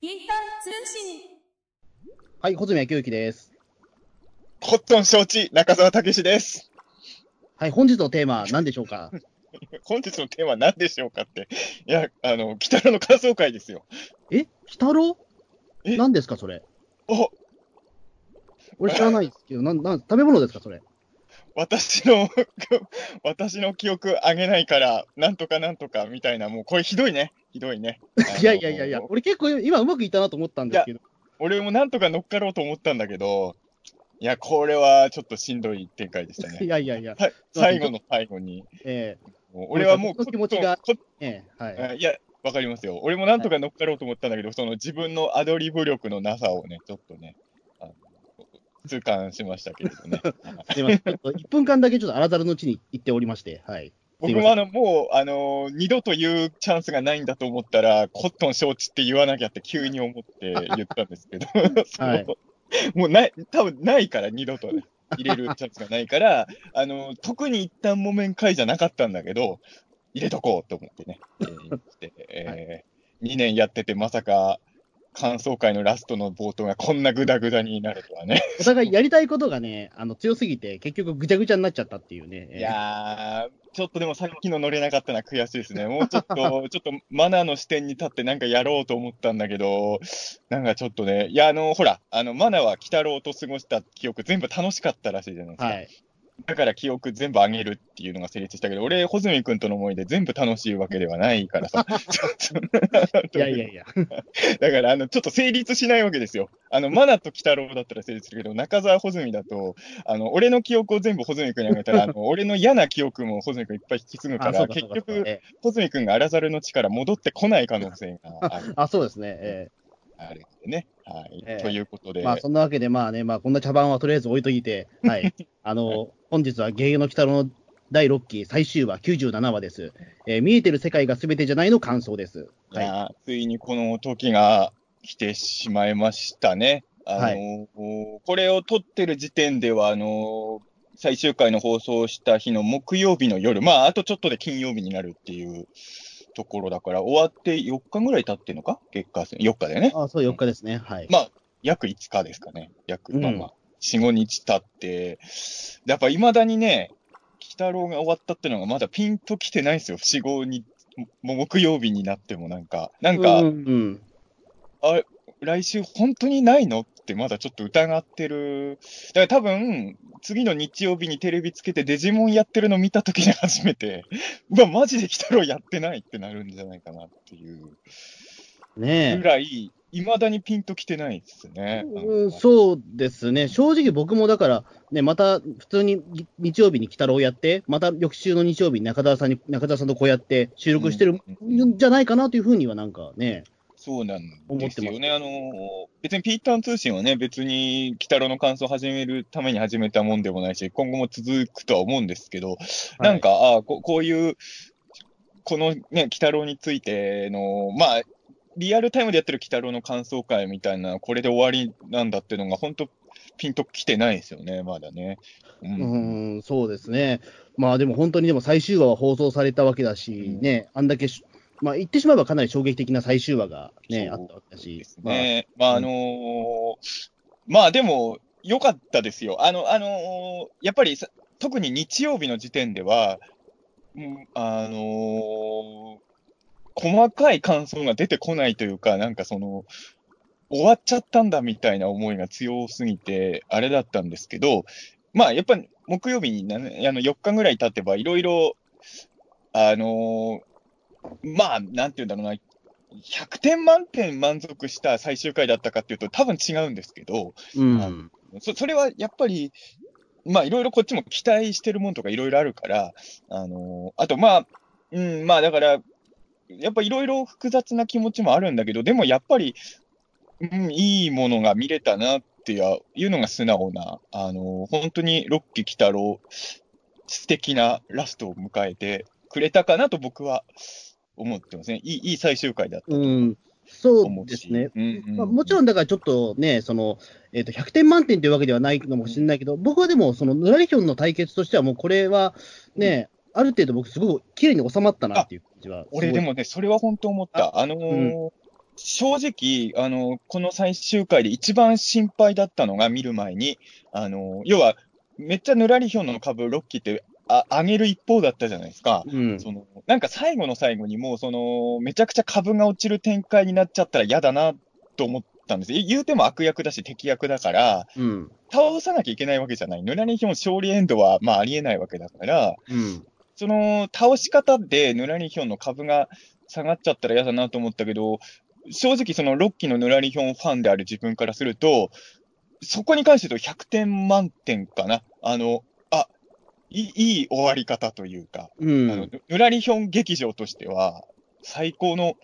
ピーター通信。はい、穂積昭之です。コットン承知、中澤武史です。はい、本日のテーマ、何でしょうか？本日のテーマは何でしょうかって。いや、あの、北野の感想会ですよ。え？北郎？え？何ですか、それ？お、俺知らないですけど、なん、なん、食べ物ですか、それ？私の、私の記憶上げないから、なんとかなんとかみたいな、もうこれひどいね。ひどいね。いやいやいやいや俺結構今うまくいったなと思ったんですけど。俺もなんとか乗っかろうと思ったんだけど、いや、これはちょっとしんどい展開でしたいね。やいやいや、はい最後の最後に。えもう俺はもう気持ちがえええはい。あいや、わかりますよ。俺もなんとか乗っかろうと思ったんだけど、その自分のアドリブ力のなさをね、ちょっとね、痛感しましたけれどね。すいません。ちょっと 1分間だけちょっと荒ざるの地に行っておりまして、はい。僕もあの、もう、あの二度と言うチャンスがないんだと思ったら、コットン承知って言わなきゃって急に思って言ったんですけど、はいもうない、多分ないから、二度とね、入れるチャンスがないから、あの特に一旦木綿会じゃなかったんだけど、入れとこうと思ってね、えーしてえ2年やってて、まさか、感想会のラストの冒頭がこんなグダグダになるとはね。お互いやりたいことがね、あの、強すぎて、結局ぐちゃぐちゃになっちゃったっていうね。ええいやー、ちょっとでもさっきの乗れなかったのは悔しいですね。もうちょっと、ちょっとマナーの視点に立ってなんかやろうと思ったんだけど、なんかちょっとね、いや、あの、ほら、あの、マナーは鬼太郎と過ごした記憶全部楽しかったらしいじゃないですか。はい。だから記憶全部あげるっていうのが成立したけど、俺、穂積君との思い出全部楽しいわけではないからさ。いやいやいや。だから、あの、ちょっと成立しないわけですよ。あの、マナと鬼太郎だったら成立するけど、中澤穂積だと、あの、俺の記憶を全部穂積君にあげたら、あの、俺の嫌な記憶も穂積君いっぱい引き継ぐから、結局、穂積君が荒猿の力戻ってこない可能性がある。あ、そうですね。えあれでね。はい。ええということで、えまあ、そんなわけで、まあね、まあ、こんな茶番はとりあえず置いといて、はい。あの、本日は芸の鬼太郎の第6期最終話97話です。えー見えてる世界が全てじゃないの感想です。はい。いついにこの時が来てしまいましたね。あのーこれを撮ってる時点では、あのー最終回の放送した日の木曜日の夜、まあ、あとちょっとで金曜日になるっていうところだから、終わって4日ぐらい経ってんのか？月火水、4日だよね。あ、そう、4日ですね。はい。まあ、約5日ですかね。約、うんまあまあ、4、5日経って、やっぱ未だにね、鬼太郎が終わったってのがまだピンときてないんですよ。4、5に、もう木曜日になってもなんか、なんか、うん、うん。来週本当にないの？ってまだちょっと疑ってる。だから多分、次の日曜日にテレビつけてデジモンやってるの見た時に初めて、うわ、マジで鬼太郎やってないってなるんじゃないかなっていうねぐらい、未だにピンときてないですね。そうですね。正直僕もだから、ね、また普通に日曜日に鬼太郎やって、また翌週の日曜日に中澤さんに、中澤さんとこうやって収録してるんじゃないかなというふうにはなんかね、そうなんですよね。あの、別にピーターン通信はね、別に、鬼太郎の感想を始めるために始めたもんでもないし、今後も続くとは思うんですけど、なんか、ああこ、こういう、このね、鬼太郎についての、まあ、リアルタイムでやってる鬼太郎の感想会みたいな、これで終わりなんだっていうのが、本当ピンときてないですよね、まだね。ううーん、そうですね。まあでも本当にでも最終話は放送されたわけだし、うんね、あんだけし、まあ言ってしまえばかなり衝撃的な最終話がね、あったわけだしで、すね。まあ、うんあのーまあでも、良かったですよ。あの、あのーやっぱりさ、特に日曜日の時点では、うんあのー細かい感想が出てこないというか、なんかその、終わっちゃったんだみたいな思いが強すぎて、あれだったんですけど、まあやっぱり木曜日になあの4日ぐらい経てば、いろいろ、あのーまあ、なんていうんだろうな、100点満点満足した最終回だったかっていうと、多分違うんですけど、うん。そそれはやっぱり、まあ、いろいろこっちも期待してるもんとかいろいろあるから、あのあと、まあ、うん、まあ、だから、やっぱいろいろ複雑な気持ちもあるんだけど、でもやっぱり、うん、いいものが見れたなっていうのが素直な、あの本当に六期鬼太郎、素敵なラストを迎えてくれたかなと僕は思ってますね。いいいい最終回だったとうん、そ思うですね。うんうんまあ、もちろんだからちょっとね、その、えっ、と、100点満点というわけではないのかもしれないけど、僕はでも、その、ヌラリヒョンの対決としてはもうこれはね、ある程度僕すごく綺麗に収まったなっていう感じは。俺でもね、それは本当思った。あのー正直、あの、この最終回で一番心配だったのが見る前に、あの、要は、めっちゃぬらりひょんの株、ロッキーってあ上げる一方だったじゃないですか。うん。そのなんか最後の最後にもう、その、めちゃくちゃ株が落ちる展開になっちゃったら嫌だなと思ったんですよ。言うても悪役だし敵役だから、うん。倒さなきゃいけないわけじゃない。ぬらりひょん勝利エンドは、まあありえないわけだから、うん。その倒し方でぬらりひょんの株が下がっちゃったら嫌だなと思ったけど、正直そのロッキーのぬらりひょんファンである自分からすると、そこに関して言うと100点満点かな。あの、あ、いい終わり方というか、うあのん。ぬらりひょん劇場としては、最高の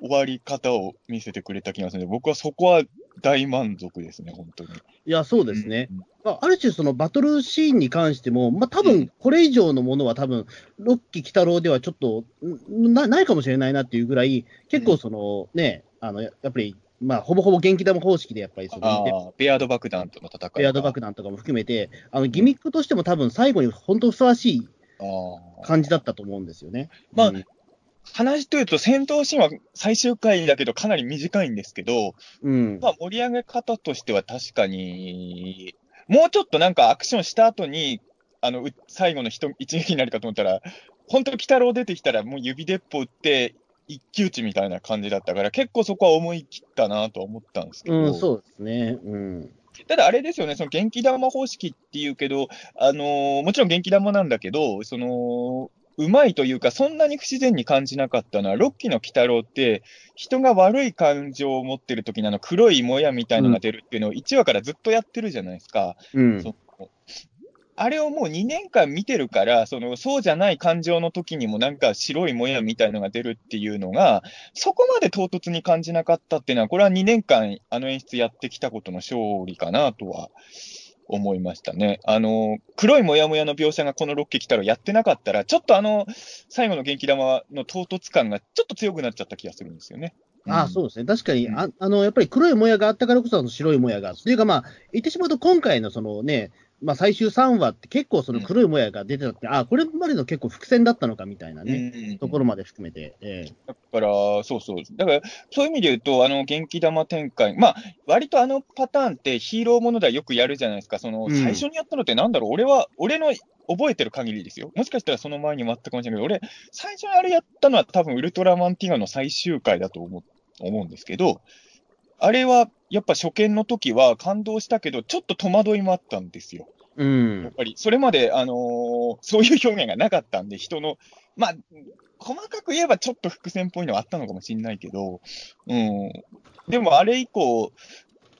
終わり方を見せてくれた気がするので、僕はそこは大満足ですね、本当に。いや、そうですね。うん。まあ、ある種、そのバトルシーンに関しても、まあ、多分うんこれ以上のものは、多分ロッキー・鬼太郎ではちょっとんなないかもしれないなっていうぐらい、結構、そのね、あのややっぱり、まあ、ほぼほぼ元気玉方式で、やっぱりその、ベアード爆弾との戦いか。ペアード爆弾とかも含めて、あのギミックとしても多分最後に本当ふさわしい感じだったと思うんですよね。まあうん話というと、戦闘シーンは最終回だけど、かなり短いんですけど、うんまあ、盛り上げ方としては確かに、もうちょっとなんかアクションした後に、あの、う最後の一一撃になるかと思ったら、本当に鬼太郎出てきたら、もう指鉄砲撃って、一騎打ちみたいな感じだったから、結構そこは思い切ったなとは思ったんですけど、うん、そうですね。うん。ただあれですよね、その元気玉方式っていうけど、あのーもちろん元気玉なんだけど、その、うまいというか、そんなに不自然に感じなかったのは、ロッキーの鬼太郎って、人が悪い感情を持ってる時にあの黒いもやみたいのが出るっていうのを1話からずっとやってるじゃないですか。うん。そあれをもう2年間見てるから、そのそうじゃない感情の時にもなんか白いもやみたいのが出るっていうのが、そこまで唐突に感じなかったっていうのは、これは2年間あの演出やってきたことの勝利かなとは思いましたね。あの、黒いもやもやの描写がこのロッキー来たらやってなかったら、ちょっとあの、最後の元気玉の唐突感がちょっと強くなっちゃった気がするんですよね。あそうですね。確かに、うんああの、やっぱり黒いもやがあったからこそ、あの白いもやが。というかまあ、言ってしまうと今回のそのね、まあ最終3話って結構その黒いもやが出てたって、あこれまでの結構伏線だったのかみたいなね、うんところまで含めて。ええだから、そうそう。だから、そういう意味で言うと、あの、元気玉展開。まあ、割とあのパターンってヒーローものではよくやるじゃないですか。その、うん最初にやったのってなんだろう、俺は、俺の覚えてる限りですよ。もしかしたらその前にもあったかもしれないけど、俺、最初にあれやったのは多分ウルトラマンティガの最終回だと思う思うんですけど、あれは、やっぱ初見の時は感動したけど、ちょっと戸惑いもあったんですよ。うやっ。ぱり、それまで、あのーそういう表現がなかったんで、人の、まあ、細かく言えばちょっと伏線っぽいのはあったのかもしれないけど、うん。でも、あれ以降、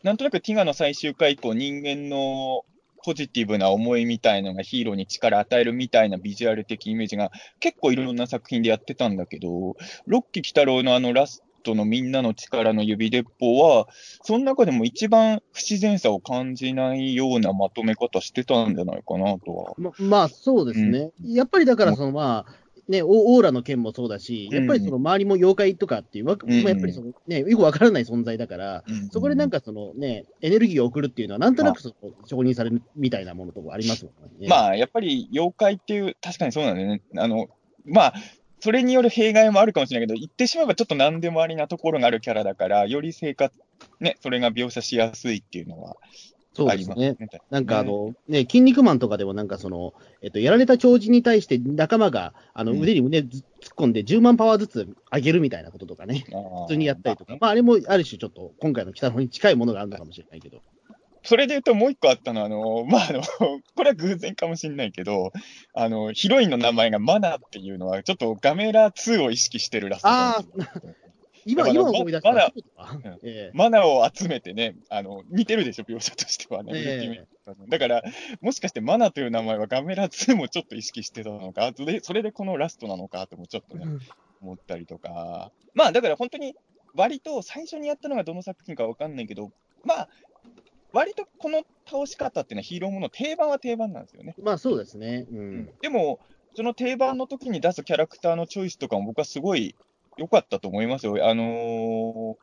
なんとなくティガの最終回以降、人間のポジティブな思いみたいのがヒーローに力与えるみたいなビジュアル的イメージが結構いろんな作品でやってたんだけど、ロッキー鬼太郎のあのラストのみんなの力の指鉄砲は、その中でも一番不自然さを感じないようなまとめ方してたんじゃないかなとは。ままあ、そうですね。やっぱりだから、そのまあ、ね、オオーラの件もそうだし、やっぱりその周りも妖怪とかっていうわ、うんまあやっぱりそのね、よくわからない存在だから、そこでなんかそのね、エネルギーを送るっていうのは、なんとなくその承認されるみたいなものとかありますもんね。まあ、やっぱり妖怪っていう、確かにそうなんだよね。あの、まあ、それによる弊害もあるかもしれないけど、言ってしまえばちょっと何でもありなところがあるキャラだから、より生活、ね、それが描写しやすいっていうのはそうありますですね。ね。なんかあの、ね、筋肉マンとかでもなんかその、えっと、やられた超人に対して仲間が、あの、うん腕に胸ず突っ込んで10万パワーずつ上げるみたいなこととかね、普普通にやったりとか、まあ、あれもある種ちょっと今回の北の方に近いものがあるのかもしれないけど。それで言うともう一個あったのは、あの、まあ、あの、これは偶然かもしれないけど、あの、ヒロインの名前がマナっていうのは、ちょっとガメラ2を意識してるらしい。あ 今、だから今思い出した。まだそうかうんええマナを集めてね、あの、似てるでしょ、描写としてはね。ええウルティメットだから、もしかしてマナという名前はガメラ2もちょっと意識してたのか、それそれでこのラストなのかともちょっとね、思ったりとか。まあ、だから本当に、割と最初にやったのがどの作品かわかんないけど、まあ、割とこの倒し方っていうのはヒーローもの定番は定番なんですよね。まあそうですね。うん。でも、その定番の時に出すキャラクターのチョイスとかも僕はすごい良かったと思いますよ。あのー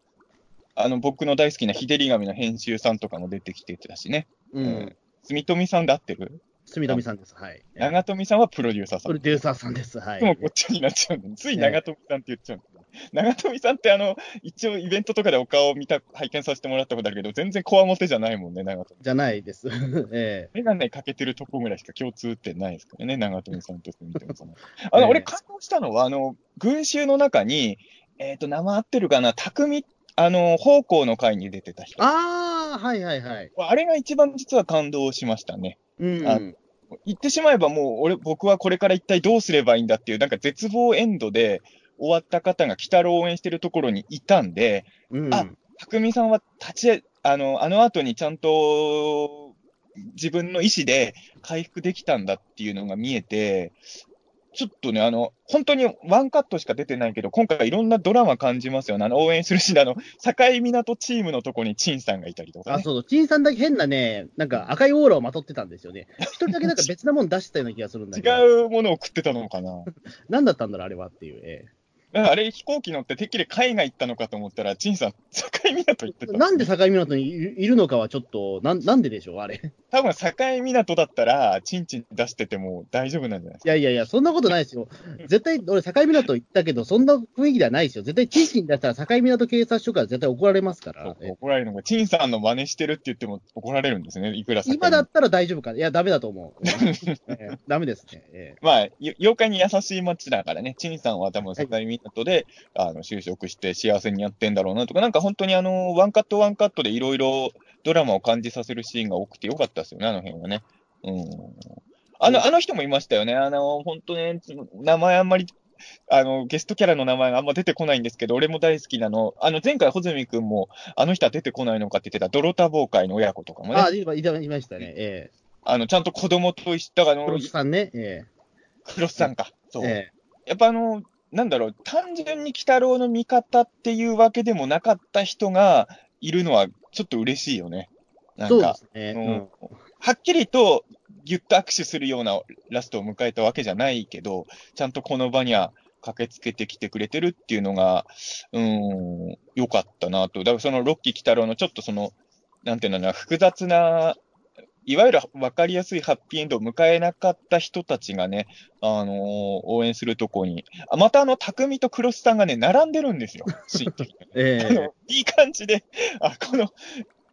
あの、僕の大好きな秀り神の編集さんとかも出てきてたしね。ううんん。住富さんで合ってる？住富さんです。はい。長富さんはプロデューサーさん。プロデューサーさんです。はいいつ。もこっちになっちゃうんだよつい長富さんって言っちゃうんだよ 長富さんってあの、一応イベントとかでお顔を見た、拝見させてもらったことあるけど、全然こわもてじゃないもんね、長富。じゃないです。ええメガネかけてるとこぐらいしか共通ってないですからね、長富さんとして見てもその。あの、ええ俺感動したのは、あの、群衆の中に、えっ、と、名前合ってるかな、匠、あの、方向の会に出てた人。あああ、はいはいはい。れが一番実は感動しましたね。うん。あ言ってしまえばもう、俺、僕はこれから一体どうすればいいんだっていう、なんか絶望エンドで終わった方が、鬼太郎を応援してるところにいたんで、うん、あ匠さんは立ち、あの、あの後にちゃんと自分の意思で回復できたんだっていうのが見えて、ちょっとね、あの、本当にワンカットしか出てないけど、今回いろんなドラマ感じますよね。あの、応援するし、あの、境港チームのとこに陳さんがいたりとか、あ、ね。そうそう。陳さんだけ変なね、なんか赤いオーラをまとってたんですよね。一人だけなんか別なもん出してたような気がするんだけど。違うものを食ってたのかな。何だったんだろう、あれはっていう。えあれ飛行機乗っててっきり海外行ったのかと思ったら、陳さん、境港行ってた。えなんで境港にいるのかはちょっと、なんなんででしょう、あれ。多分境港だったら、チンチン出してても大丈夫なんじゃないですいやいやいや、そんなことないですよ。絶対、俺、境港行ったけど、そんな雰囲気ではないですよ。絶対、地域に出したら境港警察署から絶対怒られますか。から怒られるのが、チンさんの真似してるって言っても怒られるんですね、いくら境今だったら大丈夫か？いや、ダメだと思う。ええダメですね。えまあ、よ妖怪に優しい街だからね、チンさんは多分境港で、あの就職して幸せにやってんだろうなとか、なんか本当にあの、ワンカットワンカットでいろいろドラマを感じさせるシーンが多くてよかったですよね、あの辺はね。うん。あの、あの人もいましたよね。あの、本当ね、名前あんまり、あの、ゲストキャラの名前があんま出てこないんですけど、俺も大好きなの。あの、前回、穂積君も、あの人は出てこないのかって言ってた、ドロタボー会の親子とかもね。えあ、いまいたいましたね。えあの、ちゃんと子供と一緒だから、あえ。の黒、木さんね。えクロスさんか。そう。え。えやっぱあの、なんだろう、単純に鬼太郎の味方っていうわけでもなかった人がいるのは、ちょっと嬉しいよね。え。なんかそうで、すね。うんはっきりとぎゅっと握手するようなラストを迎えたわけじゃないけど、ちゃんとこの場には駆けつけてきてくれてるっていうのが、うーん、良かったなと。だからそのロッキー鬼太郎のちょっとその、なんていうのかな、複雑な、いわゆる分かりやすいハッピーエンドを迎えなかった人たちがね、あのー応援するとこに、あまたあの、匠とクロスさんがね、並んでるんですよ、シーン的に ええ。あの、いい感じで、あ、この、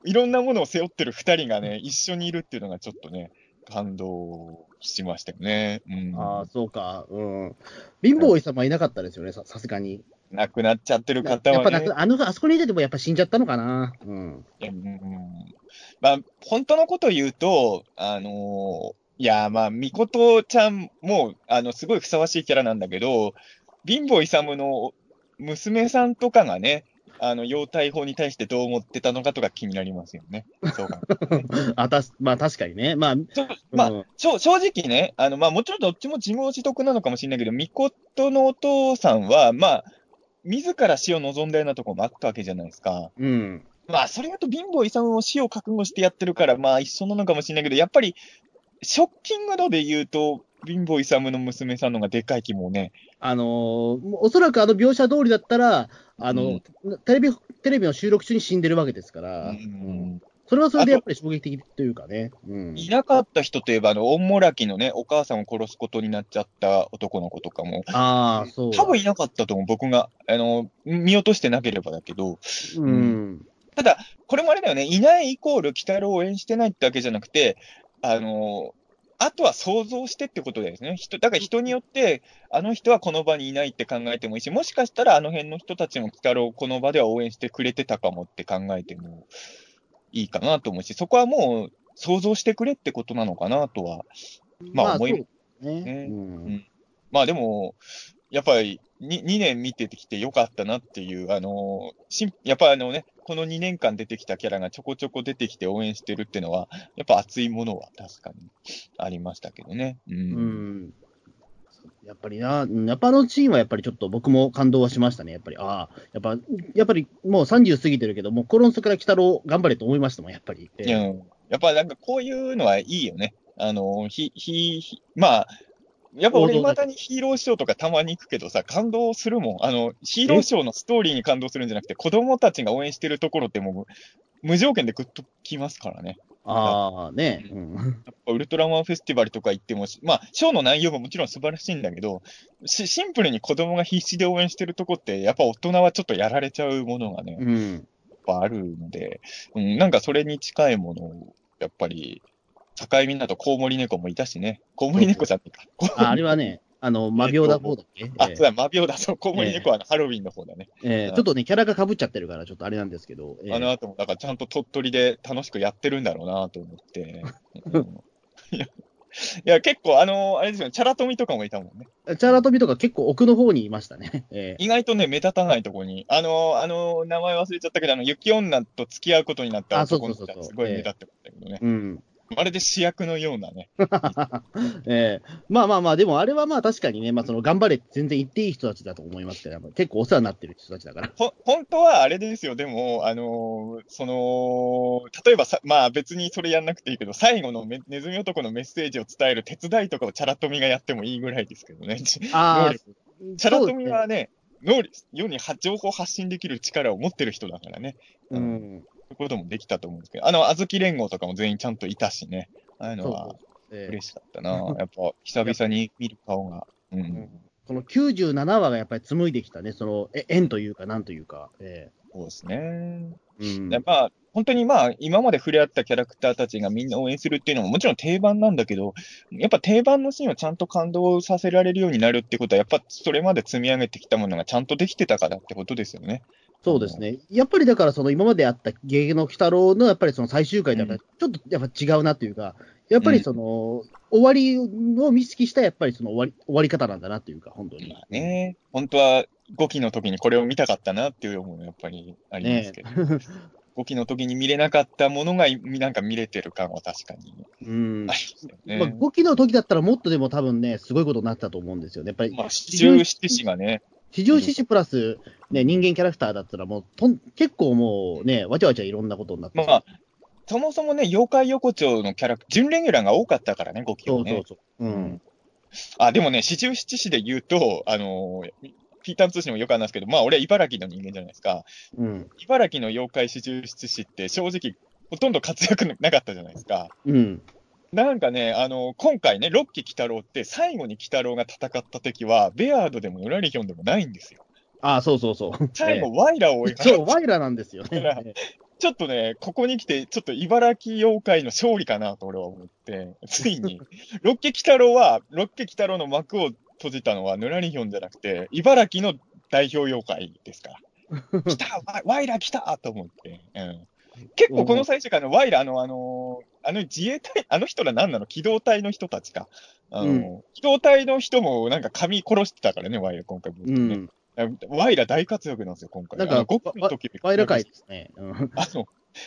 いろんなものを背負ってる二人がね、一緒にいるっていうのがちょっとね、感動しましたよね。うん。ああ、そうか。うん。貧乏おじさまいなかったですよね、ささすがに。亡くなっちゃってるや方はねやっぱなく、あの、あそこにいててもやっぱ死んじゃったのかな。うん。いやうんまあ、本当のこと言うと、あのーいや、まあ、みことちゃんも、あの、すごいふさわしいキャラなんだけど、貧乏勇の娘さんとかがね、あの、妖体法に対してどう思ってたのかとか気になりますよね。そうか。あたし、まあ確かにね。まあ、ちょまあ正直ね、あの、まあ、もちろんどっちも自業自得なのかもしれないけど、みことのお父さんは、まあ、自ら死を望んだようなところもあったわけじゃないですか。うん。まあ、それだと貧乏勇も死を覚悟してやってるから、まあ、一緒なのかもしれないけど、やっぱり、ショッキング度で言うと、貧乏勇の娘さんの方がでかい気もね。あのーおそらくあの描写通りだったら、あの、テレビ、テレビの収録中に死んでるわけですから、うんそれはそれでやっぱり衝撃的というかね。うん。いなかった人といえば、あの、オンモラキのね、お母さんを殺すことになっちゃった男の子とかも、ああ、そうだ。多分いなかったと思う、僕が、あの、見落としてなければだけど、うん。ただ、これもあれだよね、いないイコール、鬼太郎を応援してないってわけじゃなくて、あの、あとは想像してってことですね。人、だから人によって、あの人はこの場にいないって考えてもいいし、もしかしたらあの辺の人たちも鬼太郎をこの場では応援してくれてたかもって考えてもいいかなと思うし、そこはもう想像してくれってことなのかなとは、まあ思いそうね。ねううんんまあでも、やっぱり 2, 2年見てきてよかったなっていう、あのしんやっぱあのね、この2年間出てきたキャラがちょこちょこ出てきて応援してるっていうのは、やっぱ熱いものは確かにありましたけどね。うん。うん。やっぱりな、うんやっぱあのシーンはやっぱりちょっと僕も感動はしましたね。やっぱり、ああ、やっぱ、やっぱりもう30過ぎてるけど、もうコロンソから来たろ頑張れと思いましたもん、やっぱり。ええうんやっぱなんかこういうのはいいよね。あの、ひ、ひ、ひまあ、やっぱ俺、王道だ未だにヒーローショーとかたまに行くけどさ、感動するもん。あの、ヒーローショーのストーリーに感動するんじゃなくて、子供たちが応援してるところってもう、無条件でグッときますからね。ああ、ね。うん。やっぱウルトラマンフェスティバルとか行っても、まあ、ショーの内容ももちろん素晴らしいんだけど、しシンプルに子供が必死で応援してるとこって、やっぱ大人はちょっとやられちゃうものがね、やっうん。ぱあるので、うん、なんかそれに近いものを、やっぱり、境港コウモリ猫もいたしね、コウモリ猫じゃないか。ああれはね、あの、魔病だ方だっけ、あ、えそうだ、魔病だ、そう、コウモリ猫はあのハロウィンの方だね。ええちょっとね、キャラが被っちゃってるから、ちょっとあれなんですけど。ええあの後も、だからちゃんと鳥取で楽しくやってるんだろうなと思って。うんいや、いや結構、あの、あれですよね、チャラ富とかもいたもんね。チャラ飛びとか結構奥の方にいましたね。ええ意外とね、目立たないとこに、あの、あの、名前忘れちゃったけど、あの、雪女と付き合うことになったあそう男の子がすごい目立ってましたけどね。うん。まるで主役のようなね。ええまあまあまあ、でもあれはまあ確かにね、まあその頑張れって全然言っていい人たちだと思いますけど、結構お世話になってる人たちだから。ほ、本当はあれですよ、でも、あのその、例えばさ、まあ別にそれやんなくていいけど、最後のめネズミ男のメッセージを伝える手伝いとかをチャラトミがやってもいいぐらいですけどね。あ チャラトミはね、ね、能力、世には情報発信できる力を持ってる人だからね。うん。そういうこともできたと思うんですけど、あの、あずき連合とかも全員ちゃんといたしね。ああいうのは嬉しかったな。やっぱ、久々に見る顔が。う。うんんこの97話がやっぱり紡いできたね、その、え縁というか、なんというか。えそうですね。えうんやっぱ、本当にまあ、今まで触れ合ったキャラクターたちがみんな応援するっていうのももちろん定番なんだけど、やっぱ定番のシーンをちゃんと感動させられるようになるってことは、やっぱそれまで積み上げてきたものがちゃんとできてたからってことですよね。そうですね。やっぱりだから、その今まであったゲゲの鬼太郎のやっぱりその最終回でやっぱりちょっとやっぱ違うなというか、やっぱりその、終わりを意識したやっぱりその終わり終わり方なんだなというか、本当に。まあね、本当は5期の時にこれを見たかったなっていう思いもやっぱりありますけど、5期 の時に見れなかったものがなんか見れてる感は確かにうん。まあ、5期の時だったらもっとでも多分ね、すごいことになったと思うんですよね。やっぱり、まあ、七十七士がね、地上獅子プラス、ね、人間キャラクターだったらもうとん、結構もうね、わちゃわちゃいろんなことになってまあ、そもそもね、妖怪横丁のキャラクター、準レギュラーが多かったからね、5期はね。そうそうそう。うん。あ、でもね、四十七士で言うと、あのーピーターン通信もよくあるんですけど、まあ、俺は茨城の人間じゃないですか。うん。茨城の妖怪四十七士って正直、ほとんど活躍なかったじゃないですか。うん。なんかね、あの今回ね、ロッキー鬼太郎って、最後に鬼太郎が戦った敵は、ベアードでもヌラリヒョンでもないんですよ。ああ、そうそうそう。最後、ワイラを追いええそう、ワイラなんですよね。ちょっとね、ここに来て、ちょっと茨城妖怪の勝利かなと俺は思って、ついに、ロッケ鬼太郎は、ロッケ鬼太郎の幕を閉じたのはヌラリヒョンじゃなくて、茨城の代表妖怪ですから。来たワイワイラ来たと思って。うん結構この最初からのワイラ、あの、あの、あの自衛隊、あの人ら何なの？機動隊の人たちか。あの、うん機動隊の人もなんか髪殺してたからね、ワイラ今回、うん。ワイラ大活躍なんですよ、今回。なんかあの5期の時よりワイラ界ですね。うんあの、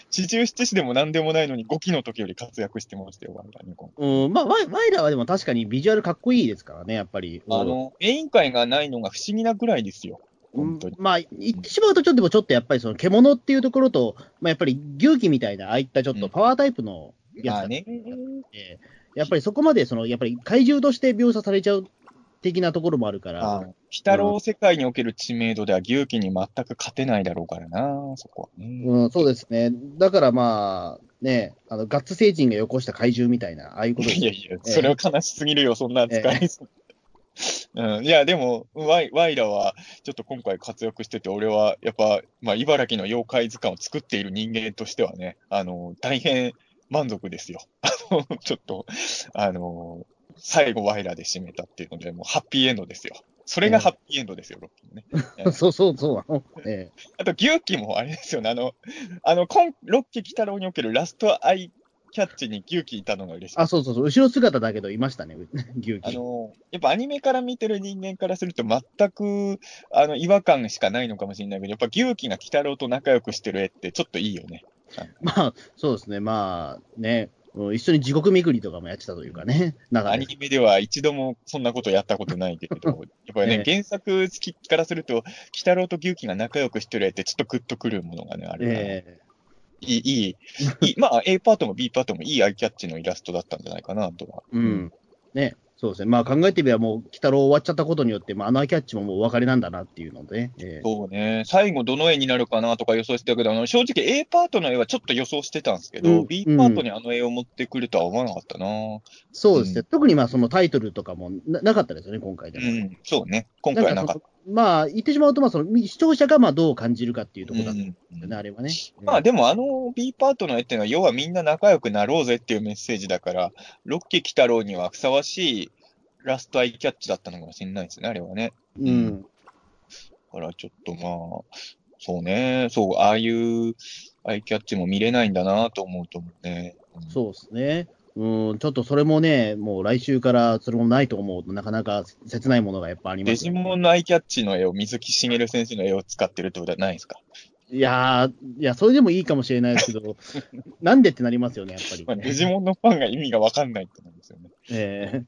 四十七士でも何でもないのに5期の時より活躍してましたよ、ワイラね、今回うん、まあ、ワイワイラはでも確かにビジュアルかっこいいですからね、やっぱり。あの、メイン会がないのが不思議なぐらいですよ。本当に。まあ、言ってしまうと、ちょっとでもちょっとやっぱりその獣っていうところと、まあ、やっぱり牛気みたいな、ああいったちょっとパワータイプのやつだまあね。やっぱりそこまでその、やっぱり怪獣として描写されちゃう的なところもあるから、あ鬼太郎世界における知名度では牛気に全く勝てないだろうからな、そこはね。うん、そうですね。だからまあ、ね、あの、ガッツ星人がよこした怪獣みたいな、ああいうことですいやいや、それは悲しすぎるよ、そんな扱い。うん、いや、でも、ワイワイラは、ちょっと今回活躍してて、俺は、やっぱ、まあ、茨城の妖怪図鑑を作っている人間としてはね、あの、大変満足ですよ。あの、ちょっと、あの、最後ワイラで締めたっていうので、もうハッピーエンドですよ。それがハッピーエンドですよ、ロッキーのね。そうそうそう。え あと、牛気もあれですよね、あの、あの、今ロッキー鬼太郎におけるラストアイキャッチに牛気いたのが嬉しい。あ、そうそうそう、後ろ姿だけどいましたね、牛気。あの、やっぱアニメから見てる人間からすると全く、あの、違和感しかないのかもしれないけど、やっぱ牛気が鬼太郎と仲良くしてる絵ってちょっといいよね。まあ、そうですね、まあ、ね、うん一緒に地獄巡りとかもやってたというかね、なん。かアねニメでは一度もそんなことやったことないけれど、やっぱりね、え原作好きからすると、鬼太郎と牛気が仲良くしてる絵ってちょっとグッとくるものがね、あるから、えいい、いい、いい、まあ A パートも B パートもいいアイキャッチのイラストだったんじゃないかなとは。えうん。ね、そうですね。まあ考えてみればもう、鬼太郎終わっちゃったことによって、まああのアイキャッチももうお別れなんだなっていうのでね。えーそうね。最後どの絵になるかなとか予想してたけど、あの、正直 A パートの絵はちょっと予想してたんですけど、うん B パートにあの絵を持ってくるとは思わなかったな。そうですね。う特にまあそのタイトルとかもななかったですよね、今回でも。うん、そうね。今回はなかった。まあ、言ってしまうと、まあ、その視聴者がまあどう感じるかっていうところだったんうんですよね、あれはね。まあでもあの B パートの絵っていうのは、要はみんな仲良くなろうぜっていうメッセージだから、ロッキー鬼太郎にはふさわしいラストアイキャッチだったのかもしれないですね、あれはね。うん。だからちょっとまあ、そうね、そう、ああいうアイキャッチも見れないんだなと思うと思うね。うんそうですね。うん、ちょっとそれもね、もう来週からそれもないと思うとなかなか切ないものがやっぱありまデジすよね、モンのアイキャッチの絵を水木しげる先生の絵を使ってるってことはないですか、いやー、いや、それでもいいかもしれないですけど、なんでってなりますよね、やっぱり、まあ、デジモンのファンが意味がわかんないってなんですよね。え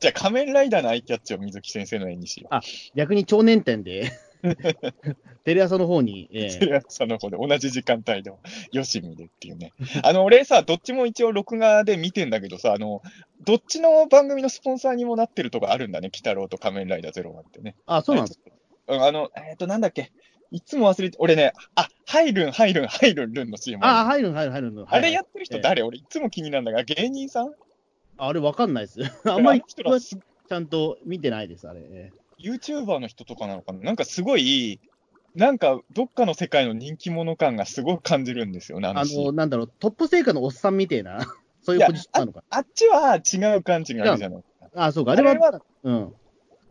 じゃあ仮面ライダーのアイキャッチを水木先生の絵にしよう。ー逆に超年点で、テレ朝の方に、えテレ朝の方で同じ時間帯でも、よしみでっていうね。あの、俺さ、どっちも一応録画で見てんだけどさ、あの、どっちの番組のスポンサーにもなってるとこあるんだね、鬼太郎と仮面ライダーゼロワンってね。あ、そうなんです。うんあの、えっ、と、なんだっけ。いつも忘れて、俺ね、あ、ハイルン、ハイルン、ハイルン、ルンの CM あ、ある入る入る入るの。あれやってるええ人誰、俺いつも気になるんだが、芸人さん？あれわかんないです。あんまりちゃんと見てないです、あれ。え YouTuber の人とかなのかな？なんかすごい、なんかどっかの世界の人気者感がすごく感じるんですよね、あのなんだろう、トップ成果のおっさんみたいな、そういうポジションなのかあっちは違う感じがあるじゃないですか。な。あ、そうか、あれは、あれはうん。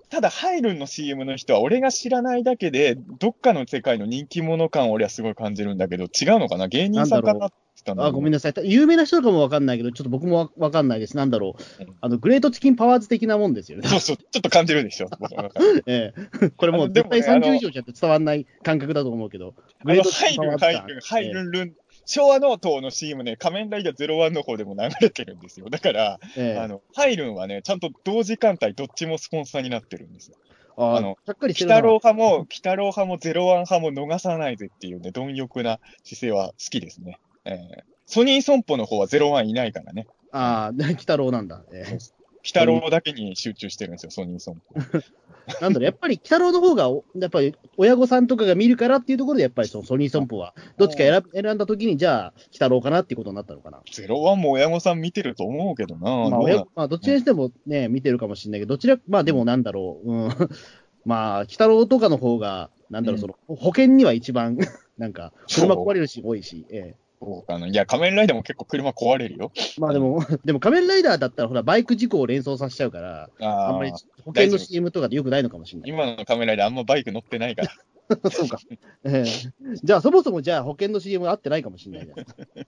ただ、ハイルンの CM の人は、俺が知らないだけで、どっかの世界の人気者感を俺はすごい感じるんだけど、違うのかな？芸人さんかな？たあ、ごめんななさい。有名な人かもわかんないけど、ちょっと僕もわわかんないです。なんだろううん。あの、グレートチキンパワーズ的なもんですよね。そうそう、ちょっと感じるでしょ、ええ。これもう絶対あのでもねあの30以上じゃ伝わんない感覚だと思うけど。あの、ハイルン、ハイ感ルン、ハイルンルン、昭和の党の CM ね、仮面ライダー01の方でも流れてるんですよ。だから、ええあの、ハイルンはね、ちゃんと同時間帯どっちもスポンサーになってるんですよ。ああの北郎派も、北郎派もゼロワン派も逃さないぜっていうね、貪欲な姿勢は好きですね。えーソニー損保の方はゼロワンいないからね。ああ、鬼太郎なんだ。ええ北郎だけに集中してるんですよ、ソニー損保。なんだろう、やっぱり鬼太郎の方が、おやっぱり親御さんとかが見るからっていうところで、やっぱりそのソニー損保は、どっちか選選んだときに、じゃあ、鬼太郎かなっていうことになったのかな。ゼロワンも親御さん見てると思うけどな。まあ、親まあ、どっちにしてもね、見てるかもしれないけど、どちら、まあでもなんだろう、うん、まあ、鬼太郎とかの方が、なんだろう、うんその、保険には一番、なんか、車壊れるし多いし、ええそうかな。いや、仮面ライダーも結構車壊れるよ。まあでも、でも仮面ライダーだったら、ほら、バイク事故を連想させちゃうから、ああんまりあ。保険の CM とかでよくないのかもしれない。今の仮面ライダーあんまバイク乗ってないから。そうか。ええじゃあ、そもそもじゃあ、保険の CM 合ってないかもしれないじゃん。ええ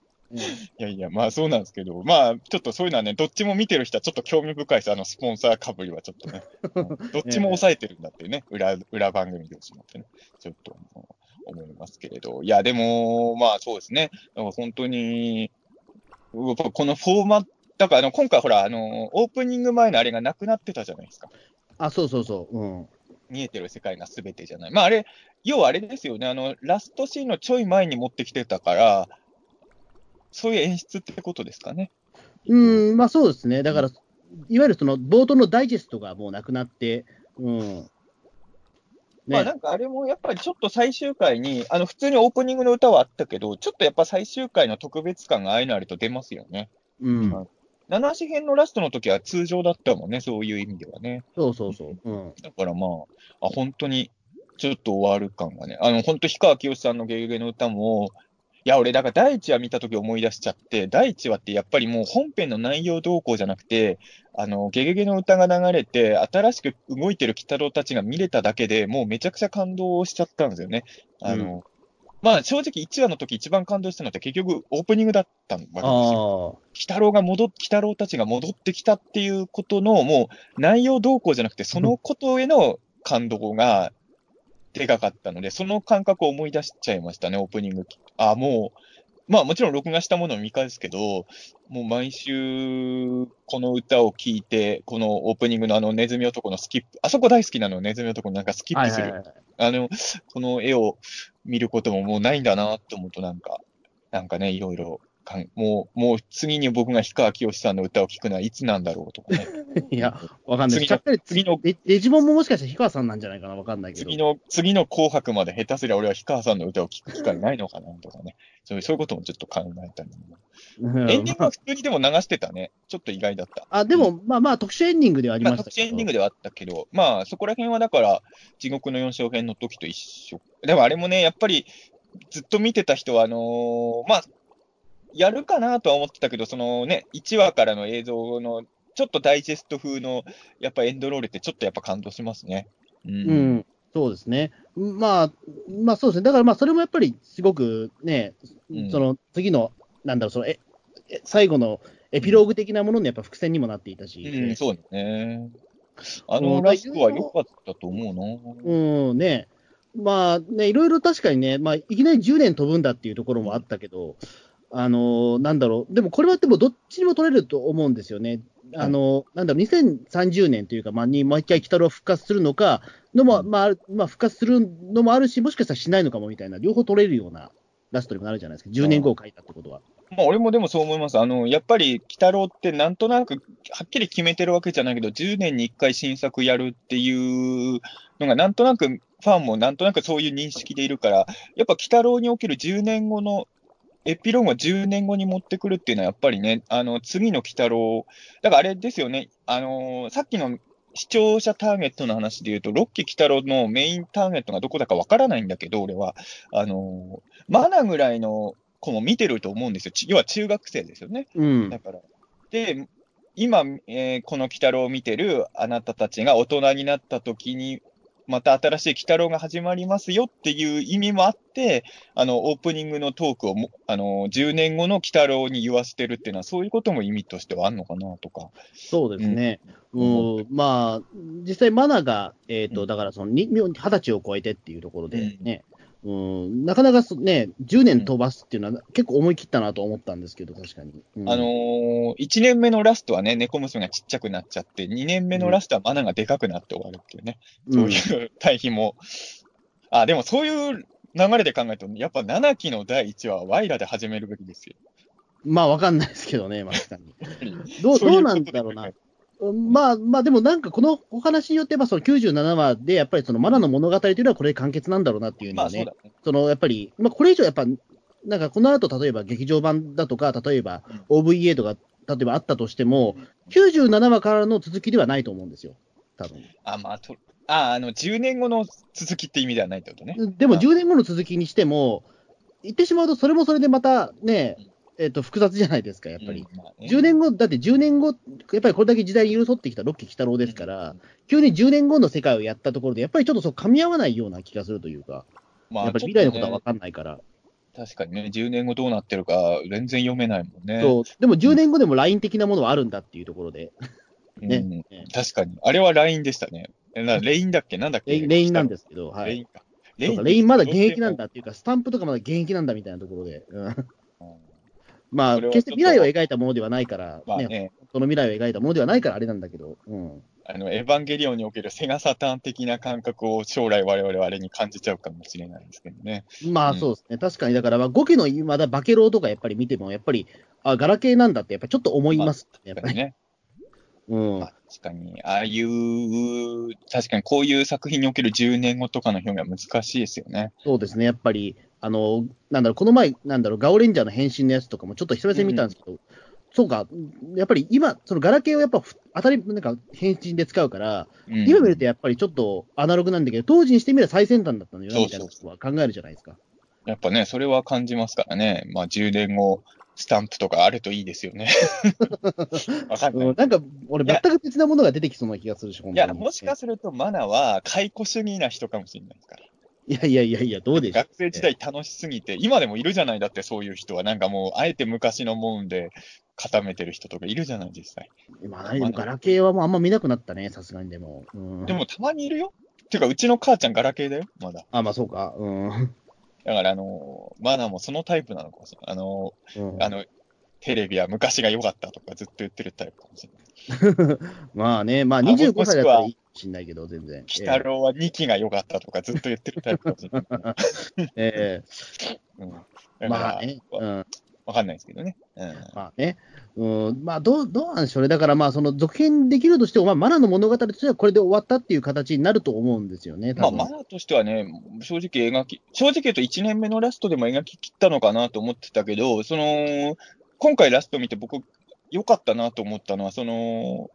いやいや、まあそうなんですけど、まあちょっとそういうのはね、どっちも見てる人はちょっと興味深いです。あの、スポンサーかぶりはちょっとね。うんどっちも抑えてるんだっていうね、裏、裏番組同士もってね、ちょっと思いますけれど。いや、でも、まあそうですね。だから本当に、このフォーマット、だからあの今回ほら、あの、オープニング前のあれがなくなってたじゃないですか。あ、そうそうそう。うん。見えてる世界が全てじゃない。まああれ、要はあれですよね、あの、ラストシーンのちょい前に持ってきてたから、そういう演出ってことですかね。うん、まあそうですね。だから、いわゆるその冒頭のダイジェストがもうなくなって、うん。ねまあな、んかあれもやっぱりちょっと最終回に、あの普通にオープニングの歌はあったけど、ちょっとやっぱ最終回の特別感がああいうのあると出ますよね。うん。七子編のラストの時は通常だったもんね、そういう意味ではね。そうそうそう。うん。だからまあ、あ本当にちょっと終わる感がね、あの本当、氷川きよしさんのゲゲゲの歌も、いや、俺、だから第一話見た時思い出しちゃって、第一話ってやっぱりもう本編の内容動向じゃなくて、あの、ゲゲゲの歌が流れて、新しく動いてる鬼太郎たちが見れただけでもうめちゃくちゃ感動しちゃったんですよね。あの、まあ正直1話の時一番感動したのって結局オープニングだったわけですよ。鬼太郎が戻っ、鬼太郎たちが戻ってきたっていうことの、もう内容動向じゃなくて、そのことへの感動がでかかったので、その感覚を思い出しちゃいましたね、オープニング。あ、もう、まあもちろん録画したものを見返すけど、もう毎週この歌を聴いて、このオープニングのあのネズミ男のスキップ、あそこ大好きなの、ネズミ男のなんかスキップする。はいはいはいあの、この絵を見ることももうないんだなって思うとなんか、なんかね、いろいろかん、もう、もう次に僕が氷川きよしさんの歌を聴くのはいつなんだろうとかね。いや、わかんない。次の次のデデジモンももしかしたら氷川さんなんじゃないかなわかんないけど。次の、次の紅白まで下手すりゃ俺は氷川さんの歌を聴く機会ないのかなとかね。そういうそういうこともちょっと考えたりも。うんエンディングは普通にでも流してたね。ちょっと意外だった。あ、でも、まあまあ、特殊エンディングではありまあ、ましたけど。特殊エンディングではあったけど、まあ、そこら辺はだから、地獄の4章編の時と一緒。でもあれもね、やっぱり、ずっと見てた人は、あのーまあ、やるかなとは思ってたけど、そのね、1話からの映像の、ちょっとダイジェスト風の、やっぱエンドロールってちょっとやっぱ感動しますね。う。うんん、そうですね。まあ、まあそうですね。だからまあ、それもやっぱりすごくね、うんその次の、なんだろう、そのええ最後のエピローグ的なもののやっぱ伏線にもなっていたし、うん、そうだね。あうんのラストは良かったと思うな。うん、ね。まあね、いろいろ確かにね、まあ、いきなり10年飛ぶんだっていうところもあったけど、あのなんだろう、でもこれはでもどっちにも取れると思うんですよね。あのなんだろう、2030年というか、まあ、にもう一回、鬼太郎復活するのかのも、うんまあまあ、復活するのもあるし、もしかしたらしないのかもみたいな、両方取れるようなラストにもなるじゃないですか、10年後を書いたってことは。まあ、俺もでもそう思います。あの、やっぱり、鬼太郎ってなんとなく、はっきり決めてるわけじゃないけど、10年に1回新作やるっていうのが、なんとなく、ファンもなんとなくそういう認識でいるから、やっぱ鬼太郎における10年後の、エピローグを10年後に持ってくるっていうのは、やっぱりね、あの、次の鬼太郎、だからあれですよね、あのさっきの視聴者ターゲットの話で言うと、ロッキー鬼太郎のメインターゲットがどこだかわからないんだけど、俺は。あのマナぐらいの子も見てると思うんですよ。ち要は中学生ですよね。うんだ、から。で、今、えーこの鬼太郎を見てるあなたたちが大人になった時に、また新しい鬼太郎が始まりますよっていう意味もあって、あの、オープニングのトークをも、あの、10年後の鬼太郎に言わせてるっていうのは、そういうことも意味としてはあるのかなとか。そうですね。うん。うん、まあ、実際、マナが、えっ、と、うん。だから、その、に二十歳を超えてっていうところでね、うん、なかなかそね、10年飛ばすっていうのは、結構思い切ったなと思ったんですけど、確かに。うんあのー、1年目のラストはね、猫娘がちっちゃくなっちゃって、2年目のラストはマナがでかくなって終わるっていうね。そういう対比も。あ、でもそういう流れで考えると、やっぱ7期の第1話はワイラで始めるべきですよ。うんまあ、わかんないですけどね、まさに。どう、どうなんだろうな。まあ、まあ、でもなんかこのお話によって、まあ、その97話で、やっぱりそのマナの物語というのはこれで完結なんだろうなっていうのはね、まあそのやっぱり、まあ、これ以上やっぱ、なんかこの後例えば劇場版だとか、例えば OVA とか、例えばあったとしても、97話からの続きではないと思うんですよ、多分。あ、まあ、と、あ、あの、10年後の続きって意味ではないってことね。でもあ。10年後の続きにしても、言ってしまうと、それもそれでまたね、えっと複雑じゃないですか、やっぱり。うんまあね10年後、だって10年後、やっぱりこれだけ時代に寄り添ってきたロッキー・北郎ですから、急に10年後の世界をやったところで、やっぱりちょっとそう噛み合わないような気がするというか、まあやっぱり未来のことは分かんないから、ね確かにね、10年後どうなってるか全然読めないもんね。そうでも10年後でも LINE 的なものはあるんだっていうところで、うんねね確かに。あれは LINE でしたね。えなレインだっけ？なんだっけ？レインレインなんですけど、はい。レインか。レインまだ現役なんだっていうか、スタンプとかまだ現役なんだみたいなところで、うんうん。まあ、決して未来を描いたものではないから、ね、まあね、その未来を描いたものではないからあれなんだけど、うん。あの、エヴァンゲリオンにおけるセガサターン的な感覚を将来我々はあれに感じちゃうかもしれないですけどね。まあうんそうですね、確かに、だから、まあ、5期のまだバケローとかやっぱり見ても、やっぱり、あ、ガラケーなんだって、やっぱりちょっと思います、やっぱり。ね。うんまあ、確かに、ああいう、確かにこういう作品における10年後とかの表現は難しいですよね。そうですね、やっぱり、あの、なんだろう、この前、なんだろう、ガオレンジャーの変身のやつとかも、ちょっと久々に見たんですけど、そうか、やっぱり今、そのガラケーをやっぱふ当たり、なんか変身で使うから、うん今見るとやっぱりちょっとアナログなんだけど、当時にしてみれば最先端だったのよな、そうみたいなことは考えるじゃないですか。やっぱね、それは感じますからね。まあ、10年後、スタンプとかあるといいですよね。わかんない。うん、なんか、俺、全く別なものが出てきそうな気がするし、本いや。もしかするとマナは解雇主義な人かもしれないですから。いやいやいやいや、どうでしょう。学生時代楽しすぎて、今でもいるじゃない、だってそういう人は。なんかもう、あえて昔のもんで固めてる人とかいるじゃない、実際。まあ、何でもガラケーはもうあんま見なくなったね、さすがにでも。うん、でも、たまにいるよ。てか、うちの母ちゃんガラケーだよ、まだ。あ、まあそうか。うん。だから、あのーマナもそのタイプなのかもしれない。あのうんーあの、テレビは昔が良かったとかずっと言ってるタイプかもしれない。まあね、まああ25もしくは歳だったらいいかもしんないけど、全然。鬼太郎は2期が良かったとかずっと言ってるタイプかもしれない。え うん、だえからまあね。うん。わかんないですけどね。うん。まあね。うん、まあどう、どうなんでしょうね。だからまあ、その続編できるとしても、まあ、マナの物語としてはこれで終わったっていう形になると思うんですよね。まあ、マナーとしてはね、正直描き、正直言うと1年目のラストでも描き切ったのかなと思ってたけど、その、今回ラスト見て僕、良かったなと思ったのは、その、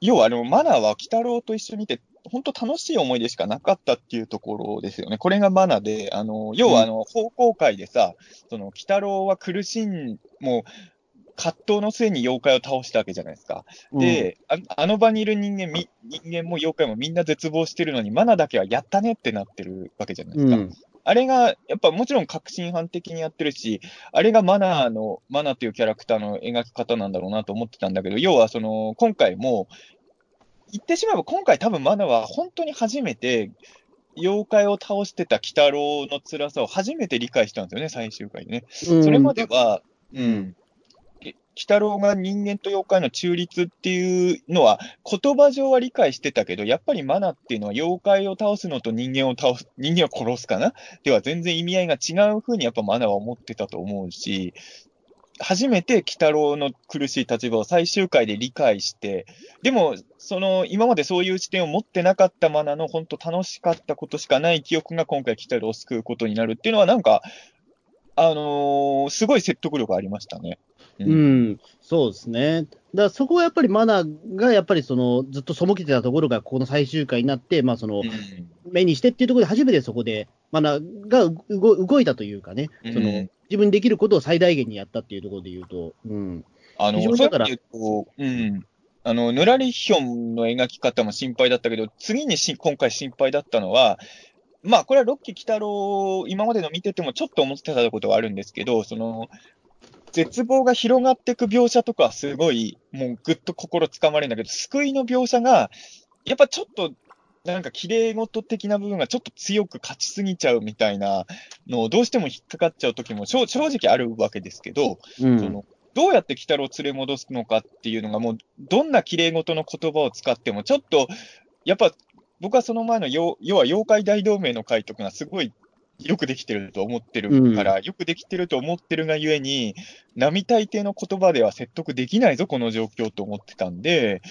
要はあの、マナーは鬼太郎と一緒にいて、本当楽しい思い出しかなかったっていうところですよね。これがマナーで、あの、要はあの、方向会でさ、その、鬼太郎は苦しん、もう、葛藤の末に妖怪を倒したわけじゃないですか。で、ああの場にいる人間み、人間も妖怪もみんな絶望してるのに、マナだけはやったねってなってるわけじゃないですか。うん、あれが、やっぱもちろん革新犯的にやってるし、あれがマナーの、マナーというキャラクターの描き方なんだろうなと思ってたんだけど、要はその、今回も、言ってしまえば今回多分マナーは本当に初めて、妖怪を倒してた鬼太郎の辛さを初めて理解したんですよね、最終回でね。うんそれまでは、うん。え鬼太郎が人間と妖怪の中立っていうのは、言葉上は理解してたけど、やっぱりマナっていうのは妖怪を倒すのと人間を倒す、人間を殺すかな？では全然意味合いが違う風にやっぱマナは思ってたと思うし、初めて鬼太郎の苦しい立場を最終回で理解して、でも、その、今までそういう視点を持ってなかったマナの本当楽しかったことしかない記憶が今回鬼太郎を救うことになるっていうのはなんか、あのーすごい説得力ありましたね。ううん、そうですね。だからそこはやっぱりマナーがやっぱりそのずっと背けてたところがここの最終回になって、まあそのうん目にしてっていうところで初めてそこでマナーが動動いたというかね、そのうん自分にできることを最大限にやったっていうところで言うと、うん。あの、だからそういううん。あの、ヌラリヒョンの描き方も心配だったけど、次にし今回心配だったのは、まあ、これはロッキー・キタロウ、今までの見ててもちょっと思ってたことはあるんですけど、その、絶望が広がっていく描写とかはすごい、もうぐっと心つかまれるんだけど、救いの描写が、やっぱちょっと、なんか綺麗事的な部分がちょっと強く勝ちすぎちゃうみたいなのをどうしても引っかかっちゃう時も正正直あるわけですけど、うん。そのどうやって鬼太郎を連れ戻すのかっていうのが、もう、どんな綺麗事の言葉を使っても、ちょっと、やっぱ、僕はその前の要、要は妖怪大同盟の回とかがすごいよくできてると思ってるから、よくできてると思ってるがゆえに、並大抵の言葉では説得できないぞ、この状況と思ってたんで、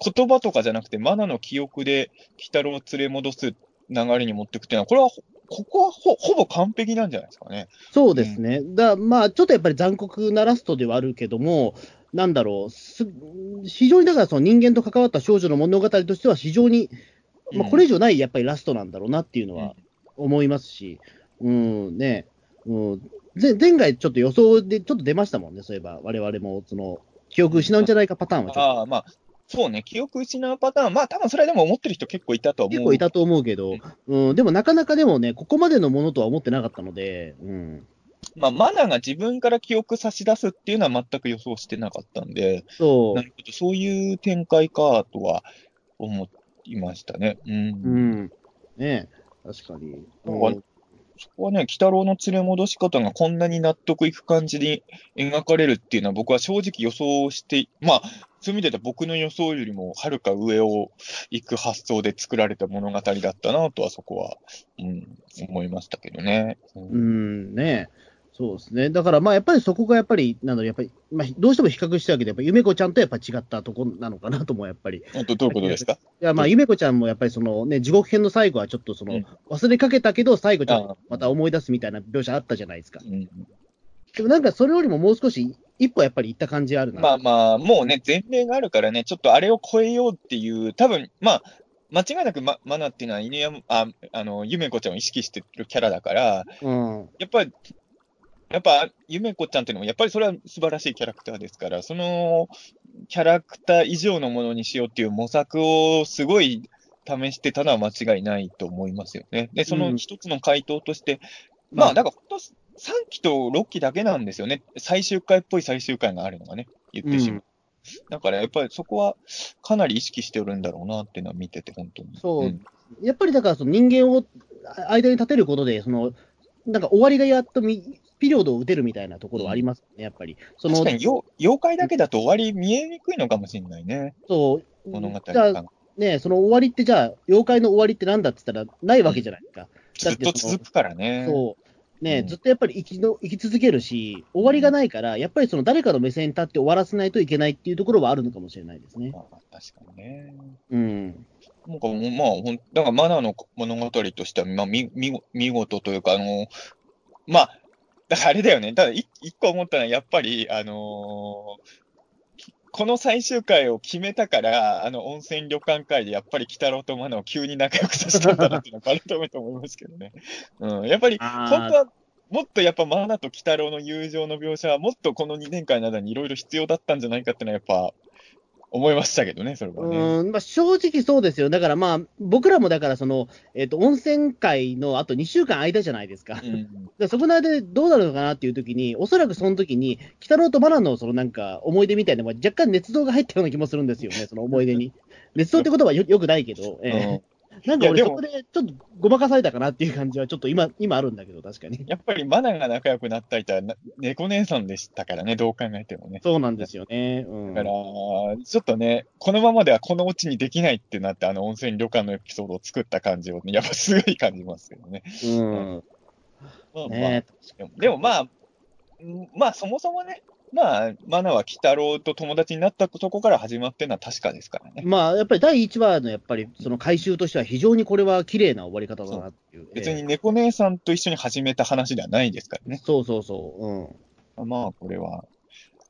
言葉とかじゃなくて、マナの記憶で鬼太郎を連れ戻す流れに持っていくっていうのは、これはほ、ここはほほぼ完璧なんじゃないですかね。そうですね。だまあ、ちょっとやっぱり残酷なラストではあるけども、なんだろう、す非常にだからその人間と関わった少女の物語としては非常に、まあ、これ以上ないやっぱりラストなんだろうなっていうのは思いますし、うん、ね、うん、ぜ前回ちょっと予想でちょっと出ましたもんね、そういえば、我々も、その、記憶失うんじゃないかパターンはちょっと。ああ、まあ、そうね、記憶失うパターン、まあ、多分それはでも思ってる人結構いたとは思う。結構いたと思うけど、うん、でもなかなかでもね、ここまでのものとは思ってなかったので、うん、まあ、マナが自分から記憶差し出すっていうのは全く予想してなかったんで、そなるほど、そういう展開かとは思いましたね。うん。う、うん、ね確かに。なんかそこはね、鬼太郎の連れ戻し方がこんなに納得いく感じに描かれるっていうのは僕は正直予想して、まあ、そういう意味では僕の予想よりもはるか上を行く発想で作られた物語だったなとはそこは、うん、思いましたけどね。ううんん、ねそうですね。だからまあやっぱりそこがやっぱり、なんだろう、やっぱり、まあどうしても比較したわけで、やっぱゆめこちゃんとやっぱ違ったとこなのかなともやっぱり。いあとどういうことですか？やまあゆめこちゃんもやっぱりそのね、地獄編の最後はちょっとその、うん忘れかけたけど、最後ちょっあとまた思い出すみたいな描写あったじゃないですか。うんでもなんかそれよりももう少し一歩やっぱり行った感じあるな。まあまあ、もうね、前例があるからね、ちょっとあれを超えようっていう、多分まあ、間違いなくママナっていうのは犬山、あ、あの、ゆめこちゃんを意識してるキャラだから、うん。やっぱり、やっぱ、ゆめこちゃんっていうのも、やっぱりそれは素晴らしいキャラクターですから、そのキャラクター以上のものにしようっていう模索をすごい試してたのは間違いないと思いますよね。で、その一つの回答として、まあ、だから本当、3期と6期だけなんですよね。最終回っぽい最終回があるのがね、言ってしまう。だからやっぱりそこはかなり意識してるんだろうなっていうのは見てて、本当に。そうんやっぱりだからその人間をあ間に立てることで、その、なんか終わりがやっとみピリオドを打てるみたいなところはありますね、やっぱり。その確かによ妖怪だけだと終わり見えにくいのかもしれないね、そう物語じゃあが。ね、その終わりってじゃあ、妖怪の終わりってなんだって言ったら、ないわけじゃないですか。ずっと続くからね。そう。ね、うんずっとやっぱり生きの生き続けるし、終わりがないから、やっぱりその誰かの目線に立って終わらせないといけないっていうところはあるのかもしれないですね。まあ、確かにね。うん。なんかもう、まあ、ほんだからマナーの物語としては、まあ、み、み、見事というか、あの、まあ、だからあれだよね。ただ、い一個思ったのは、やっぱり、あのーきこの最終回を決めたから、あの、温泉旅館会で、やっぱり、鬼太郎とマナーを急に仲良くさせたんだなっていうのは、改めて思いますけどね。うん。やっぱり、本当は、もっとやっぱマナと鬼太郎の友情の描写は、もっとこの2年間の間にいろいろ必要だったんじゃないかっていうのは、やっぱ、思いましたけどね、それはね。うんまあ、正直そうですよ。だからまあ、僕らもだからその、えっ、と、温泉会のあと2週間空いたじゃないですか。うん でそこの間でどうなるのかなっていう時に、おそらくその時に、鬼太郎とマナのそのなんか思い出みたいなのが若干捏造が入ったような気もするんですよね、その思い出に。捏造って言葉はよよくないけど、ええなんか俺そこでちょっとごまかされたかなっていう感じはちょっと今、今あるんだけど、確かに。やっぱりマナが仲良くなった人はな猫姉さんでしたからね、どう考えてもね。そうなんですよね。うん。だから、ちょっとね、このままではこのオチにできないってなって、あの温泉旅館のエピソードを作った感じを、ね、やっぱすごい感じますけどね。うん。まあまあねでもまあ、うんまあそもそもね、まあ、マナは鬼太郎と友達になったとこから始まってるのは確かですからね。まあ、やっぱり第1話のやっぱりその回収としては非常にこれは綺麗な終わり方だなっていう。別にえ猫姉さんと一緒に始めた話ではないですからねえ。そうそうそう。うん。まあ、これは。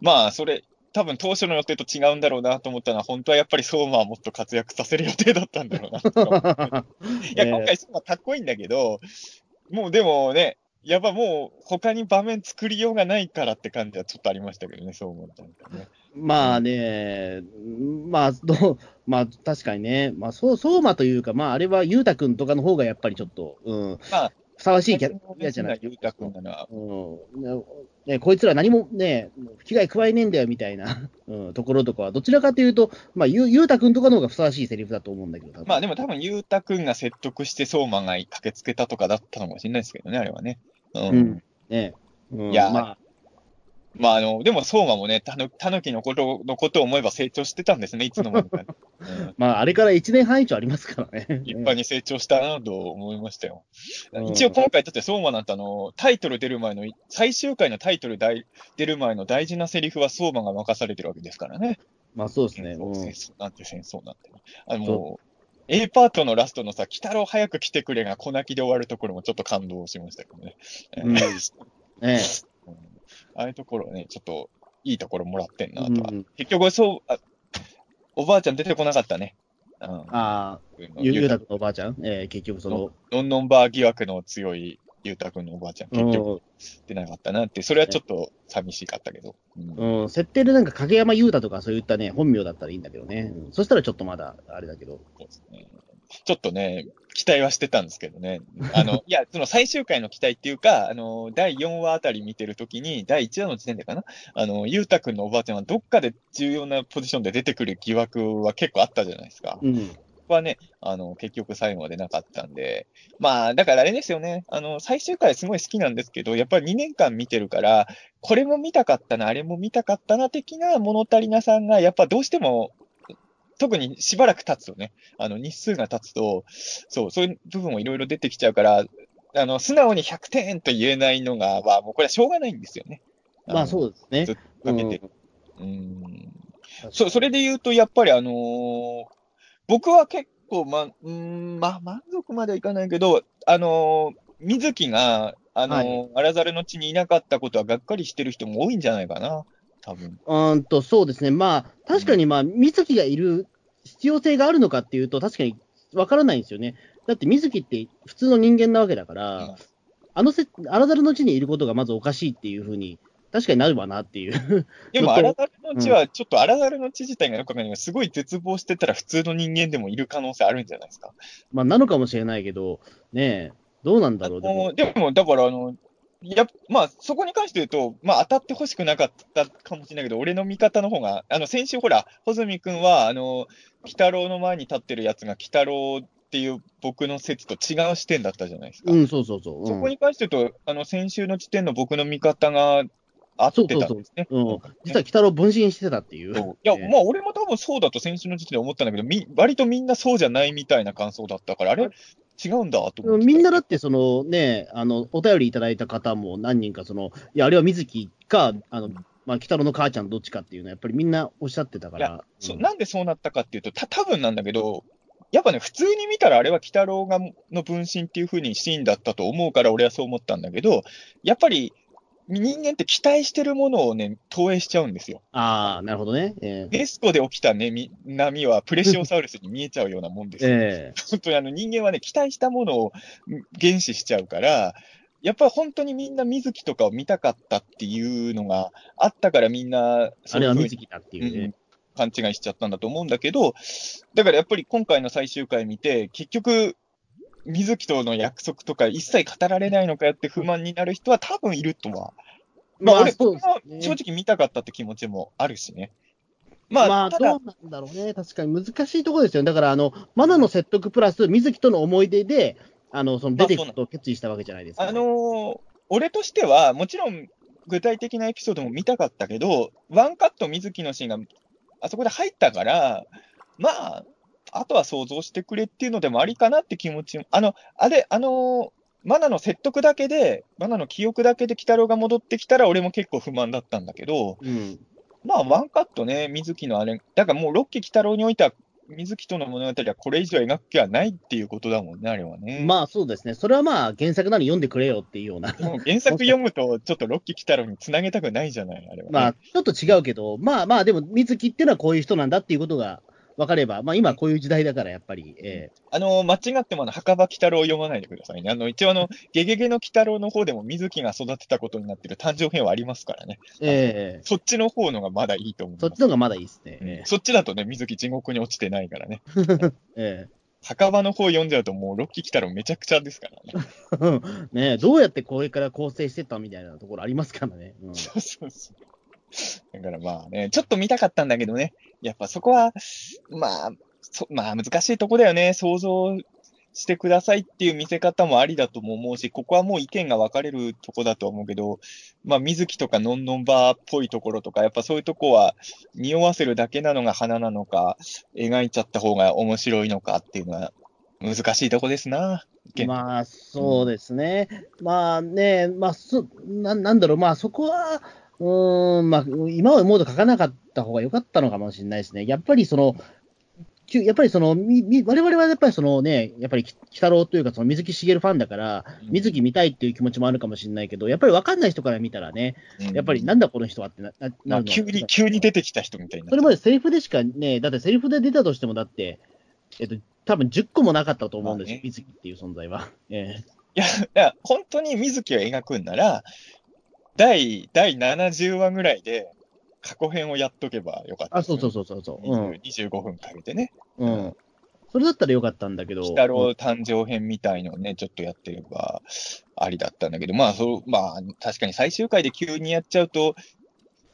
まあ、それ、多分当初の予定と違うんだろうなと思ったのは、本当はやっぱり相馬はもっと活躍させる予定だったんだろうな。いや、ええ今回相馬かっこいいんだけど、もうでもね、やっぱもう他に場面作りようがないからって感じはちょっとありましたけどね、そう思ったんだね。まあね、まあ、どう、まあ確かにね、まあそう、相馬というか、まああれは裕太君とかの方がやっぱりちょっと、うん、まあ、ふさわしいキャラじゃない。ゆうたくんなうんね、こいつら何もね、危害加えねえんだよみたいな、うん、ところとかは、どちらかというと、まあ、ゆ裕太君とかの方がふさわしいセリフだと思うんだけど、まあでも多分ゆうたくんが説得して相馬が駆けつけたとかだったのかもしれないですけどね、あれはね。うん。うんね、うん、いやまあ、まああの、でも相馬もね、たぬたぬきのことのことを思えば成長してたんですね、いつの間にか。うんまあ、あれから1年半以上ありますからね。立派に成長したなと思いましたよ。うん一応今回だって相馬なんてあの、タイトル出る前の、最終回のタイトル大出る前の大事なセリフは相馬が任されてるわけですからね。まあそうですね。戦争なんて戦争なんて。あの、もう、A パートのラストのさ、鬼太郎早く来てくれが小泣きで終わるところもちょっと感動しましたけどね。うん。ねうん。ああいうところはね、ちょっといいところもらってんなと。は。うん。結局そうあ、おばあちゃん出てこなかったね。うん。ああ、ゆゆうたくんのおばあちゃん、えー結局その、のんのんばー疑惑の強いゆうたくんのおばあちゃん、結局出なかったなって、それはちょっと寂しかったけど。うんうん、うん、設定でなんか影山優太とかそういったね、本名だったらいいんだけどね。うんそしたらちょっとまだあれだけど。そうですねちょっとね、期待はしてたんですけどね。あの、いや、その最終回の期待っていうか、あの、第4話あたり見てるときに、第1話の時点でかな、あの、ゆうたくんのおばあちゃんはどっかで重要なポジションで出てくる疑惑は結構あったじゃないですか。うん。はね、あの、結局最後までなかったんで、まあ、だからあれですよね、あの、最終回すごい好きなんですけど、やっぱり2年間見てるから、これも見たかったな、あれも見たかったな、的な物足りなさんが、やっぱどうしても、特にしばらく経つとね、あの、日数が経つと、そう、そういう部分もいろいろ出てきちゃうから、あの、素直に100点と言えないのが、まあ、もうこれはしょうがないんですよね。まあう。そうですねず。っとかけてうんうん。そ、それで言うと、やっぱりあのー僕は結構、ま、うーん、まあ、満足まではいかないけど、あのー水木が、あのーは荒猿の地にいなかったことはがっかりしてる人も多いんじゃないかな、多分。うーんと、そうですね。まあ、確かにまあ、水木がいる必要性があるのかっていうと、確かにわからないんですよね。だって水木って普通の人間なわけだから、うんあのせ、荒猿の地にいることがまずおかしいっていうふうに、確かになるわなっていう。でも、ずっと荒猿の地は、ちょっと荒猿の地自体がよくわかんないけど、すごい絶望してたら普通の人間でもいる可能性あるんじゃないですか。まあ、なのかもしれないけど、ねえ、どうなんだあろう。でものでも、だから、あの、やまあ、そこに関して言うと、まあ、当たってほしくなかったかもしれないけど、俺の味方の方が、あの、先週ほら、穂積君は、あの、鬼太郎の前に立ってるやつが鬼太郎っていう僕の説と違う視点だったじゃないですか。うん、そうそうそう。うんそこに関して言うと、あの、先週の時点の僕の味方が合ってたんですね。うん、実は北郎分身してたっていう。そういや、ねまあ、俺も多分そうだと先週の時点で思ったんだけど、み割とみんなそうじゃないみたいな感想だったから、あれ、違うんだと思って。みんなだって、そのね、あの、お便りいただいた方も何人か、その、いや、あれは水木か、あの、まあ、鬼太郎の母ちゃんどっちかっていうのは、やっぱりみんなおっしゃってたかいやら。そうなんでそうなったかっていうと、た多分なんだけど、やっぱね、普通に見たらあれは鬼太郎がの分身っていう風にシーンだったと思うから、俺はそう思ったんだけど、やっぱり人間って期待してるものをね、投影しちゃうんですよ。ああ、なるほどね。ええゲストで起きた、ね、み波はプレシオサウルスに見えちゃうようなもんですよ。え本当にあの人間はね、期待したものを原視しちゃうから、やっぱり本当にみんな水木とかを見たかったっていうのがあったからみんな、あれはそういうふうに水木だっていううんね。勘違いしちゃったんだと思うんだけど、だからやっぱり今回の最終回見て、結局、水木との約束とか一切語られないのかよって不満になる人は多分いるとは。まあ俺、そう僕も正直見たかったって気持ちもあるしね。まあ、まあ、どう、なんだろうね。確かに難しいところですよね。だから、あの、マナの説得プラス、水木との思い出で、あの、その出ていくことを決意したわけじゃないですか、あのー俺としては、もちろん具体的なエピソードも見たかったけど、ワンカット水木のシーンがあそこで入ったから、まあ、あとは想像してくれっていうのでもありかなって気持ちも、あの、あれ、あのーマナの説得だけで、マナの記憶だけで鬼太郎が戻ってきたら、俺も結構不満だったんだけど、うん。まあ、ワンカットね、水木のあれ、だからもう、ロッキー鬼太郎においては、水木との物語はこれ以上描く気はないっていうことだもんね、あれはね。まあ、そうですね。それはまあ、原作なのに読んでくれよっていうような。原作読むと、ちょっとロッキー・キタロにつなげたくないじゃない、あれは、ね。まあ、ちょっと違うけど、まあまあ、でも、水木っていうのはこういう人なんだっていうことが分かれば、まあ今こういう時代だから、やっぱり、えあの、間違ってもあの、墓場鬼太郎を読まないでくださいね。あの、一応あの、ゲゲゲの鬼太郎の方でも水木が育てたことになってる誕生編はありますからね。ええそっちの方のがまだいいと思います。そっちの方がまだいいですね。うんえそっちだとね、水木地獄に落ちてないからね。ええ墓場の方読んじゃうともうロッキー・キタロめちゃくちゃですからね。え ねえどうやってこれから構成してったみたいなところありますからね。うん そうそうそう。だからまあね、ちょっと見たかったんだけどね。やっぱそこは、まあ、そまあ難しいとこだよね。想像してくださいっていう見せ方もありだとも思うし、ここはもう意見が分かれるとこだと思うけど、まあ水木とかのんのんばーっぽいところとか、やっぱそういうとこは匂わせるだけなのが花なのか、描いちゃった方が面白いのかっていうのは難しいとこですな。まあ、そうですね。まあね、まあ、そななんだろう、まあそこは、うーん、まあ、今までもっと書かなかった方が良かったのかもしれないですね。やっぱりその、やっぱりその、みみ我々はやっぱりそのね、やっぱりき鬼太郎というか、その水木しげるファンだから、うん。水木見たいっていう気持ちもあるかもしれないけど、やっぱり分かんない人から見たらね、やっぱりなんだこの人はってななるのあ急に、急に出てきた人みたいになそう。れまでセリフでしかね、だってセリフで出たとしても、だって、えっと、多分10個もなかったと思うんですよ、まあね。水木っていう存在は。え。いや、いや、本当に水木を描くんなら、第、第70話ぐらいで過去編をやっとけばよかったあ、そうそうそそうそうそう。うん。25分かけてね。うん。それだったらよかったんだけど。鬼太郎誕生編みたいのをね、ちょっとやってればありだったんだけど、まあ、そう、まあ、確かに最終回で急にやっちゃうと、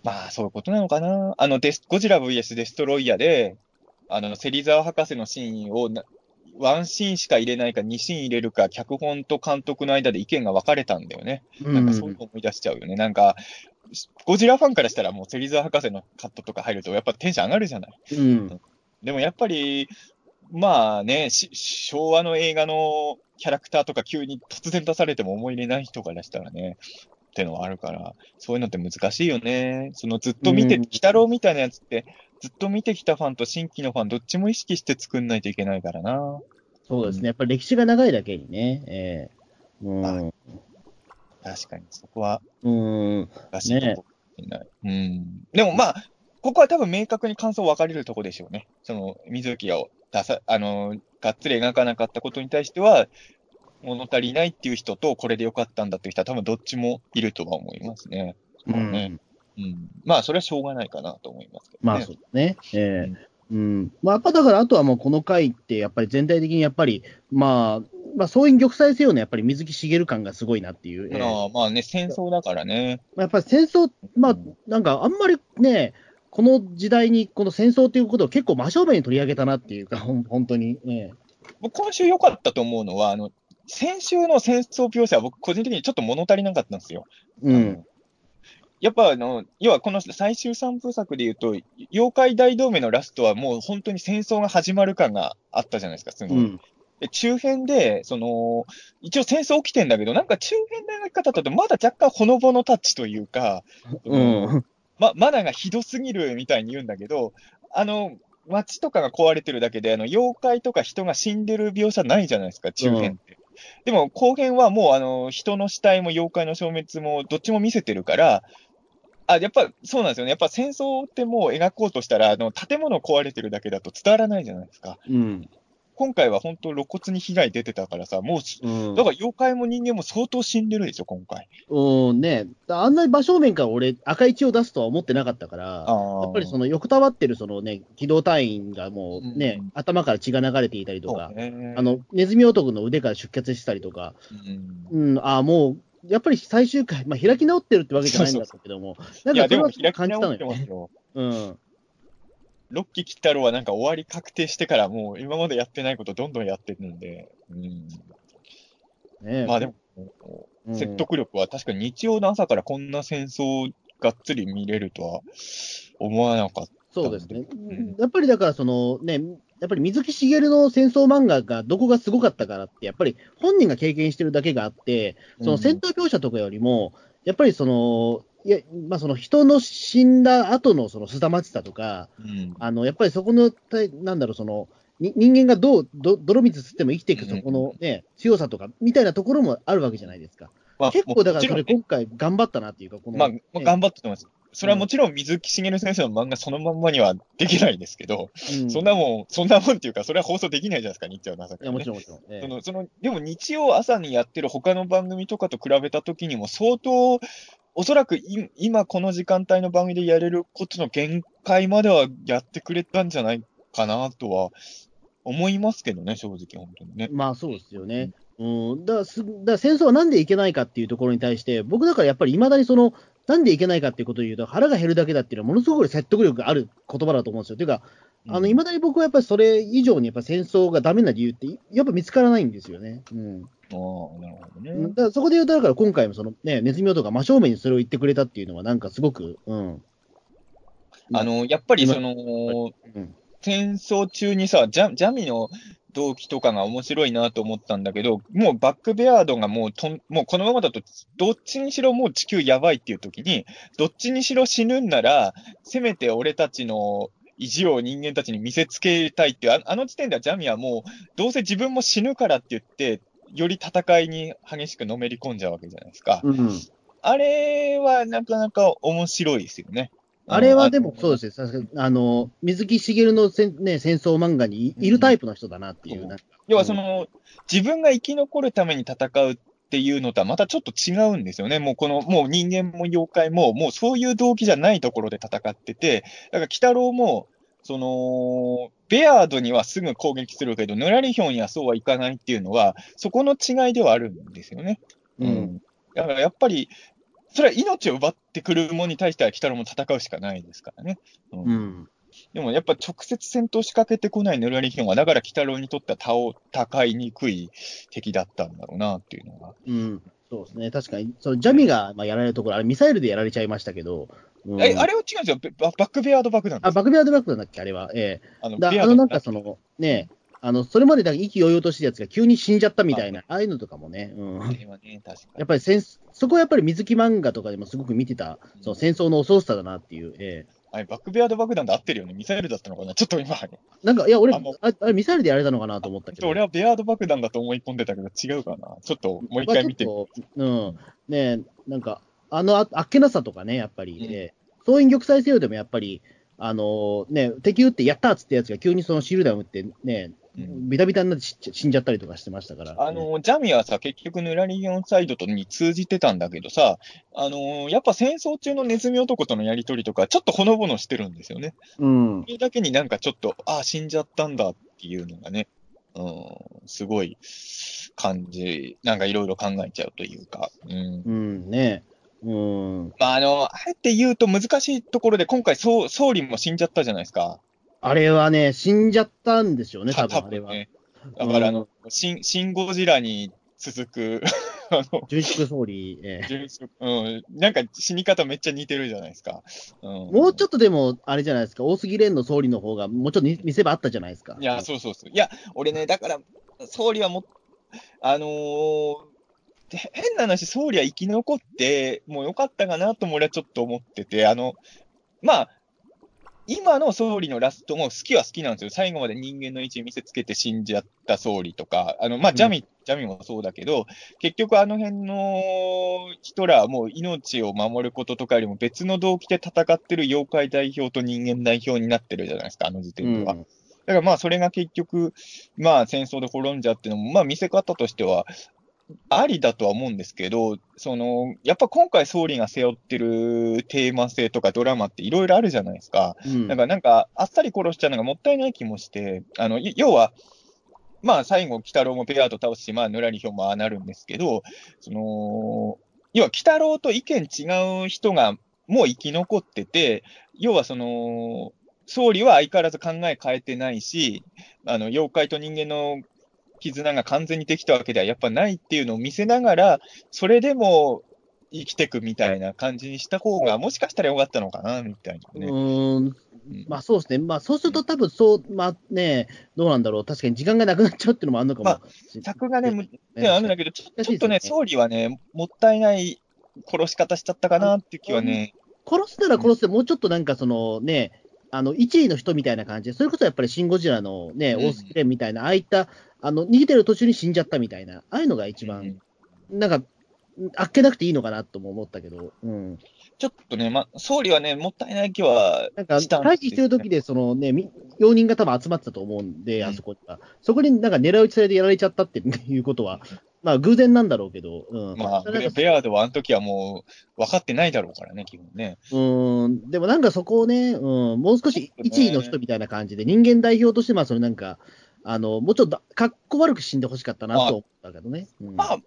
まあ、そういうことなのかな。あの、デスゴジラ VS デストロイヤーで、あの、芹沢博士のシーンをな、ワンシーンしか入れないか、2シーン入れるか、脚本と監督の間で意見が分かれたんだよね。うん、なんかそういうの思い出しちゃうよね。なんか、ゴジラファンからしたらもう芹沢博士のカットとか入るとやっぱテンション上がるじゃない。うん。でもやっぱり、まあね、し昭和の映画のキャラクターとか急に突然出されても思い入れない人からしたらね、ってのはあるから、そういうのって難しいよね。そのずっと見て、うん鬼太郎みたいなやつって、ずっと見てきたファンと新規のファン、どっちも意識して作んないといけないからな。そうですね。やっぱり歴史が長いだけにね。ええうん。確かに、そこはうん。難しいとこかもしれない。うん。でもまあ、ここは多分明確に感想分かれるとこでしょうね。その、水木を出さ、あの、がっつり描かなかったことに対しては、物足りないっていう人と、これでよかったんだっていう人は多分どっちもいるとは思いますね。うんねうん。まあ、それはしょうがないかなと思いますけどね。まあそうですね。ええうん。まあやっぱだから、あとはもうこの回って、やっぱり全体的にやっぱり、まあ、まあそういう玉砕せよね、やっぱり水木しげる感がすごいなっていう。ええああまあね、戦争だからね。まあやっぱり戦争、まあなんかあんまりね、この時代にこの戦争ということを結構真正面に取り上げたなっていうか、本当に。ええ僕、今週良かったと思うのは、あの、先週の戦争描写は僕、個人的にちょっと物足りなかったんですよ。うん。やっぱあの、要はこの最終三部作で言うと、妖怪大同盟のラストはもう本当に戦争が始まる感があったじゃないですか、すごい。うん。で中編で、その、一応戦争起きてんだけど、なんか中編の描き方だとまだ若干ほのぼのタッチというか、うん。ま、マナがひどすぎるみたいに言うんだけど、あの、街とかが壊れてるだけで、あの、妖怪とか人が死んでる描写ないじゃないですか、中編って。でも、後編はもう、あの、人の死体も妖怪の消滅も、どっちも見せてるから、あ、やっぱ、そうなんですよね。やっぱ戦争ってもう描こうとしたら、あの、建物壊れてるだけだと伝わらないじゃないですか。うん。今回は本当露骨に被害出てたからさ、もうし、うんだから妖怪も人間も相当死んでるでしょ、今回。うんね、あんなに真正面から俺、赤い血を出すとは思ってなかったから、あやっぱりその横たわってるそのね、機動隊員がもうね、うん頭から血が流れていたりとか、ねあの、ネズミ男の腕から出血したりとか、うんうん、ああ、もう、やっぱり最終回、まあ、開き直ってるってわけじゃないんだけども、なんいや、でもかそれは開き感じたのよね。直ってますよ。うん。ロッキー・キッタロはなんか終わり確定してから、もう今までやってないことどんどんやってるんで、うん、ねまあでも、うん説得力は確かに日曜の朝からこんな戦争がっつり見れるとは思わなかった。そうですねうん。やっぱりだから、そのね、やっぱり水木しげるの戦争漫画がどこがすごかったからって、やっぱり本人が経験してるだけがあって、その戦闘描写とかよりも、やっぱりその、いや、まあその人の死んだ後のその凄まじさとか、うんあの、やっぱりそこの、たなんだろう、その、に人間がどう、ど泥水吸っても生きていくそこのね、強さとか、みたいなところもあるわけじゃないですか。まあ結構だからそれ今回頑張ったなっていうか、この、まあ、ねまあ頑張っててます。それはもちろん水木しげる先生の漫画そのまんまにはできないですけど、うんそんなもん、そんなもんっていうか、それは放送できないじゃないですか、日曜の朝かいや、ら、ね。もちろんもちろん。ええその、その、でも日曜朝にやってる他の番組とかと比べたときにも相当、おそらくい今この時間帯の番組でやれることの限界まではやってくれたんじゃないかなとは思いますけどね、正直、本当にね。まあそうですよね。うん、だからすだから戦争はなんでいけないかっていうところに対して、僕だからやっぱりいまだにその、なんでいけないかっていうことを言うと、腹が減るだけだっていうのは、ものすごく説得力がある言葉だと思うんですよ。というか、あの、いまだに僕はやっぱりそれ以上にやっぱ戦争がダメな理由って、やっぱ見つからないんですよね。うん。ああ、なるほどね。だからそこで言うと、だから今回もそのね、ネズミ男が真正面にそれを言ってくれたっていうのは、なんかすごく、うん。あの、やっぱりその、うん、戦争中にさ、ジャジャミの動機とかが面白いなと思ったんだけど、もうバックベアードがもうとん、もうこのままだと、どっちにしろもう地球やばいっていう時に、どっちにしろ死ぬんなら、せめて俺たちの意地を人間たちに見せつけたいっていう、ああの時点ではジャミはもう、どうせ自分も死ぬからって言って、より戦いに激しくのめり込んじゃうわけじゃないですか。うん。あれはなかなか面白いですよね。あれはでもそうですあの水木しげるのせん、ね、戦争漫画にいいるタイプの人だなっていう、うん要はその、自分が生き残るために戦うっていうのとはまたちょっと違うんですよね。もうこの、もう人間も妖怪も、もうそういう動機じゃないところで戦ってて、だから、鬼太郎も、その、ベアードにはすぐ攻撃するけど、ヌラリヒョンにはそうはいかないっていうのは、そこの違いではあるんですよね。うん。だからやっぱり、それは命を奪ってくるものに対しては、鬼太郎も戦うしかないですからね。うんうん。でもやっぱ直接戦闘仕掛けてこないヌラリヒョンは、だから鬼太郎にとっては倒戦いにくい敵だったんだろうなっていうのが。うん。そうですね。確かに、そのジャミがまあやられるところ、あれミサイルでやられちゃいましたけど、うんえ、あれは違うんですよ。ババックベアード爆弾であ、す。バグベアードバックなんだっけ、あれは。ええードあのなんかその、ね、あの、それまでだけ意気揚々としてたやつが急に死んじゃったみたいな、ああいうのとかもね、うん。ね、やっぱり戦そこはやっぱり水木漫画とかでもすごく見てた、その戦争の恐ろしさだなっていう、ええあれ、バックベアード爆弾で合ってるよね。ミサイルだったのかなちょっと今、なんか、いや、俺、ああれミサイルでやられたのかなと思ったけど。俺はベアード爆弾だと思い込んでたけど、違うかな。ちょっともう一回見てうん。ねえ、なんか、あのああっけなさとかね、やっぱり、うんええ総員玉砕せよでもやっぱり、あのね、敵撃ってやったっつってやつが急にそのシール弾撃ってね、うんビタビタになって死死んじゃったりとかしてましたから。あの、ジャミはさ、結局ヌラリヒョンサイドとに通じてたんだけどさ、あのやっぱ戦争中のネズミ男とのやりとりとか、ちょっとほのぼのしてるんですよね。うん。それだけになんかちょっと、ああ、死んじゃったんだっていうのがね、うん、すごい感じ、なんかいろいろ考えちゃうというか、うん。うん、ねうん。まあ、あの、あえて言うと難しいところで、今回総、総理も死んじゃったじゃないですか。あれはね、死んじゃったんでしょうね、多た分あれは。ね。だから、あの、シン、シンゴジラに続く、あの、純粛総理、ええうん、なんか死に方めっちゃ似てるじゃないですか。うん、もうちょっとでも、あれじゃないですか、大杉蓮の総理の方が、もうちょっとに見せ場あったじゃないですか。いや、そうそうそう。いや、俺ね、だから、う総理はも、あのーで変な話、総理は生き残って、もうよかったかなとも俺はちょっと思ってて、あの、まあ、今の総理のラストも好きは好きなんですよ。最後まで人間の位置見せつけて死んじゃった総理とか、あの、まあ、ジャミ、ジャミもそうだけど、結局あの辺の人らはもう命を守ることとかよりも別の動機で戦ってる妖怪代表と人間代表になってるじゃないですか、あの時点では。うんだからまあそれが結局、まあ戦争で滅んじゃうってのも、まあ見せ方としてはありだとは思うんですけど、その、やっぱ今回総理が背負ってるテーマ性とかドラマっていろいろあるじゃないですか。うんだからなんか、あっさり殺しちゃうのがもったいない気もして、あの、い要は、まあ最後、鬼太郎もペアード倒すし、まあ、ぬらりひょんもああなるんですけど、その、要は、鬼太郎と意見違う人がもう生き残ってて、要はその、総理は相変わらず考え変えてないし、あの、妖怪と人間の絆が完全にできたわけではやっぱないっていうのを見せながら、それでも生きてくみたいな感じにした方が、もしかしたらよかったのかな、みたいなうね。うん。まあそうですね、まあそうすると、多分そう、まあね、どうなんだろう、確かに時間がなくなっちゃうっていうのもあるのかもまし。れない。作がね、むねであるんだけど、ちちょっとね、総理はね、もったいない殺し方しちゃったかなっていう気はね、殺すなら殺すで、もうちょっとなんかそのね、あの一位の人みたいな感じ。で、それこそやっぱりシン・ゴジラのね、うん。オースキレンみたいな、ああいった、あの逃げてる途中に死んじゃったみたいな、ああいうのが一番、なんか、あっけなくていいのかなとも思ったけど、うん、ちょっとね、ま、総理はね、もったいない気はなんか、退治してる時で、そのね、み容認が多分集まってたと思うんで、うん。あそこには。そこになんか狙い撃ちされてやられちゃったっていうことは、まあ偶然なんだろうけど、うん。まあ、ベベアードはあの時はもう分かってないだろうからね、基本ね。うん、でもなんかそこをね、うん、もう少し一位の人みたいな感じで、人間代表として、まあ、それなんか、あの、もうちょっとかっこ悪く死んでほしかったなと思ったけどね。うんまあ、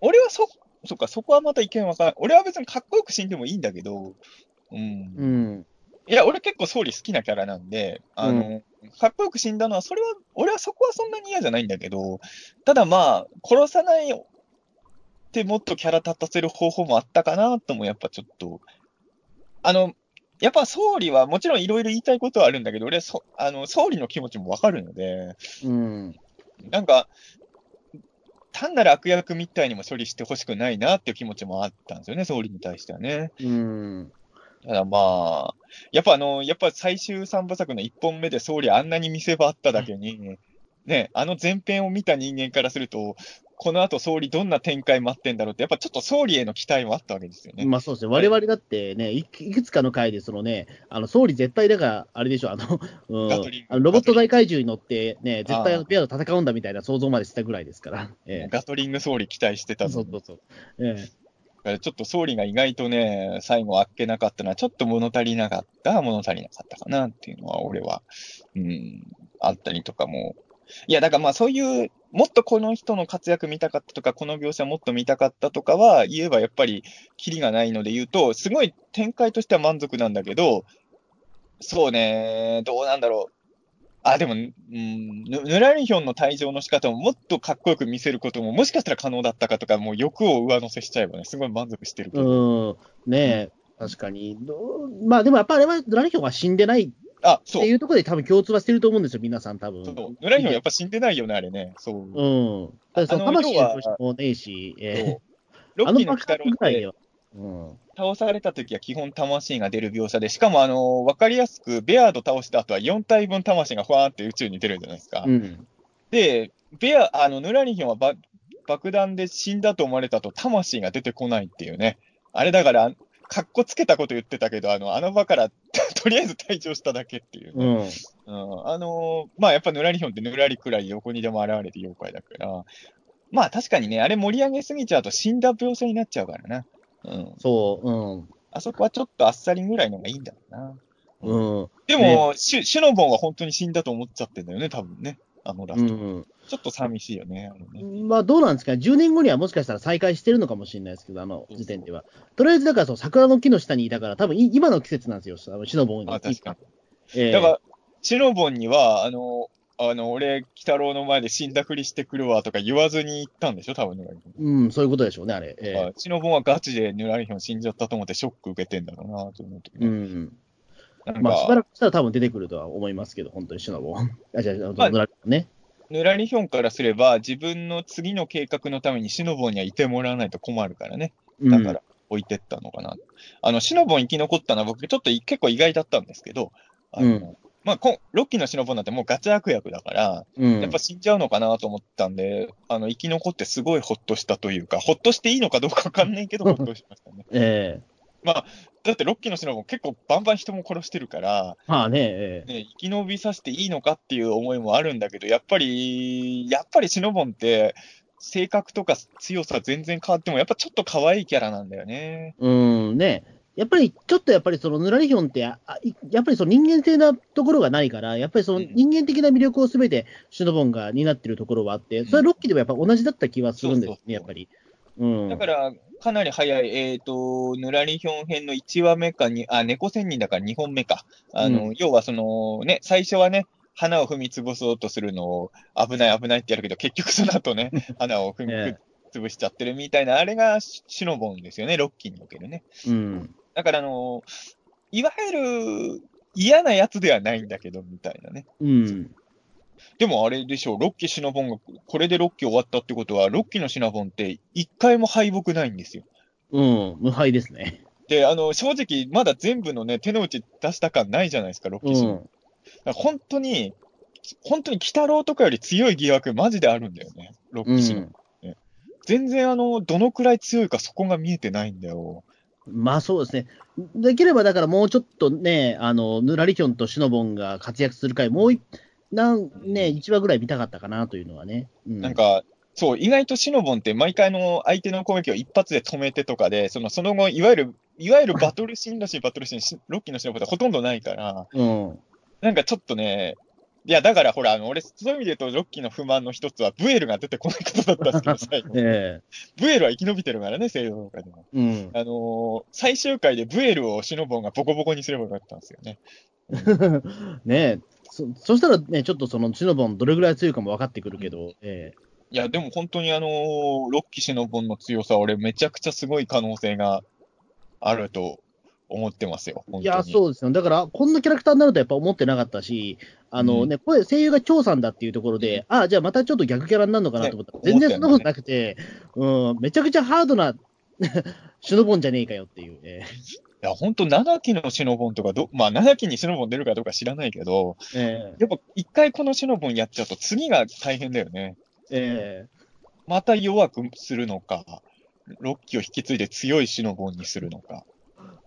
俺はそ、そっか、そこはまた意見分からん。俺は別にかっこよく死んでもいいんだけど、うん。うん。いや、俺結構総理好きなキャラなんで、あの、かっこよく死んだのは、それは、俺はそこはそんなに嫌じゃないんだけど、ただまあ、殺さないってもっとキャラ立たせる方法もあったかなとも、やっぱちょっと、あの、やっぱ総理はもちろんいろいろ言いたいことはあるんだけど、俺はそあの総理の気持ちもわかるので、うん。なんか、単なる悪役みたいにも処理してほしくないなっていう気持ちもあったんですよね、総理に対してはね。うん。ただまあ、やっぱあの、やっぱ最終三部作の一本目で総理あんなに見せ場あっただけに、ね、あの前編を見た人間からすると、この後総理どんな展開待ってんだろうって、やっぱちょっと総理への期待もあったわけですよね。まあそうですね、我々だってね、いいくつかの回で、そのね、あの総理絶対だから、あれでしょ、あの、うんガトリングあのロボット大怪獣に乗って、ね、絶対ペアと戦うんだみたいな想像までしたぐらいですから。えガトリング総理期待してえたそうそうそう。ええだからちょっと総理が意外とね、最後あっけなかったのは、ちょっと物足りなかった、物足りなかったかなっていうのは、俺は、うん、あったりとかも。いや、だからまあそういう、もっとこの人の活躍見たかったとか、この描写もっと見たかったとかは言えばやっぱり、キリがないので言うと、すごい展開としては満足なんだけど、そうね、どうなんだろう。あ、でも、うん、ぬぬらりひょんの退場の仕方ももっとかっこよく見せることももしかしたら可能だったかとか、もう欲を上乗せしちゃえばね、すごい満足してるけど。うん、ねえ、確かに。まあでもやっぱあれは、ラリヒョンは死んでないっあ、そう。ていうところで多分共通はしてると思うんですよ、皆さん多分。そうぬらりひょんやっぱ死んでないよね、あれね。そう。うん。だからその魂の人もねえし、えそうえロッキーの鬼太郎。うん。倒された時は基本魂が出る描写で、しかもあの、わかりやすく、ベアード倒した後は4体分魂がふわーって宇宙に出るじゃないですか。うん。で、ベア、あの、ヌラリヒョンはば爆弾で死んだと思われたと魂が出てこないっていうね。あれだから、かっこつけたこと言ってたけど、あの、あの場から とりあえず退場しただけっていうね、うん。うんあのーまあやっぱぬらりひょんってぬらりくらい横にでも現れて妖怪だから、まあ確かにね、あれ盛り上げすぎちゃうと死んだ描写になっちゃうからな。うん。そう、うん。あそこはちょっとあっさりぐらいのがいいんだろうな。うん。でも、シュシュノボンは本当に死んだと思っちゃってんだよね、多分ね。あのラうスト。ん。ちょっと寂しいよね、あれね。まあどうなんですか？ね、10年後にはもしかしたら再開してるのかもしれないですけど、あの時点では。とりあえず、だからそう桜の木の下にいたから、多分い今の季節なんですよ、あのシノボンに。あ、確かに。ええだから、シュノボンには、あの、あの、俺、鬼太郎の前で死んだふりしてくるわとか言わずに行ったんでしょ、多分ぬらりひょんうん、そういうことでしょうね、あれ。ええあシノボンはガチでヌラリヒョン死んじゃったと思ってショック受けてんだろうなと思うけどね。うん。まあ、しばらくしたら多分出てくるとは思いますけど、本当にシノボン。あ、じゃあ、あのまあドラね。ヌラリヒョンからすれば、自分の次の計画のためにシノボンにはいてもらわないと困るからね。だから置いてったのかな。あの、シノボン生き残ったのは僕ちょっと結構意外だったんですけど、あの、うんまあこ、ロッキーのシノボンなんてもうガチ悪役だから、うん。やっぱ死んじゃうのかなと思ったんで、あの、生き残ってすごいほっとしたというか、ほっとしていいのかどうかわかんないけど、ほっとしましたね。ええだってロッキーのシノボン結構バンバン人も殺してるから、まあね、ええね、生き延びさせていいのかっていう思いもあるんだけど、やっぱり、やっぱりシノボンって、性格とか強さ全然変わっても、やっぱちょっと可愛いキャラなんだよね。うん、ね。やっぱり、ちょっとやっぱりそのヌラリヒョンって、あいやっぱりその人間性なところがないから、やっぱりそのうん人間的な魅力をすべてシノボンが担ってるところはあって、それはロッキーでもやっぱ同じだった気はするんですそうやっぱり。うん。だから、かなり早い、えっ、と、ヌラリヒョン編の1話目かに、あ、猫仙人だから2本目か。あの、う要はその、ね、最初はね、花を踏み潰そうとするのを、危ない危ないってやるけど、結局その後ね、花を踏みえ潰しちゃってるみたいな、あれがシシノボンですよね、ロッキーにおけるね。うん。だから、あの、いわゆる嫌なやつではないんだけど、みたいなね。うん。でもあれでしょう、ロッキーシナボンが、これでロッキー終わったってことは、ロッキーのシナボンって一回も敗北ないんですよ。うん。無敗ですね。で、あの、正直、まだ全部のね、手の内出した感ないじゃないですか、ロッキうーシナボン。本当に、本当に鬼太郎とかより強い疑惑、マジであるんだよね、ロッキうーシナボン。ん。全然、あの、どのくらい強いかそこが見えてないんだよ。まあそうですね。できればだからもうちょっとね、あの、ヌラリヒョンとシノボンが活躍する回、もういなんね、1話ぐらい見たかったかなというのはね。うん、なんか、そう、意外とシノボンって毎回の相手の攻撃を一発で止めてとかで、そのその後、いわゆる、いわゆるバトルシーンらしいバトルシーンし、ロッキーのシノボンってほとんどないから、うん。なんかちょっとね、いや、だからほら、あの、俺、そういう意味で言うと、ロッキーの不満の一つは、ブエルが出てこないことだったんですけど、最後。えブエルは生き延びてるからね、西洋とかでも。えうん。あのー最終回でブエルをシノボンがボコボコにすればよかったんですよね。ねえそ、そしたらね、ちょっとそのシノボンどれぐらい強いかも分かってくるけど、えいや、でも本当にあのーロッキーシノボンの強さ、俺めちゃくちゃすごい可能性があると思ってますよ、本当に。えいや、そうですよ。だから、こんなキャラクターになるとやっぱ思ってなかったし、あのね、これ声優が張さんだっていうところで、ああ、じゃあまたちょっと逆キャラになるのかなと思ったら、ね全然そんなことなくて、うん、めちゃくちゃハードなシノボンじゃねえかよっていう。えいや、本当7期のシノボンとかど、まあ7期にシノボン出るかどうか知らないけど、ええやっぱ一回このシノボンやっちゃうと次が大変だよね。ええまた弱くするのか、ロッキーを引き継いで強いシノボンにするのか。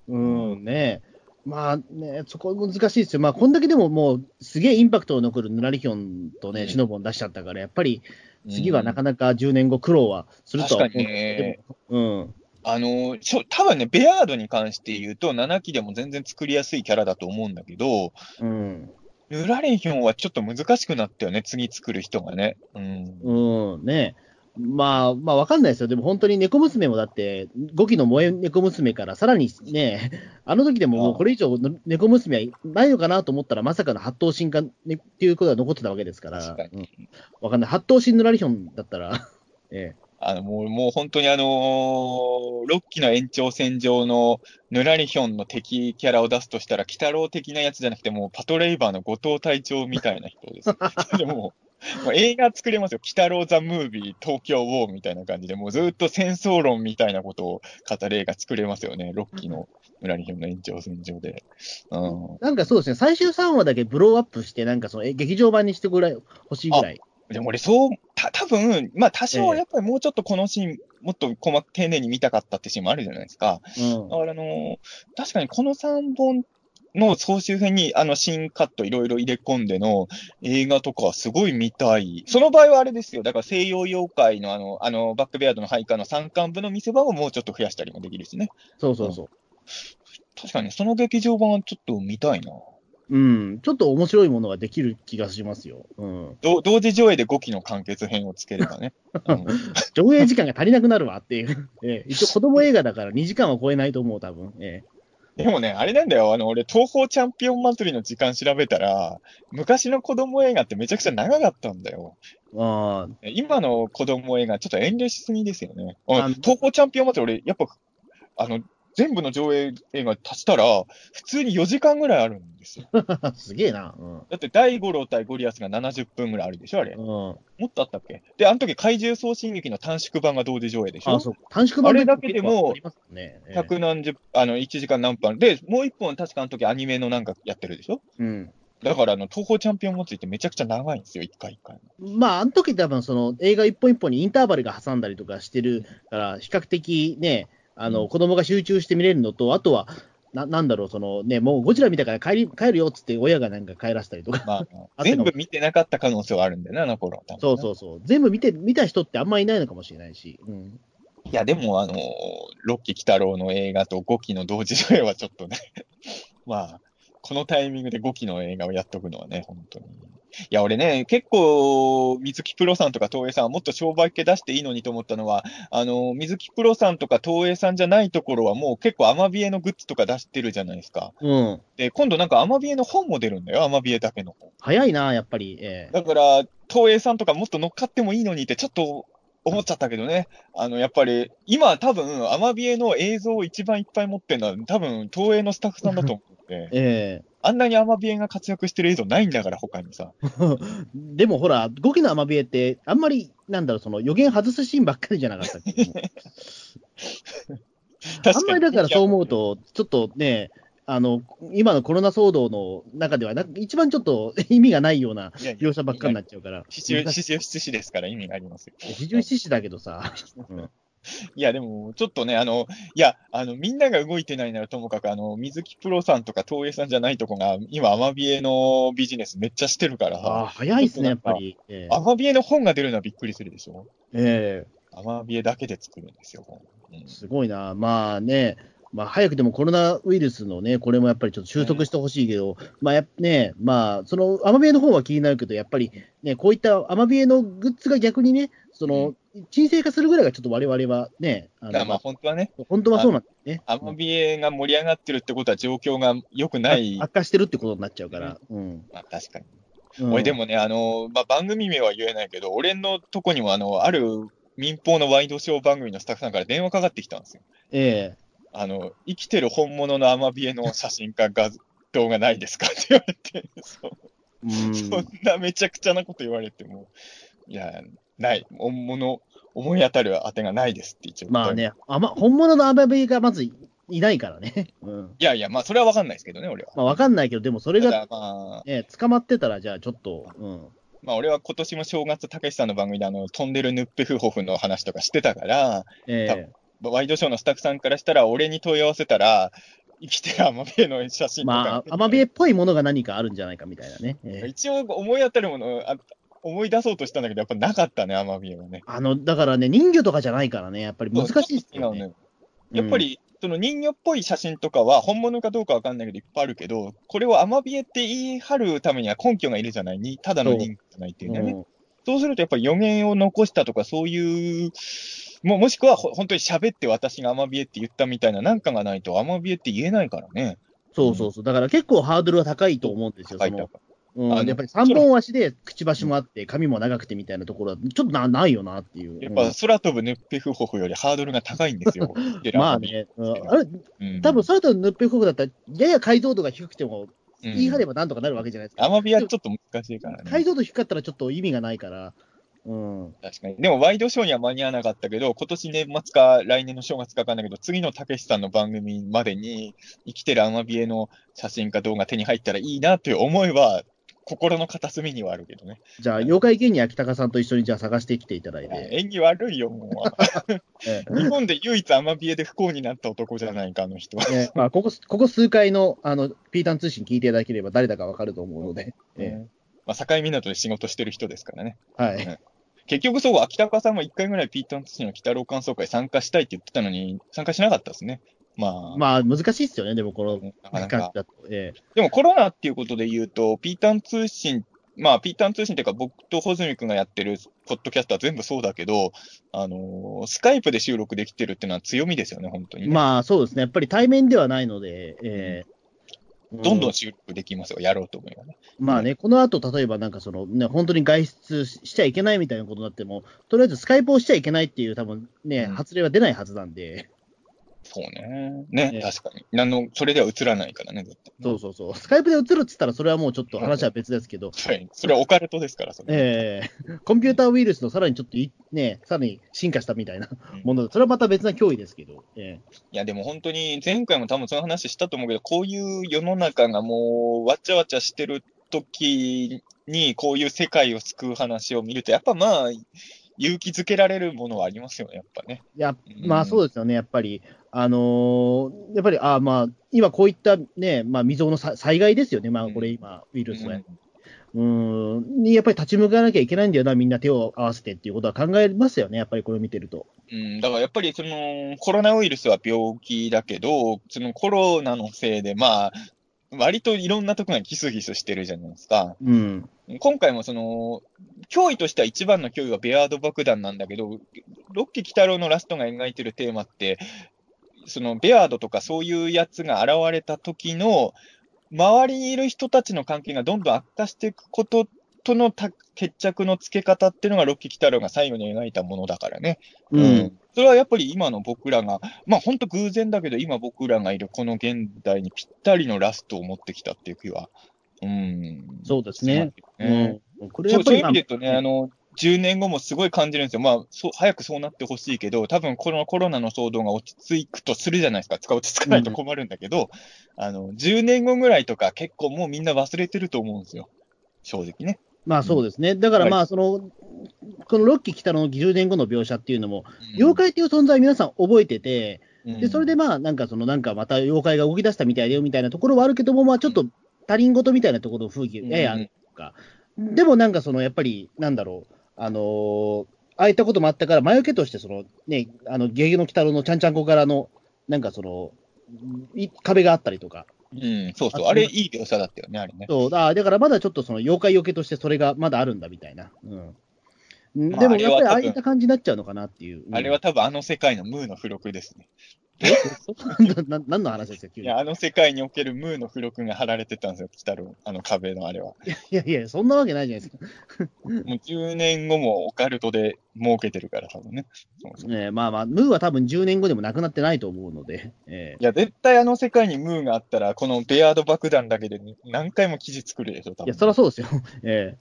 うん、ねまあね、そこ難しいですよ。まあ、こんだけでももう、すげえインパクトを残るヌラリヒョンとね、うんシノボン出しちゃったから、やっぱり次うんはなかなか10年後苦労はするとは思うん確かにねうん。あのー、ちょ、多分ね、ベアードに関して言うと、7期でも全然作りやすいキャラだと思うんだけど、うん。ヌラレヒョンはちょっと難しくなったよね、次作る人がね。うん。うん、ねまあ、まあ、わかんないですよ。でも本当に猫娘もだって、5期の萌え猫娘からさらにね、あの時でももうこれ以上の猫娘はないのかなと思ったら、まさかの八頭身か、ね、っていうことが残ってたわけですから、確かに。うん。わかんない。八頭身のラリヒョンだったら、えあの、もう、もう本当にあのー、6期の延長線上のヌラリヒョンの敵キャラを出すとしたら、鬼太郎的なやつじゃなくて、もうパトレイバーの後藤隊長みたいな人です。でもう、もう映画作れますよ。鬼太郎ザ・ムービー、東京ウォーみたいな感じで、もうずっと戦争論みたいなことを語る映画作れますよね。6期のヌラリヒョンの延長線上で。うんえ。なんかそうですね、最終3話だけブローアップして、なんかそのえ劇場版にしてぐらい欲しいぐらい。でも俺、そう、た、多分まあ多少やっぱりもうちょっとこのシーン、もっと細か丁寧に見たかったってシーンもあるじゃないですか。うんだからあのー確かにこの3本の総集編にあの新カットいろいろ入れ込んでの映画とかはすごい見たい。その場合はあれですよ。だから西洋妖怪のあの、あの、バックベアードの配下の山間部の見せ場をもうちょっと増やしたりもできるしね。そうそうそう。確かにその劇場版はちょっと見たいな。うん、ちょっと面白いものができる気がしますよ。うん。ど同時上映で5期の完結編をつければね。うん上映時間が足りなくなるわっていう。ええ一応子供映画だから2時間は超えないと思う、多分。えでもね、あれなんだよ。あの、俺、東宝チャンピオン祭りの時間調べたら、昔の子供映画ってめちゃくちゃ長かったんだよ。えああ、今の子供映画、ちょっと遠慮しすぎですよね。東宝チャンピオン祭り、俺、やっぱ、あの、全部の上映映画足したら、普通に4時間ぐらいあるんですよ。すげえな。うん。だって、大五郎対ゴリアスが70分ぐらいあるでしょ、あれ。うん、もっとあったっけ？で、あの時怪獣送信劇の短縮版が同時上映でしょ？あ、そう。短縮版あれだけでも百何十、あの、1時間何分。で、もう一本確かあの時アニメのなんかやってるでしょ？うん。だから、あの、東宝チャンピオン持つってめちゃくちゃ長いんですよ、一回一回。まあ、あの時多分その映画一本一本にインターバルが挟んだりとかしてるから、比較的ね、あの、うん子供が集中して見れるのと、あとは、ななんだろう、そのね、もうゴジラ見たから帰り帰るよっつって親がなんか帰らせたりとか。まあ、あ全部見てなかった可能性はあるんだよね、あの頃。ねそうそうそう。全部見て、見た人ってあんまりいないのかもしれないし。うん。いや、でも、あの、ロッキー・キタロウの映画と5期の同時上映はちょっとね、まあ、このタイミングで5期の映画をやっとくのはね、本当に。いや、俺ね、結構、水木プロさんとか東映さんはもっと商売系出していいのにと思ったのは、あの、水木プロさんとか東映さんじゃないところはもう結構アマビエのグッズとか出してるじゃないですか。うん。で、今度なんかアマビエの本も出るんだよ、アマビエだけの本。早いな、やっぱり。ええだから、東映さんとかもっと乗っかってもいいのにってちょっと思っちゃったけどね。あの、やっぱり、今多分、アマビエの映像を一番いっぱい持ってるのは多分、東映のスタッフさんだと思って、えあんなにアマビエが活躍してる映像ないんだから、他にさ。え でもほら、5期のアマビエって、あんまり、なんだろう、その予言外すシーンばっかりじゃなかったっけ？あんまりだからそう思うと、ちょっとね、あの、今のコロナ騒動の中ではな、一番ちょっと 意味がないような描写ばっかりになっちゃうから。四十七士ですから意味がありますよ。四十七士だけどさ。うんいや、でも、ちょっとね、あの、いや、あの、みんなが動いてないならともかく、あの、水木プロさんとか東映さんじゃないとこが、今、アマビエのビジネスめっちゃしてるからあ早いっすね、やっぱり。ええ。アマビエの本が出るのはびっくりするでしょ？えアマビエだけで作るんですよ、本うん。えすごいな。まあね、まあ早くでもコロナウイルスのね、これもやっぱりちょっと収束してほしいけど、まあね、まあ、そのアマビエの方は気になるけど、やっぱりね、こういったアマビエのグッズが逆にね、その、沈静化するぐらいがちょっと我々はね、あだからまあ本当はね、本当はそうなんですね。アマビエが盛り上がってるってことは状況が良くない。悪化してるってことになっちゃうから。うん。まあ確かに。うん俺でもね、あの、まあ番組名は言えないけど、俺のとこにもあの、ある民放のワイドショー番組のスタッフさんから電話かかってきたんですよ。ええあの、生きてる本物のアマビエの写真か画像がないですかって言われて、そううんそんなめちゃくちゃなこと言われても、いや、ない。本物、思い当たる当てがないですって一応。まあ。ね、あま、本物のアマビエがまずいいないからね。うん。いやいや、まあそれはわかんないですけどね、俺は。まあわかんないけど、でもそれたが、だまあ、ね、捕まってたら、じゃあちょっと、うん。まあ俺は今年も正月、たけしさんの番組であの、飛んでるヌッペフホフの話とかしてたから、えワイドショーのスタッフさんからしたら、俺に問い合わせたら、生きてるアマビエの写え真とか、まあ、アマビエっぽいものが何かあるんじゃないかみたいなね。ええ一応思い当たるものあ、思い出そうとしたんだけど、やっぱなかったね、アマビエはね。あの、だからね、人魚とかじゃないからね、やっぱり難しいですよね。そうやっぱり、その人魚っぽい写真とかは、本物かどうかわかんないけど、いっぱいあるけど、これをアマビエって言い張るためには根拠がいるじゃないに、ただの人魚じゃないっていうね。うんそうすると、やっぱり予言を残したとか、そういう、ももしくはほ本当に喋って私がアマビエって言ったみたいななんかがないと、アマビエって言えないからね。そうそうそう。だから結構ハードルは高いと思うんですよ。高い高いうん、あのやっぱり三本足でくちばしもあって、髪も長くてみたいなところは、ちょっとなないよなっていう。やっぱ空飛ぶヌッペフホフよりハードルが高いんですよ。うんまあね、うんあれ、うん、多分それとヌッペフォークだったら、やや解像度が低くても、うん言い張ればなんとかなるわけじゃないですか。アマビエはちょっと難しいからね。解像度低かったらちょっと意味がないから、うん。確かに。でも、ワイドショーには間に合わなかったけど、今年年末か来年の正月かわかんないけど、次のたけしさんの番組までに、生きてるアマビエの写真か動画手に入ったらいいなという思いは、心の片隅にはあるけどね。じゃあ、妖怪芸人秋高さんと一緒にじゃあ探してきていただいて。演技悪いよ、も えう。日本で唯一アマビエで不幸になった男じゃないか、あの人は。まあ、ここ、ここ数回の、あの、ピータン通信聞いていただければ誰だかわかると思うので。えまあ、境港で仕事してる人ですからね。えはい。結局そう、秋高さんも一回ぐらいピーターン通信の北郎感想会参加したいって言ってたのに、参加しなかったですね。まあ、まあ、難しいっすよね、でもこのだと。ええ。でもコロナっていうことで言うと、ピーターン通信、まあ、ピーターン通信っていうか、僕と穂積君がやってるポッドキャストは全部そうだけど、あのースカイプで収録できてるっていうのは強みですよね、本当にね、まあ、そうですね。やっぱり対面ではないので、ええ。どんどうん収録できますよ、やろうと思えばね。まあね、この後、例えばなんかその、ね、本当に外出しちゃいけないみたいなことになっても、とりあえずスカイプをしちゃいけないっていう、多分ね、うん。発令は出ないはずなんで、そうね。ね、ええ確かに。なんの、それでは映らないからね、絶対。そうそうそう。スカイプで映るって言ったら、それはもうちょっと話は別ですけど、はい。それはオカルトですから、それ。ええコンピューターウイルスのさらにちょっとい、ね、さらに進化したみたいなうんもので、それはまた別な脅威ですけど、えいや、でも本当に、前回も多分その話したと思うけど、こういう世の中がもう、わちゃわちゃしてる時に、こういう世界を救う話を見ると、やっぱまあ、勇気づけられるものはありますよね、やっぱね。えいや、うんまあそうですよね、やっぱり。あのーやっぱり、あまあ、今こういったね、まあ未曾有のさ災害ですよね、まあこれ今、ウイルスは。うん、にやっぱり立ち向かわなきゃいけないんだよな、みんな手を合わせてっていうことは考えますよね、やっぱりこれを見てると。うん、だからやっぱりそのコロナウイルスは病気だけど、そのコロナのせいで、まあ、割といろんなところがギスギスしてるじゃないですか。うん。今回もその、脅威としては一番の脅威はベアード爆弾なんだけど、ロッキー鬼太郎のラストが描いてるテーマって、そのベアードとかそういうやつが現れた時の、周りにいる人たちの関係がどんどん悪化していくこととのた決着のつけ方っていうのがロッキー鬼太郎が最後に描いたものだからね。うん。それはやっぱり今の僕らが、まあ本当偶然だけど、今僕らがいるこの現代にぴったりのラストを持ってきたっていう気は、うん。そうですね。うん。これそういう意、味で言うとね、あの、10年後もすごい感じるんですよ。まあ、そう、早くそうなってほしいけど、多分このコロナの騒動が落ち着くとするじゃないですか。使落ち着かないと困るんだけど、あの、10年後ぐらいとか結構もうみんな忘れてると思うんですよ。正直ね。まあそうですね。だからまあ、その、このロッキー北の10年後の描写っていうのも、妖怪っていう存在皆さん覚えてて、怪で、それでまあ、なんかその、なんかまた妖怪が動き出したみたいだよみたいなところはあるけども、まあちょっと他人事みたいなところの風景、ややあるとか。でもなんかその、やっぱり、なんだろう、あのーああいったこともあったから、魔除けとして、その、ね、あの、ゲゲの鬼太郎のちゃんちゃんこからの、なんかその、い壁があったりとか。うん、そうそう。ああれ、いい描写だったよね、あれね。そう、だだからまだちょっとその、妖怪よけとしてそれがまだあるんだみたいな。うん。まあでもやっぱりああいった感じになっちゃうのかなっていう。うんあれは多分あの世界のムーの付録ですね。えな何の話ですか。いや、あの世界におけるムーの付録が貼られてたんですよ、北郎。あの壁のあれは。いやいや、そんなわけないじゃないですか。もう10年後もオカルトで儲けてるから、多分ね。そうそうえーまあまあ、ムーは多分10年後でもなくなってないと思うので、えいや、絶対あの世界にムーがあったら、このベアード爆弾だけで何回も記事作るでしょ、多分。ーいや、そりゃそうですよ。え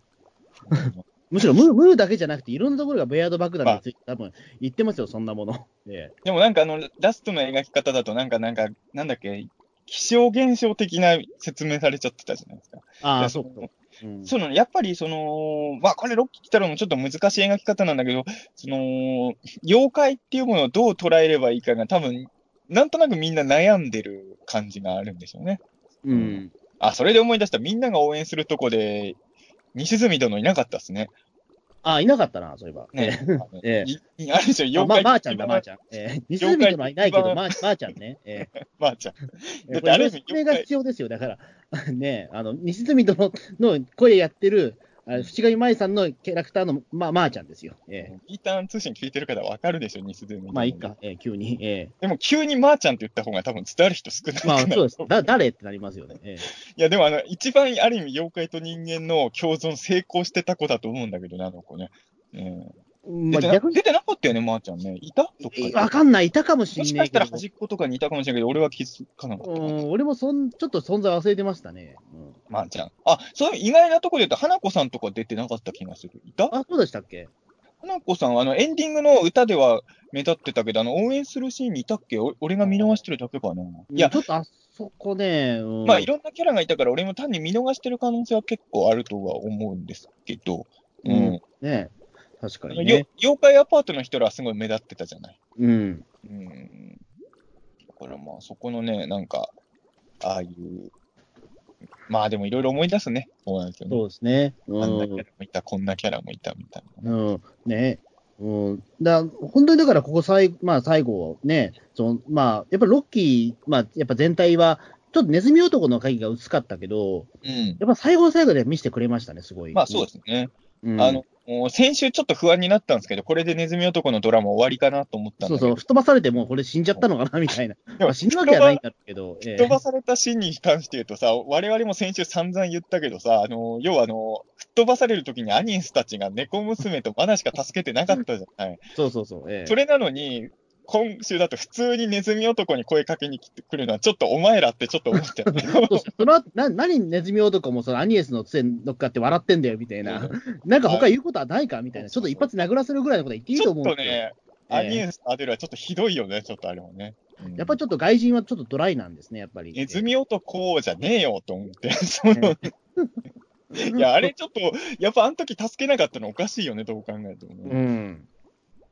ーむしろムームーだけじゃなくて、いろんなところがベアード爆弾について多分言ってますよ、そんなもの。えでもなんかあの、ラストの描き方だと、なんか、なんか、なんだっけ、気象現象的な説明されちゃってたじゃないですか。ーああ、でそうか。うんその、やっぱりその、まあ、これ、ロッキー来たらもちょっと難しい描き方なんだけど、その、妖怪っていうものをどう捉えればいいかが多分、なんとなくみんな悩んでる感じがあるんでしょうね。うん。あ、それで思い出した。みんなが応援するとこで、西住殿いなかったっすね。ああ、いなかったな、そういえば。ね。え いい あるでしょ、あ妖怪。ままーちゃんだ、まーちゃん。えー、西住とはいないけど、まーまーちゃんね。えー まーちゃん。えだってあれ説明が必要ですよ。だから、ね、あの、西住殿の声やってる、あ淵上舞さんのキャラクターのま、まーちゃんですよ。えピーターン通信聞いてる方わかるでしょ、西住殿。ーまあ、いいか、えー急に。えでも急にまーちゃんって言った方が多分伝わる人少ない。まあ、そうです。だ、誰ってなりますよね。えいや、でもあの、一番ある意味妖怪と人間の共存成功してた子だと思うんだけどね、あの子ね。うんーまあ、出てな逆に、出てなかったよね、まーちゃんね。いた？どっかに。わかんない。いたかもしもしんないけどかしたら。端っことかにいたかもしれないけど、俺は気づかなかった俺もそん、ちょっと存在忘れてましたね。うん、まーちゃん。あ、そういう意外なところで言うと、花子さんとか出てなかった気がする。いた？あ、そうでしたっけ？花子さん、あの、エンディングの歌では目立ってたけど、あの、応援するシーンにいたっけ？お俺が見逃してるだけかな。いやち、ょっとあそこね、うん、まあ、いろんなキャラがいたから、俺も単に見逃してる可能性は結構あるとは思うんですけど、うん。うんね確かにね。妖怪アパートの人らはすごい目立ってたじゃない。うん。うん。だからまあ、そこのね、なんか、ああいう、まあでもいろいろ思い出すね。そうなんですよね。そうですね。うあんなキャん。ラもいた、こんなキャラもいたみたいな。うん。ね。うん。だ本当にだから、ここ最、まあ最後ね、その、まあ、やっぱロッキー、まあ、やっぱ全体は、ちょっとネズミ男の影が薄かったけど、うん。やっぱ最後の最後で見せてくれましたね、すごい。まあそうですね。うん。あの、もう先週ちょっと不安になったんですけど、これでネズミ男のドラマ終わりかなと思ったんだけど、そうそう、吹っ飛ばされてもうこれ死んじゃったのかなみたいな。でもまあ、死ぬわけはないんだけど、ええ吹っ飛ばされたシーンに関して言うとさ、我々も先週散々言ったけどさ、あの、要はあの、吹っ飛ばされる時にアニエスたちが猫娘とマナしか助けてなかったじゃない。そうそうそう。ええそれなのに、今週だと普通にネズミ男に声かけに来てくるのは、ちょっとお前らってちょっと思っちゃ う。そのな何ネズミ男もそのアニエスの杖乗っかって笑ってんだよみたいな、なんか他言うことはないかみたいな、ちょっと一発殴らせるぐらいのこと言っていいちと思うんですよ。ょっとね、アニエスアデルはちょっとひどいよね、ちょっとあれもね。うんやっぱりちょっと外人はちょっとドライなんですね、やっぱり。ネズミ男じゃねえよと思って。その いや、あれちょっと、やっぱあの時助けなかったのおかしいよね、どう考えてもね。うん。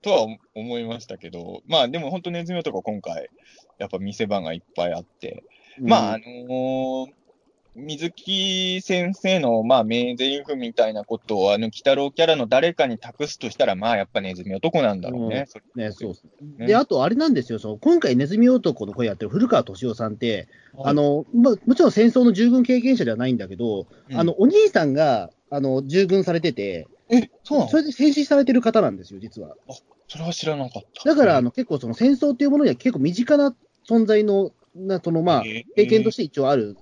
とは思いましたけど、まあでも本当ネズミ男今回、やっぱ見せ場がいっぱいあって、まああのー水木先生の、まあ、名台詞みたいなことを、あの、鬼太郎キャラの誰かに託すとしたら、まあ、やっぱネズミ男なんだろうね。それね、そうですね。ね。で、あと、あれなんですよ、その今回、ネズミ男の声やってる古川敏夫さんって、あ、の、ま、もちろん戦争の従軍経験者ではないんだけど、うん。あの、お兄さんが、あの、従軍されてて、え、そうなの？それで戦死されてる方なんですよ、実は。それは知らなかった。だから、あの、結構その戦争っていうものには結構身近な存在の、な、その、まあ、えー経験として一応ある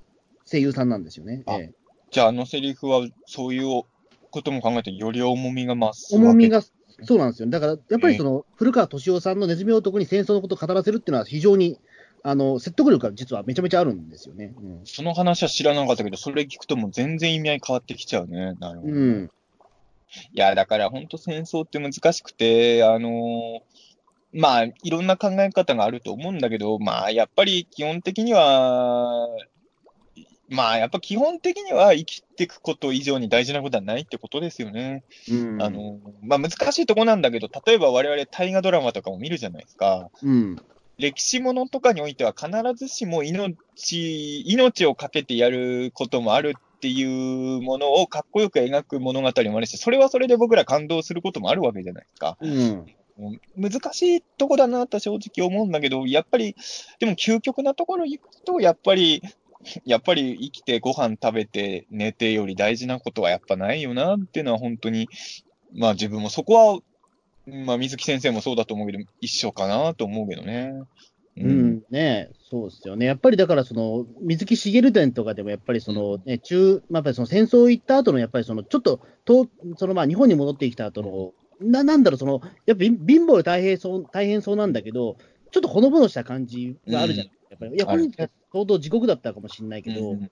声優さんなんですよね。あええじゃあ、あのセリフは、そういうことも考えて、より重みが増す。重み。が、そうなんですよ。だから、やっぱりその、古川敏夫さんのネズミ男に戦争のことを語らせるっていうのは非常に、あの、説得力が実はめちゃめちゃあるんですよね。その話は知らなかったけど、それ聞くともう全然意味合い変わってきちゃうね。なるほど。うん。うん。いや、だから本当戦争って難しくて、あのーまあ、いろんな考え方があると思うんだけど、まあ、やっぱり基本的には、まあ、やっぱ基本的には生きていくこと以上に大事なことはないってことですよね。うん。あの、まあ難しいとこなんだけど、例えば我々大河ドラマとかも見るじゃないですか。うん。歴史ものとかにおいては必ずしも命、命をかけてやることもあるっていうものをかっこよく描く物語もあるし、それはそれで僕ら感動することもあるわけじゃないですか。うん。難しいとこだなと正直思うんだけど、やっぱり、でも究極なところ行くと、やっぱり、やっぱり生きてご飯食べて寝てより大事なことはやっぱないよなっていうのは本当に、まあ自分もそこは、まあ水木先生もそうだと思うけど、一緒かなと思うけどね。う。ん、ねそうですよね。やっぱりだから、その、水木しげる伝とかでも、やっぱりその、ね、中、まあ、やっぱりその戦争行った後の、やっぱりその、ちょっと、と、その、まあ、日本に戻ってきた後の、な、なんだろう、その、やっぱ貧貧乏で大変そう、大変そうなんだけど、ちょっとほのぼのした感じがあるじゃん。やっぱり、いや、本人は相当地獄だったかもしれないけど、うん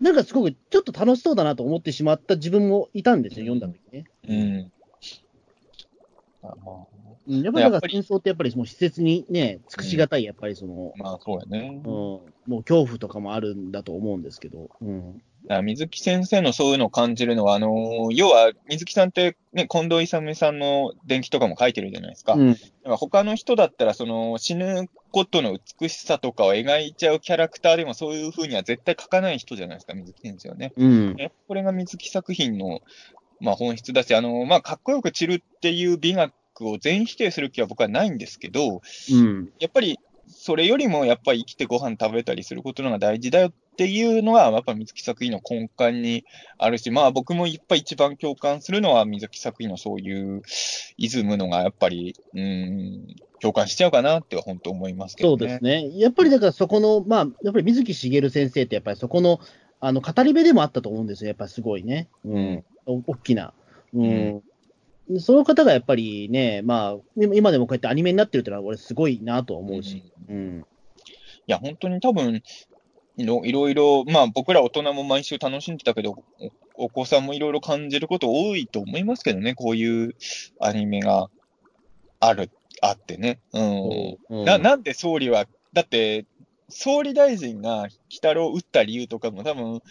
なんかすごく、ちょっと楽しそうだなと思ってしまった自分もいたんですよ、読んだ時ね。うん。あまうん、やっぱりだから戦争ってやっぱりもう施設にね、尽くしがたい、やっぱりその、あ、まあそうやね。うん、もう恐怖とかもあるんだと思うんですけど、うん。水木先生のそういうのを感じるのは、あのー要は水木さんって、ね、近藤勇さんの伝記とかも書いてるじゃないですか。うん、だから他の人だったら、その死ぬことの美しさとかを描いちゃうキャラクターでもそういうふうには絶対書かない人じゃないですか、水木先生はね。うん、ねこれが水木作品の、まあ、本質だし、あのまあ、かっこよく散るっていう美学を全否定する気は僕はないんですけど、うん、やっぱりそれよりもやっぱり生きてご飯食べたりすることのが大事だよっていうのが、やっぱ水木作品の根幹にあるし、まあ僕もやっぱり一番共感するのは水木作品のそういうイズムのがやっぱり、うん、共感しちゃうかなっては本当思いますけそどね。うですね。やっぱりだからそこの、まあ、やっぱり水木しげる先生ってやっぱりそこの、あの、語り部でもあったと思うんですよ。やっぱりすごいね。うん。お大きな。うん。その方がやっぱりね、まあ、今今でもこうやってアニメになってるっていうのは俺すごいなとは思うし。うん。いや、本当に多分、いろいろいろ、まあ僕ら大人も毎週楽しんでたけど、おお子さんもいろいろ感じること多いと思いますけどね、こういうアニメがある、あってね。うん。うんななんで総理は、だって、総理大臣が鬼太郎を撃った理由とかも多分、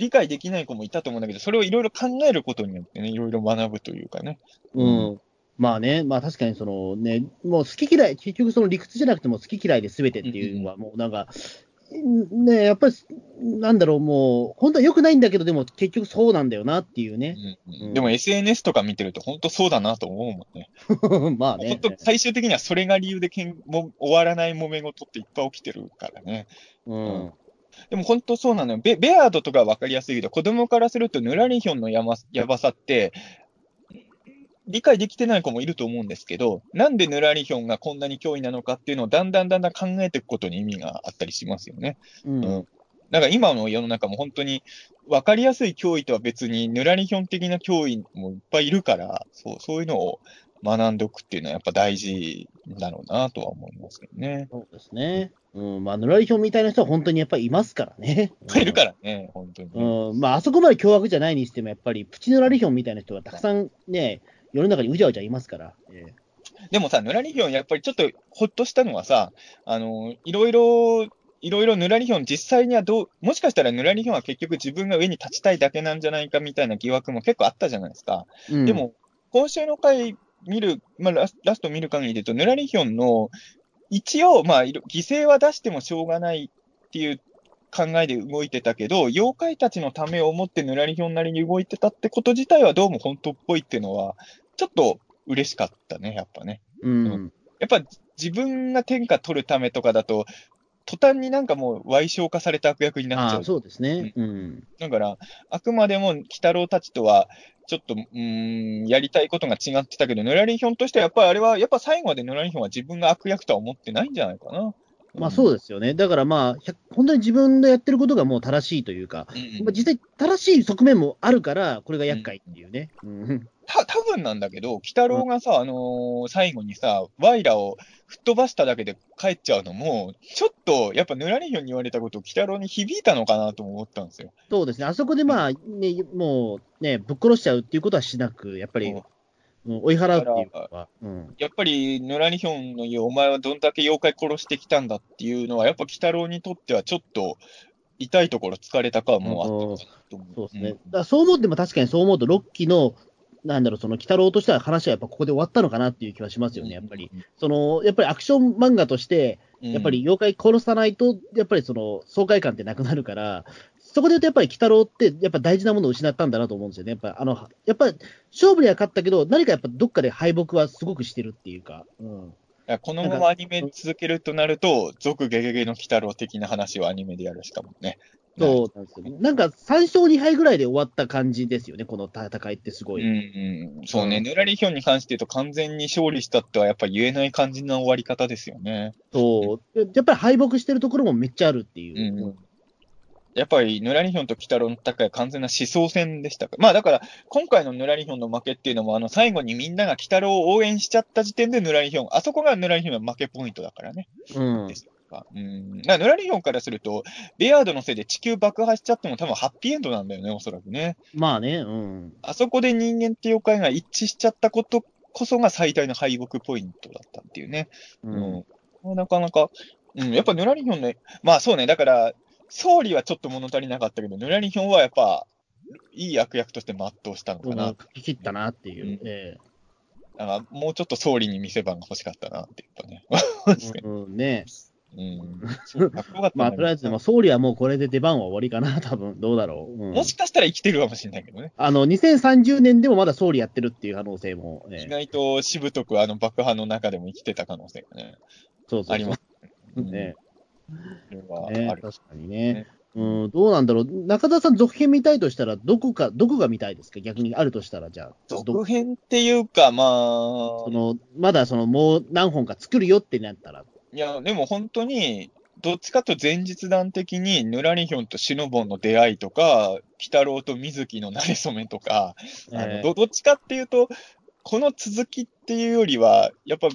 理解できない子もいたと思うんだけど、それをいろいろ考えることによってね、いろいろ学ぶというかね。うん。まあね、まあ確かにそのね、もう好き嫌い、結局その理屈じゃなくても好き嫌いで全てっていうのはもうなんか、ね、やっぱり、なんだろう、もう、本当は良くないんだけど、でも結局そうなんだよなっていうね。うんうんでも SNS とか見てると本当そうだなと思うもんね。まあね本。当最終的にはそれが理由でけんも終わらない揉め事っていっぱい起きてるからね。うん。でも本当そうなのよ。ベベアードとかは分かりやすいけど、子供からするとヌラリヒョンのや,、ま、やばさって、理解できてない子もいると思うんですけど、なんでヌラリヒョンがこんなに脅威なのかっていうのをだんだんだんだん考えていくことに意味があったりしますよね。うん。うんだから今の世の中も本当に分かりやすい脅威とは別に、ヌラリヒョン的な脅威もいっぱいいるから、そうそういうのを学んでおくっていうのはやっぱ大事だろうなとは思いますけどね。そうですね。うん、まあ、ぬらりひょんみたいな人は本当にやっぱりいますからね。いるからね、本当に。うん、まあ、あそこまで凶悪じゃないにしても、やっぱりプチぬらりひょんみたいな人がたくさんね、世の中にうじゃうじゃいますから。ええでもさ、ぬらりひょん、やっぱりちょっとほっとしたのはさ、あの、いろいろ、いろいろぬらりひょん、実際にはどう、もしかしたらぬらりひょんは結局自分が上に立ちたいだけなんじゃないかみたいな疑惑も結構あったじゃないですか。うんでも、今週の回見る、まあ、ラスラスト見る限りで言うと、ぬらりひょんの、一応、まあ、犠牲は出してもしょうがないっていう考えで動いてたけど、妖怪たちのためを思ってぬらりひょんなりに動いてたってこと自体はどうも本当っぽいっていうのは、ちょっと嬉しかったね、やっぱね。うん。やっぱ自分が天下取るためとかだと、途端になんかもう歪償化された悪役になっちゃう。そうですね。うん。だから、あくまでも鬼太郎たちとは、ちょっと、うーん、やりたいことが違ってたけど、ぬらりひょんとしては、やっぱりあれは、やっぱ最後までぬらりひょんは自分が悪役とは思ってないんじゃないかな。まあそうでですよね。だからまあ、100本当に自分のやってることがもう正しいというか、す。うんまあ、実際正しい側面もあるから、これが厄介っていうね。うん。た多分なんだけど、鬼太郎がさ、あのー最後にさ、ワイラを吹っ飛ばしただけで帰っちゃうのも、ちょっと、やっぱぬらりひょんに言われたこと、鬼太郎に響いたのかなとも思ったんですよ。そうですね。あそこでまあ、ね、もうね、ぶっ殺しちゃうっていうことはしなく、やっぱり、追い払うっていうか、うん。やっぱり、ぬらりひょんの言う、お前はどんだけ妖怪殺してきたんだっていうのは、やっぱ鬼太郎にとってはちょっと、痛いところ疲れたかもあったかなと思う。そうですね。んだそう思っても確かにそう思うと、ロッキーの、なんだろう、その、鬼太郎としては話はやっぱここで終わったのかなっていう気はしますよね、やっぱり。。その、やっぱりアクション漫画として、うんやっぱり、妖怪殺さないと、やっぱりその、爽快感ってなくなるから、そこで言うとやっぱり鬼太郎って、やっぱ大事なものを失ったんだなと思うんですよね。やっぱ、あの、やっぱ、勝負には勝ったけど、何かやっぱどっかで敗北はすごくしてるっていうか、うん。このままアニメ続けるとなると、続ゲゲゲの鬼太郎的な話をアニメでやるしかもね。そうなんですよ。なんか、3勝2敗ぐらいで終わった感じですよね、この戦いってすごい。うんうん、そうね、ぬらりひょんに関して言うと、完全に勝利したってはやっぱ言えない感じの終わり方ですよね。そう。でやっぱり敗北してるところもめっちゃあるっていう。うんやっぱり、ぬらりひょんと鬼太郎の戦いは完全な思想戦でしたから。まあだから、今回のぬらりひょんの負けっていうのも、あの、最後にみんなが鬼太郎を応援しちゃった時点でぬらりひょん、あそこがぬらりひょんの負けポイントだからね。うんですか。うん。だからぬらりひょんからすると、ベアードのせいで地球爆破しちゃっても多分ハッピーエンドなんだよね、おそらくね。まあね、うん。あそこで人間って妖怪が一致しちゃったことこそが最大の敗北ポイントだったっていうね。う。うんん。なかなか、うん、やっぱぬらりひょんね、まあそうね、だから、総理はちょっと物足りなかったけど、ぬらりひょんはやっぱ、いい役役として全うしたのかな。書き切ったなっていう。うんえだからもうちょっと総理に見せ場が欲しかったなって言ったね。えうん、ねうん。そうかっこよかったまあ、ねとりあえず、まあ、総理はもうこれで出番は終わりかな、多分どうだろう。うんもしかしたら生きてるかもしれないけどね。あの、2030年でもまだ総理やってるっていう可能性も、意ね、外としぶとくあの爆破の中でも生きてた可能性がね、そうそうあります。うんねそれはねある。確かにねね。うん、どうなんだろう。中田さん、続編見たいとしたら、どこか、どこが見たいですか？逆にあるとしたら、じゃあ。ど続編っていうか、まあそ、の、まだその、もう何本か作るよってなったら。いや、でも本当に、どっちかと前日談的に、ぬらりひょんとしのぼんの出会いとか、鬼太郎と水木の馴れ初めとか、あのえーどどっちかっていうと、この続きっていうよりは、やっぱ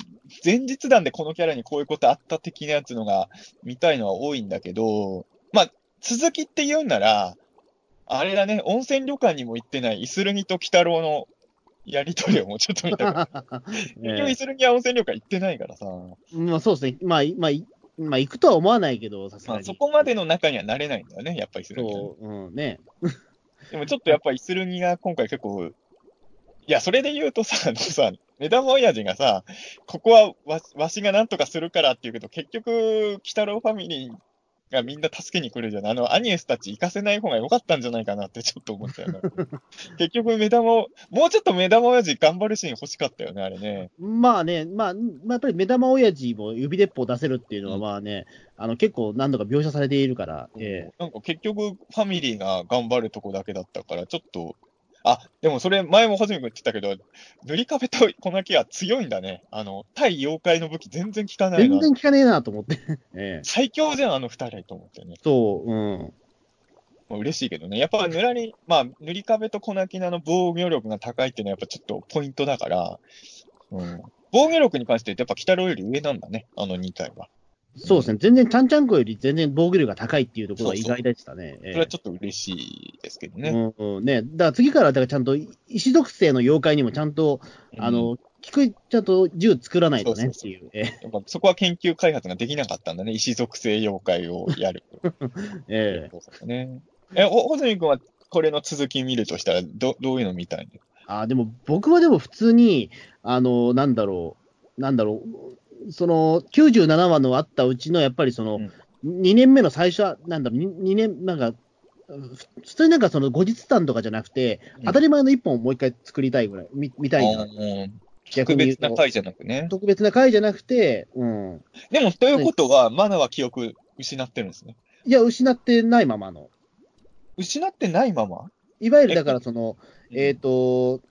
前日談でこのキャラにこういうことあった的なやつのが見たいのは多いんだけど、まあ、続きって言うんなら、あれだね、温泉旅館にも行ってない、イスルギと鬼太郎のやりとりをもうちょっと見たくて。結局、イスルギは温泉旅館行ってないからさ、まあそうですね。まあ、いまあ、いまあ、行くとは思わないけど、さすまあ、がに。そこまでの中にはなれないんだよね、やっぱイスルギはね。そう、うん、ね。でもちょっとやっぱイスルギが今回結構、いや、それで言うとさ、あのさ、目玉親父がさ、ここはわわしがなんとかするからって言うけど、結局、鬼太郎ファミリーがみんな助けに来るじゃん。あの、アニエスたち行かせない方が良かったんじゃないかなって ちょっと思ったよね。結局、目玉を、もうちょっと目玉親父頑張るシーン欲しかったよね、あれね。まあね、まあ、まあ、やっぱり目玉親父も指鉄砲出せるっていうのは、うんまあね、あの、結構何度か描写されているから、えなんか結局、ファミリーが頑張るとこだけだったから、ちょっと、あ、でもそれ前もはじめくん言ってたけど、塗り壁と粉木は強いんだね。あの、対妖怪の武器全然効かえないな全。然聞かねえなと思って。ええ最強じゃん、あの二人と思ってね。そう、うん。まあ嬉しいけどね。やっぱ塗らり、まあ、塗り壁と粉木のあの防御力が高いっていうのはやっぱちょっとポイントだから、ううん。防御力に関して言うと、やっぱ鬼太郎より上なんだね、あの2体は。そうですね。全然、ちゃんちゃんこより全然防御力が高いっていうところは意外でしたね。それはちょっと嬉しいですけどね。うんうん、ね。だから次から、だからちゃんと、石属性の妖怪にもちゃんと、あの、効く、ちゃんと銃作らないとねっていう。そこは研究開発ができなかったんだね。石属性妖怪をやる。ええね。え、み君はこれの続き見るとしたら、ど、どういうの見たいの？あでも僕はでも普通に、あの、なんだろう、なんだろう、その97話のあったうちの、やっぱりその、うん2年目の最初は、なんだろう、2, 2年、なんか、ふ普通になんかその後日談とかじゃなくて、うん当たり前の一本をもう一回作りたいぐらい、見見たいな、特別な回じゃなくね。特別な回じゃなくて、うん。でも、ということは、マナは記憶失ってるんですね。いや、失ってないままの。失ってないまま？いわゆるだからその、ええっ、と、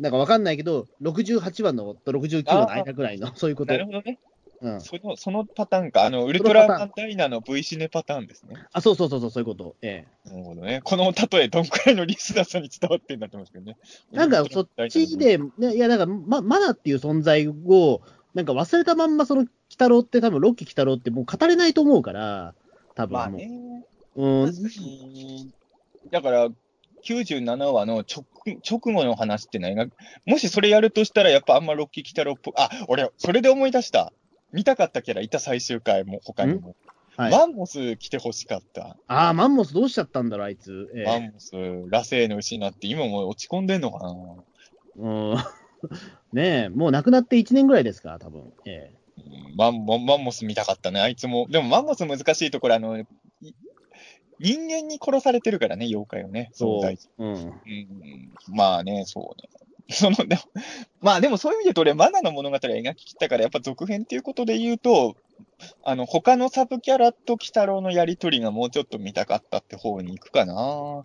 なんかわかんないけど、68話のと69話の間ぐらいの、そういうことな。るほどね。うん、その、そのパターンか。あの、ウルトラマンダイナの V シネパターンですね。あ、そうそうそうそう、そういうこと。えなるほどね。この例え、どんくらいのリスナーさんに伝わってんだと思うんですけどね。え。なんかそっちで、ね、いや、なんか、ま、マナっていう存在を、なんか忘れたまんま、その、鬼太郎って、多分ロッキー鬼太郎ってもう語れないと思うから、多分。まあね。うん、だから、97話の直直後の話って何が、もしそれやるとしたら、やっぱあんまロッキー・キタロっぽい。あ、俺、それで思い出した。見たかったキャラいた最終回も、他にも。はい。マンモス来てほしかった。ああ、マンモスどうしちゃったんだろう、あいつ。ええマンモス、ラセーヌ失って、今もう落ち込んでんのかな。うん。ねえ、もう亡くなって1年ぐらいですか、多分。ええうんマンマンマンモス見たかったね、あいつも。でもマンモス難しいところ、あの、い人間に殺されてるからね、妖怪をね。そう大事。うん。うん、まあね、そうね。その、でも、まあでもそういう意味で言うと、俺、マナの物語は描き切ったから、やっぱ続編っていうことで言うと、あの、他のサブキャラと鬼太郎のやりとりがもうちょっと見たかったって方に行くかな。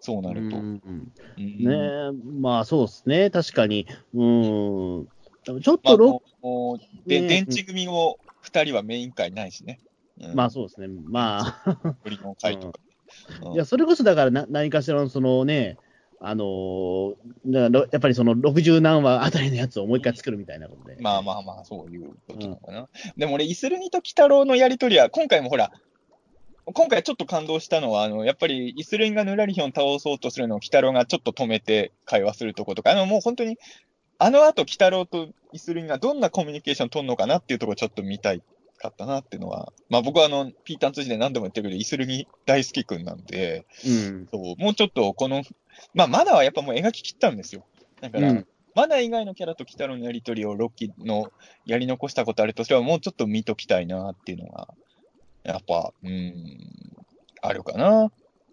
そうなると。うんうんねえ、まあそうですね、確かに。うん。ちょっまあ、とロもうもうで、ね電池組も二人はメイン会ないしね。うんまあそうですね。まあ、鳥の会とか。うんいや、それこそだからな何かしらのそのね、あのーだからやっぱりその60何話あたりのやつをもう一回作るみたいなことで。まあまあまあ、そういうことなのかな。でも俺、イスルニと鬼太郎のやりとりは、今回もほら、今回ちょっと感動したのは、あの、やっぱりイスルニがヌラリヒョン倒そうとするのを鬼太郎がちょっと止めて会話するとことか、あの、もう本当に、あの後鬼太郎とイスルニがどんなコミュニケーション取るのかなっていうところちょっと見たいかったなっていうのは、まあ僕はあの、ピータン通じで何度も言ってるけど、イスルニ大好きくんなんで、うん。そう、もうちょっとこの、まあまだはやっぱもう描き切ったんですよ。だから、うんマナ以外のキャラとキタロのやりとりをロッキーのやり残したことあるとすれば、もうちょっと見ときたいなっていうのが、やっぱ、うーん、あるかな。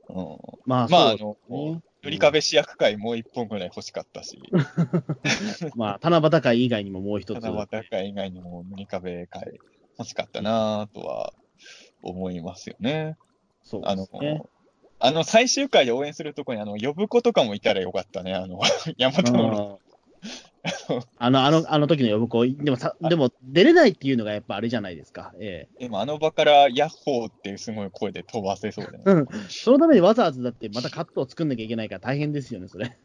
うん、まあまあ、の、う、ね。塗り壁試薬会もう一本ぐらい欲しかったし、まあ、七夕会以外にももう一つ。七夕会以外にも塗り壁会欲しかったなとは思いますよね。そうあのですね。、あの最終回で応援するとこに、あの、呼ぶ子とかもいたらよかったね。あの、ヤマトのあの、あの、あの時の呼ぶ子、でもさ、でも出れないっていうのがやっぱあれじゃないですか。ええ。でもあの場からヤッホーっていうすごい声で飛ばせそうだよね。うん。そのためにわざわざだってまたカットを作んなきゃいけないから大変ですよね、それ。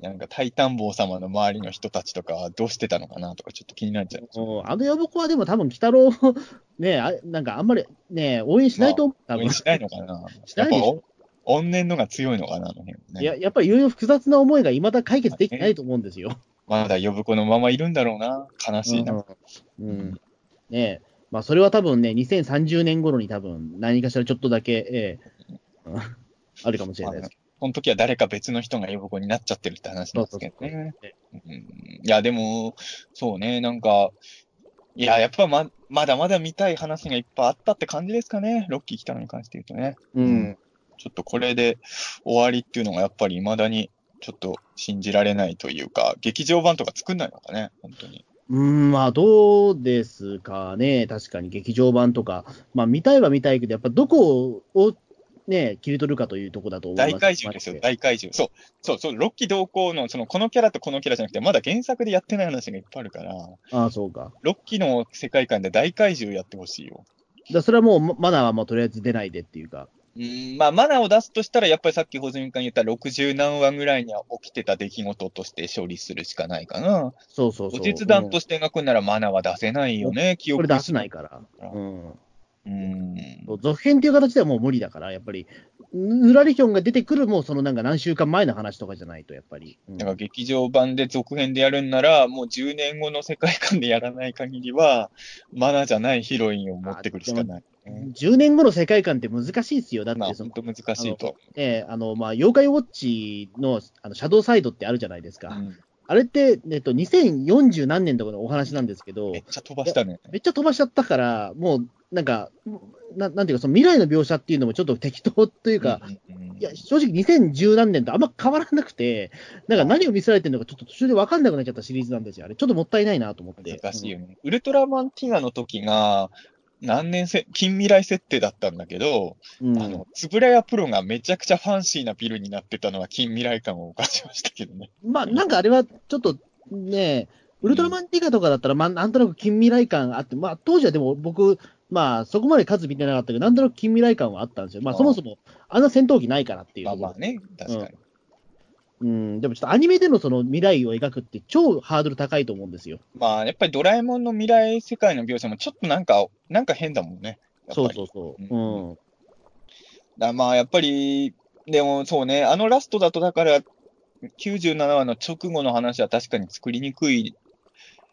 なんか、タイタン坊様の周りの人たちとかはどうしてたのかなとか、ちょっと気になっちゃう。うんあの呼ぶ子はでも多分、鬼太郎、ねあなんかあんまりね応援しないと思う、多分応援しないのかな しないでし怨念のが強いのかな、あの辺ね。いや、やっぱりいろいろ複雑な思いが未だ解決できてないと思うんですよ。まだ呼ぶ子のままいるんだろうな。悲しいな。うん。うんねまあ、それは多分ね、2030年頃に多分、何かしらちょっとだけ、ええうんあるかもしれないですけこの時は誰か別の人が呼ぶ子になっちゃってるって話なんですけどね。ど。うんいや、でも、そうね、なんか、いや、やっぱま、まだまだ見たい話がいっぱいあったって感じですかね。ロッキー来たのに関して言うとね。うん。ちょっとこれで終わりっていうのがやっぱり未だにちょっと信じられないというか、劇場版とか作んないのかね、本当に。うん、まあ、どうですかね。確かに劇場版とか。まあ、見たいは見たいけど、やっぱどこをね、切り取るかというところだと思います。大怪獣ですよ、大怪獣。そう、そう、そう、ロッキー同行の、その、このキャラとこのキャラじゃなくて、まだ原作でやってない話がいっぱいあるから、ああ、そうか。ロッキーの世界観で大怪獣やってほしいよ。だそれはもう、マナーはもうとりあえず出ないでっていうか。うん、まあ、マナーを出すとしたら、やっぱりさっき穂積君言った60何話ぐらいには起きてた出来事として処理するしかないかな。そうそうそう。後日談として描くならマナーは出せないよね、記憶これ出せないから。うん。うん。続編っていう形ではもう無理だから、やっぱり、ぬらりひょんが出てくるもうそのなんか何週間前の話とかじゃないと、やっぱり。うんだから劇場版で続編でやるんなら、もう10年後の世界観でやらない限りは、マナーじゃないヒロインを持ってくるしかない。10年後の世界観って難しいですよ。だっまあ、てその、本当難しいと。ええあの、まあ、妖怪ウォッチのあのシャドウサイドってあるじゃないですか。うんあれって、えっと、2040何年とかのお話なんですけどめっ、ちゃ飛ばしたね。めっちゃ飛ばしちゃったから、もう、なんか、ななんていうか、その未来の描写っていうのもちょっと適当というか、うんうんうんいや、正直2010何年とあんま変わらなくて、なんか何を見せられてるのかちょっと途中で分かんなくなっちゃったシリーズなんですよ。あれ、ちょっともったいないなと思って。難しいよね。ウルトラマンティガの時が、何年せ、近未来設定だったんだけど、うん。あの、つぶらやプロがめちゃくちゃファンシーなビルになってたのは近未来感を犯しましたけどね。まあ、なんかあれはちょっとね、ウルトラマンティガとかだったら、まあ、なんとなく近未来感あって、まあ、当時はでも僕、まあ、そこまで数見てなかったけど、なんとなく近未来感はあったんですよ。まあ、そもそも、あんな戦闘機ないからっていうまあまあね、確かに。うん、でもちょっとアニメでのその未来を描くって超ハードル高いと思うんですよ。まあ、やっぱりドラえもんの未来世界の描写もちょっとなんか、なんか変だもんね。そうそうそう。うんうん。だまあ、やっぱり、でもそうね、あのラストだと、だから、97話の直後の話は確かに作りにくい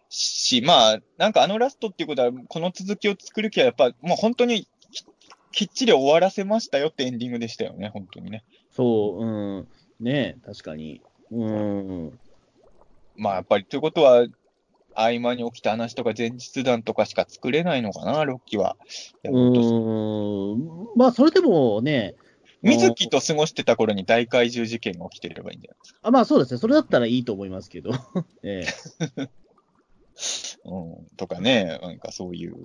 し、まあ、なんかあのラストっていうことは、この続きを作る気は、やっぱ、もう本当にき きっちり終わらせましたよってエンディングでしたよね、本当にね。そう、うん。ねえ確かに。うん。まあ、やっぱり、ということは、合間に起きた話とか前日談とかしか作れないのかな、ロッキーは。うん。まあ、それでもね、水木と過ごしてた頃に大怪獣事件が起きてればいいんじゃないですか。あまあそうですね。それだったらいいと思いますけど。ええうん、とかね、なんかそういう、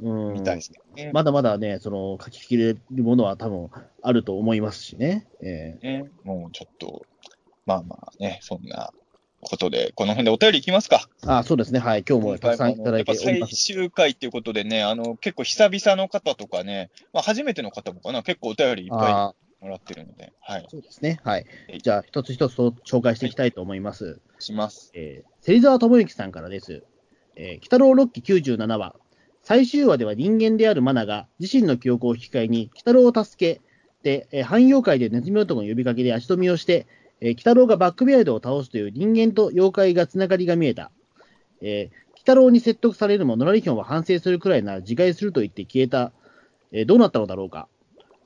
うん。みたいですね。まだまだね、その書ききれるものは多分あると思いますしね。ええね、もうちょっと、まあまあね、そんなことで、この辺でお便りいきますか。あそうですね。はい。今日もたくさんいただいてやっぱ最。終回っていうことでね、あの、結構久々の方とかね、まあ初めての方もかな、結構お便りいっぱあいもらってるので、はい、そうですね。はいはい。じゃあ、一つ一つと紹介していきたいと思います。します。えー、芹沢智之さんからです。えー、鬼太郎6期97話。最終話では人間であるマナが自身の記憶を引き換えに鬼太郎を助けて、えー、汎用界でネズミ男の呼びかけで足止めをして、えー、鬼太郎がバックビアイドを倒すという人間と妖怪がつながりが見えた。えー、鬼太郎に説得されるも、ノラリヒョンは反省するくらいなら自害すると言って消えた。えーどうなったのだろうか。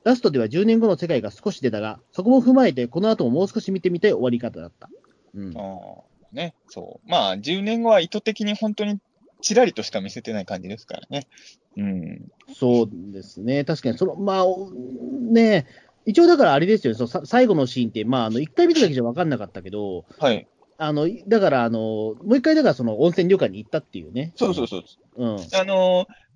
ラストでは10年後の世界が少し出たが、そこも踏まえて、この後ももう少し見てみたい終わり方だった。うん。ああ、ね、そう。まあ、10年後は意図的に本当にちらりとしか見せてない感じですからね。うん。そうですね、確かに、その、まあ、おね一応だからあれですよね、そのさ最後のシーンって、まあ、あの、一回見ただけじゃ分かんなかったけど、はい。あの、だから、あの、もう一回だからその温泉旅館に行ったっていうね。そうそうそう。うん。あのー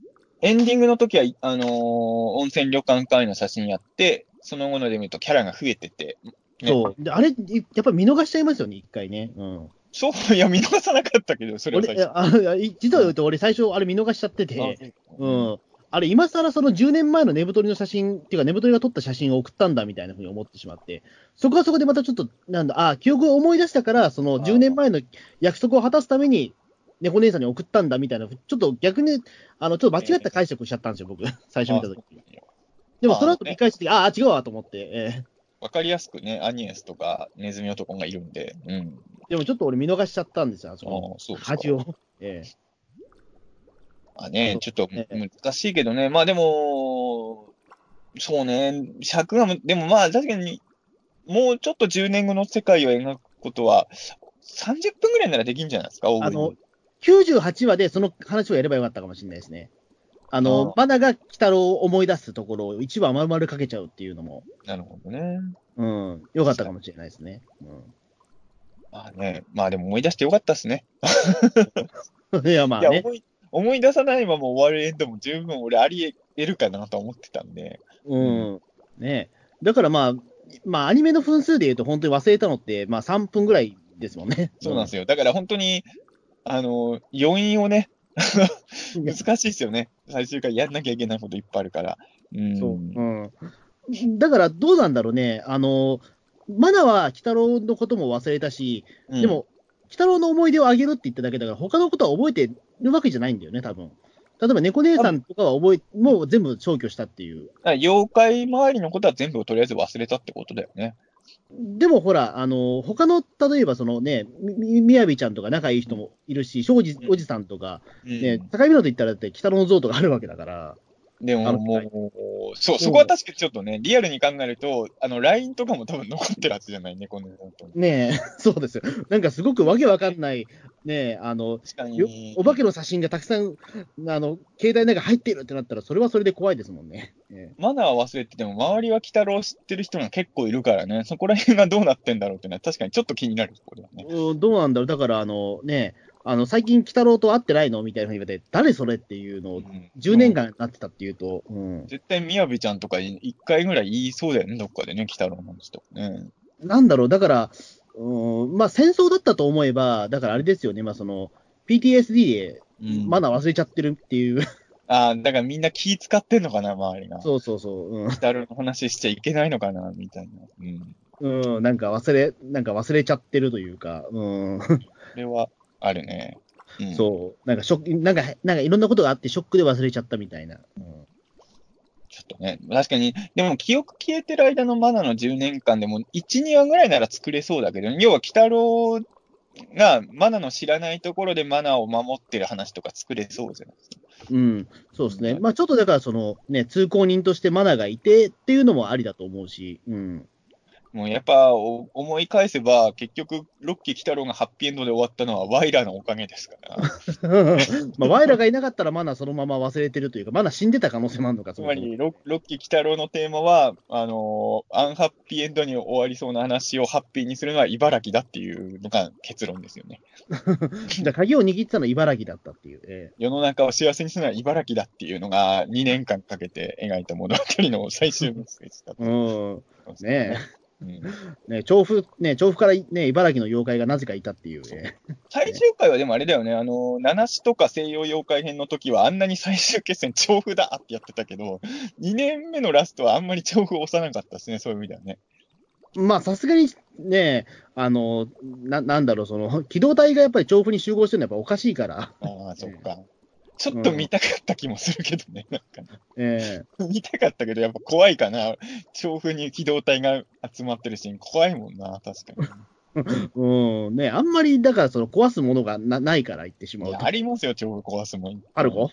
エンディングの時は、あのー温泉旅館会の写真やって、その後ので見るとキャラが増えてて、ねそう。で、あれ、やっぱり見逃しちゃいますよね、一回ね。うん。そう、いや、見逃さなかったけど、それは最俺、初。あ実は言うと、俺最初、あれ見逃しちゃってて、うん。あれ、今更その10年前の寝太りの写真、っていうか、寝太りが撮った写真を送ったんだみたいなふうに思ってしまって、そこはそこでまたちょっと、なんだ、あ記憶を思い出したから、その10年前の約束を果たすために、猫姉さんに送ったんだみたいな、ちょっと逆に、あの、ちょっと間違った解釈しちゃったんですよ、僕、最初見たとき。でも、その後見返して、ああ、違うわと思って、えわかりやすくね、アニエスとかネズミ男がいるんで、うん。ーでもちょっと俺見逃しちゃったんですよ、あそあの恥を。えまあねちょっとえ難しいけどね、まあでも、そうね、尺がむ、でもまあ確かに、もうちょっと10年後の世界を描くことは、30分ぐらいならできるんじゃないですか、大あの。食いに。、98話でその話をやればよかったかもしれないですね。ああのー、マナが鬼太郎を思い出すところを1話丸々かけちゃうっていうのも、なるほどね。うん、よかったかもしれないですね。まあね、まあでも思い出してよかったっすね。うん、いや、まあね。思い、思い出さないまま終わるエンドも十分俺あり得るかなとは思ってたんで。うん。ねだからまあ、まあ、アニメの分数で言うと、本当に忘れたのって、まあ、3分ぐらいですもんね。そうなんですよ。だから本当に、あの、余韻をね、うん難しいですよね。最終回やんなきゃいけないこといっぱいあるから。うん。そう。うん。だからどうなんだろうね、あの、マナは鬼太郎のことも忘れたし、うんでも、鬼太郎の思い出をあげるって言っただけだから、他のことは覚えてるわけじゃないんだよね、多分。例えば、猫姉さんとかは覚え、もう全部消去したっていう。妖怪周りのことは全部とりあえず忘れたってことだよね。でもほら、あの、他の、例えばそのね、みみみやびちゃんとか仲いい人もいるし、庄司おじさんとか、ね、うん境港行ったらだって、鬼太郎の像とかあるわけだから、でももう、そう、そこは確かにちょっとね、リアルに考えると、あの、LINE とかも多分残ってるはずじゃないね、この本当に。ねえ、そうですよ。なんかすごくわけわかんない、ねえ、あの。お化けの写真がたくさん、あの、携帯の中入ってるってなったら、それはそれで怖いですもんね。えマナー忘れてても、周りは鬼太郎知ってる人が結構いるからね、そこら辺がどうなってんだろうってのは、確かにちょっと気になるところだね。えうんどうなんだろう、だから、あのね、あの最近、鬼太郎と会ってないの？みたいなふうに言われて、誰それっていうのをうん10年間なってたっていうと、うん、絶対、みやびちゃんとか一回ぐらい言いそうだよね、どっかでね、鬼太郎の話とかね。なんだろう、だから、うん、まあ戦争だったと思えば、だからあれですよね、まあその、PTSD でうんマナー忘れちゃってるっていう、ああ、だからみんな気使ってんのかな、周りが。そうそうそう、うん鬼太郎の話しちゃいけないのかな、みたいな。うん。うん、なんか忘れ、なんか忘れちゃってるというか、うん、それはあるね。うん、そう、なんかショック、なんか、なんかいろんなことがあって、ショックで忘れちゃったみたいな。うんちょっとね、確かに、でも記憶消えてる間のマナの10年間でも、1、2話ぐらいなら作れそうだけど、要は、鬼太郎がマナの知らないところでマナを守ってる話とか作れそうじゃないですか。うん、そうですね。まあちょっとだから、そのね、通行人としてマナーがいてっていうのもありだと思うし、うん。もうやっぱお思い返せば、結局、ロッキー鬼太郎がハッピーエンドで終わったのはワイラのおかげですから。まあ、ワイラがいなかったらマナーそのまま忘れてるというか、マナー死んでた可能性もあるのか、つまりロ、ロッキー鬼太郎のテーマは、あのーアンハッピーエンドに終わりそうな話をハッピーにするのは茨城だっていうのが結論ですよね。だ鍵を握ってたのは茨城だったっていう。え世の中を幸せにするのは茨城だっていうのが2年間かけて描いた物語の最終メッセージだったえうん。ねね調布、ね調布からね、茨城の妖怪がなぜかいたっていう。ええ最終回はでもあれだよね、あの、七種とか西洋妖怪編の時はあんなに最終決戦調布だってやってたけど、2年目のラストはあんまり調布を押さなかったですね、そういう意味ではね。まあ、さすがにね、あの、ななんだろう、その、機動隊がやっぱり調布に集合してるのはやっぱおかしいから。ああ、そっか。ちょっと見たかった気もするけどね、なんかね。え見たかったけど、やっぱ怖いかな。調布に機動隊が集まってるシーン、怖いもんな、確かえ うん、ねあんまり、だから、その、壊すものがなないから言ってしに。まうやありますよ、調布壊すもん。パルコ？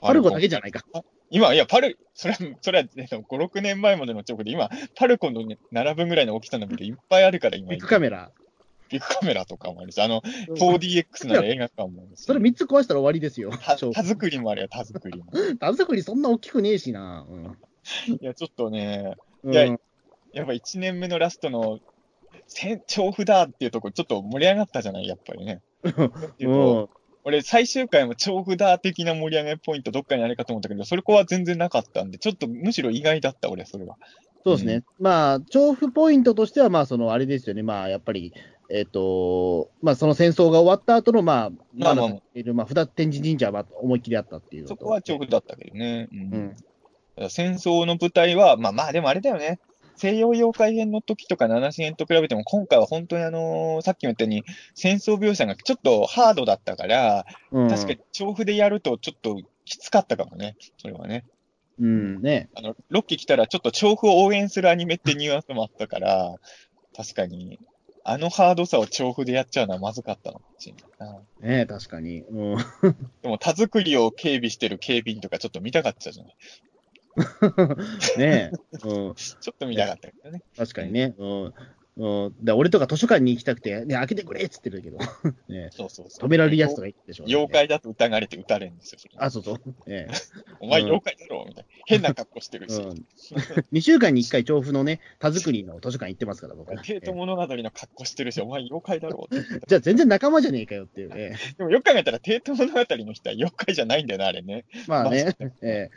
パルコだけじゃないか。今、いや、パル、それは、それは、ね、5、6年前までの調布で、今、パルコのね並ぶぐらいの大きさのビルいっぱいあるから、今。ビッグカメラ。ビッグカメラとかもあるし、あの、4DX なら映画館もあるし。それ3つ壊したら終わりですよ。田作りもあるよ、田作りも。田作りそんな大きくねえしな。いや、ちょっとね、うん。いやうんやっぱ1年目のラストの、調布だっていうところ、ちょっと盛り上がったじゃない、やっぱりね。うと俺、最終回も調布だ的な盛り上げポイント、どっかにあるかと思ったけど、それこは全然なかったんで、ちょっとむしろ意外だった、俺、それは。そうですね。まあ、調布ポイントとしては、まあ、その、あれですよね。まあ、やっぱり、えっ、と、まあ、その戦争が終わった後の、まあ、まあまあまあ、いる、まあ、札天神神社はまあ思いっきりあったっていう。そこは調布だったけどね。うんうん。戦争の舞台は、まあまあ、でもあれだよね。西洋妖怪編の時とか七次元と比べても、今回は本当にあのーさっきも言ったように、戦争描写がちょっとハードだったから、うん、確かに調布でやるとちょっときつかったかもね。それはね。うん、ね。あの、ロッキー来たらちょっと調布を応援するアニメってニュアンスもあったから、確かに、あのハードさを調布でやっちゃうのはまずかったのかもしれないな。ね確かに。うん。でも、田作りを警備してる警備員とかちょっと見たかったじゃない。ねうん。ちょっと見たかったけどね。確かにね。うん。うん、だ俺とか図書館に行きたくて、ね、開けてくれっつってるけど、ね、そうそうそう。止められるやつとか言ってでしょ、妖怪だと疑われて撃たれるんですよ、あ、そうそう。ね。お前うん妖怪だろみたいな。変な格好してるし。うん、2週間に1回、調布のね、田作りの図書館行ってますから、僕は。帝都物語の格好してるし、お前妖怪だろ。ってじゃあ全然仲間じゃねえかよっていう、えでもよく考えたら、帝都物語の人は妖怪じゃないんだよな、あれね。えまあね、ええ。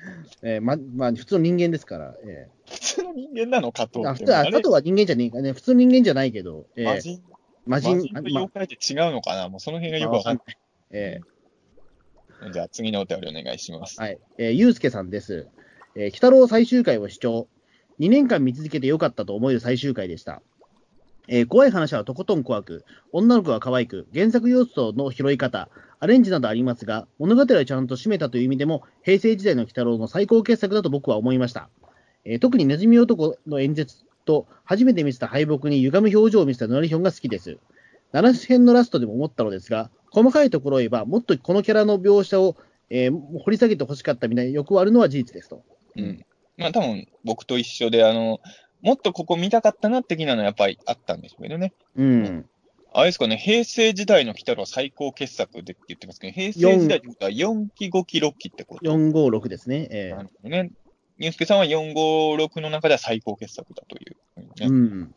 ええ。ま、まあ、普通の人間ですから、え普通の人間なの、加藤えあ普通あ加藤は人間じゃねえかね、普通の人間じゃないけど、ええ魔人、魔人、魔人と妖怪って違うのかな？もうその辺がよくわかんない。い。えじゃあ次のお便りお願いします。えはい。えー、ゆうすけさんです。えー、鬼太郎最終回を視聴。2年間見続けてよかったと思える最終回でした。えー怖い話はとことん怖く、女の子は可愛く、原作要素の拾い方、アレンジなどありますが、物語をちゃんと締めたという意味でも、平成時代の鬼太郎の最高傑作だと僕は思いました。えー特にネズミ男の演説と、初めて見せた敗北に歪む表情を見せたノリヒョンが好きです。7編のラストでも思ったのですが、細かいところを言えば、もっとこのキャラの描写を、えー掘り下げてほしかったみたいな欲はあるのは事実ですと。うん。まあ多分僕と一緒で、あの、もっとここ見たかったな的なのはやっぱりあったんでしょうけどね。うん。あれですかね、平成時代の鬼太郎最高傑作でって言ってますけど、平成時代ってことは4期、5期、6期ってこと？456ですね。えなるほどね。ニュースケさんは456の中では最高傑作だというね。ーうん。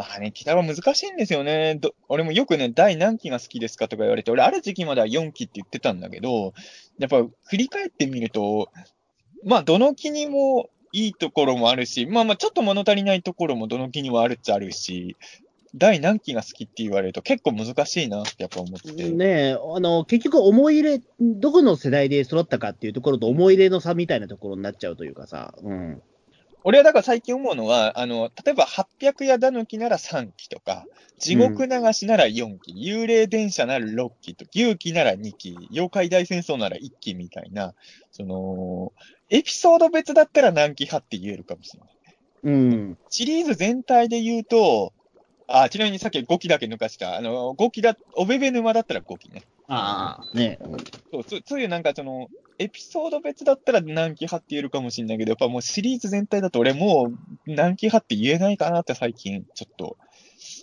まあね、鬼太郎難しいんですよね。ど俺もよくね、第何期が好きですかとか言われて、俺ある時期までは4期って言ってたんだけど、やっぱ振り返ってみると、まあどの期にもいいところもあるし、まあまあちょっと物足りないところもどの期にもあるっちゃあるし、第何期が好きって言われると結構難しいなってやっぱ思って。ねえ、あの、結局思い入れ、どこの世代で育ったかっていうところと思い入れの差みたいなところになっちゃうというかさ。うん。俺はだから最近思うのは、あの、例えば800やだぬきなら3期とか、地獄流しなら4期、幽霊電車なら6期と、牛期なら2期、妖怪大戦争なら1期みたいな、その、エピソード別だったら何期派って言えるかもしれない。うん。シリーズ全体で言うと、あ、ちなみにさっき5期だけ抜かした。あの、5期だ、おべべ沼だったら5期ね。ああ、ねそう、そうそういうなんかその、エピソード別だったら何期派って言えるかもしれないけど、やっぱもうシリーズ全体だと俺もう何期派って言えないかなって最近ちょっと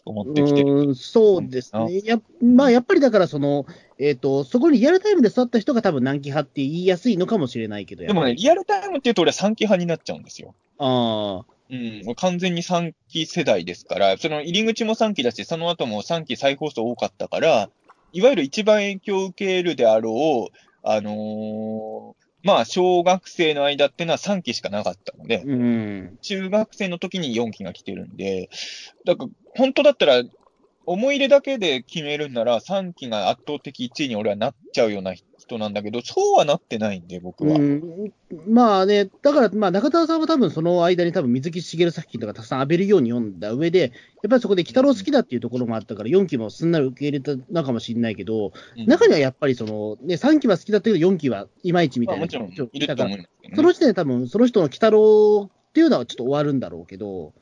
思ってきてる。うん、そうですね。やまあ、やっぱりだから、その、えっ、と、そこにリアルタイムで育った人が多分何期派って言いやすいのかもしれないけど、でもね、リアルタイムって言うと俺は3期派になっちゃうんですよ。ああ、うん、完全に3期世代ですから、その入り口も3期だし、その後も3期再放送多かったから、いわゆる一番影響を受けるであろう、あのーまあ、小学生の間っていうのは3期しかなかったので、うん。中学生の時に4期が来てるんで、だから、本当だったら、思い入れだけで決めるんなら、3期が圧倒的1位に俺はなっちゃうような人なんだけど、そうはなってないんで、僕は。うん、まあね、だから、まあ、中田さんは多分その間に多分水木しげる作品とかたくさん浴びるように読んだ上で、やっぱりそこで鬼太郎好きだっていうところもあったから、4期もすんなり受け入れたのかもしれないけど、うん中にはやっぱりその、ね、3期は好きだったけど、4期はいまいちみたいなまあもちろん人いると思うんですけどね。その時点で多分、その人の鬼太郎っていうのはちょっと終わるんだろうけど、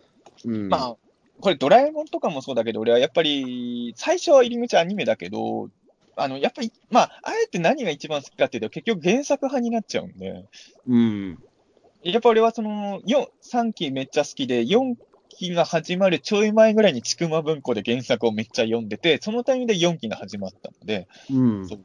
うん。まあ、これドラえもんとかもそうだけど、俺はやっぱり、最初は入り口アニメだけど、あの、やっぱり、まあ、あえて何が一番好きかっていうと、結局原作派になっちゃうんで、うん。やっぱ俺はその、4、3期めっちゃ好きで、4期が始まるちょい前ぐらいにちくま文庫で原作をめっちゃ読んでて、そのタイミングで4期が始まったので、うん。そう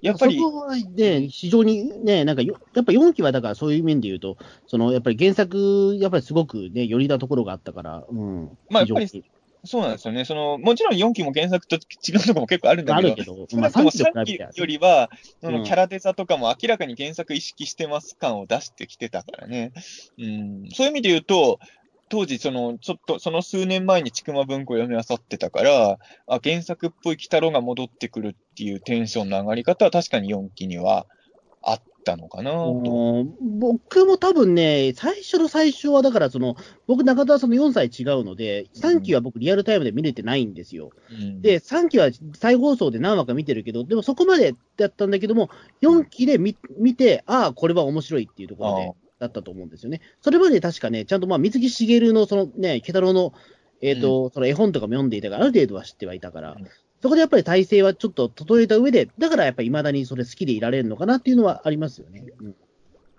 やっぱりそ、こはね、非常にね、なんかよ、やっぱ4期はだからそういう面で言うと、そのやっぱり原作、やっぱりすごくね、寄りなところがあったから、うん。まあやっぱりそうなんですよね。その、もちろん4期も原作と違うところも結構あるんだけど、あるけど、少なくとも3期と比3期べてはよりは、そうんのキャラデザとかも明らかに原作意識してます感を出してきてたからね。うん、そういう意味で言うと、当時、その、ちょっと、その数年前にちくま文庫を読み漁ってたから、あ、原作っぽい鬼太郎が戻ってくるっていうテンションの上がり方は確かに4期にはあったのかなと。う？ん僕も多分ね、最初の最初は、だからその、僕、中田さんの4歳違うので、3期は僕、リアルタイムで見れてないんですよ。うん、で、3期は再放送で何話か見てるけど、でもそこまでだったんだけども、4期で見見て、ああ、これは面白いっていうところあで、だったと思うんですよね。それまで確かね、ちゃんとまあ水木しげるのそのね、池太郎の、えっ、と、その絵本とかも読んでいたから、ある程度は知ってはいたから、うんそこでやっぱり体制はちょっと整えた上で、だからやっぱり未だにそれ好きでいられるのかなっていうのはありますよね。うん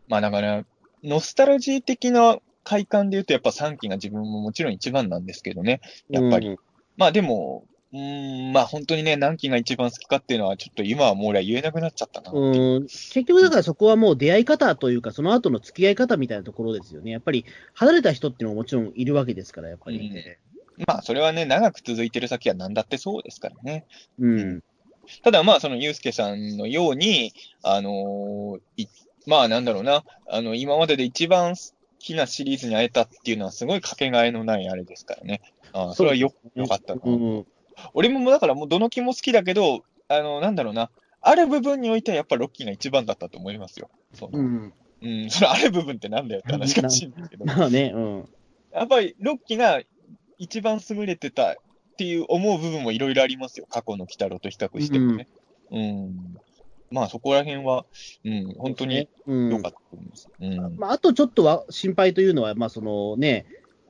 まあだから、ノスタルジー的な快感で言うと、やっぱ3期が自分ももちろん一番なんですけどね。やっぱり。うんまあでも、うーん、まあ本当にね、何期が一番好きかっていうのは、ちょっと今はもう俺は言えなくなっちゃったな。うん結局だからそこはもう出会い方というか、その後の付き合い方みたいなところですよね。やっぱり離れた人っていうのももちろんいるわけですから、やっぱり。まあそれはね、長く続いてる先は何だってそうですからね。うん。ただまあそのユうスケさんのように、あのーいまあなんだろうな、あの、今までで一番好きなシリーズに会えたっていうのはすごいかけがえのないあれですからね。ああそれはよ、よかったな。うん。俺ももうだからもうどの期も好きだけど、あの、なんだろうな、ある部分においてはやっぱロッキーが一番だったと思いますよ。そのうん。うん、それある部分ってなんだよって話かもしれないけど、まあね、うん。やっぱりロッキーが一番優れてたっていう思う部分もいろいろありますよ。過去の鬼太郎と比較してもね。うん。まあそこら辺は、うん、本当にうん良かったと思います。うん。まあ、あとちょっとは心配というのは、まあそのね、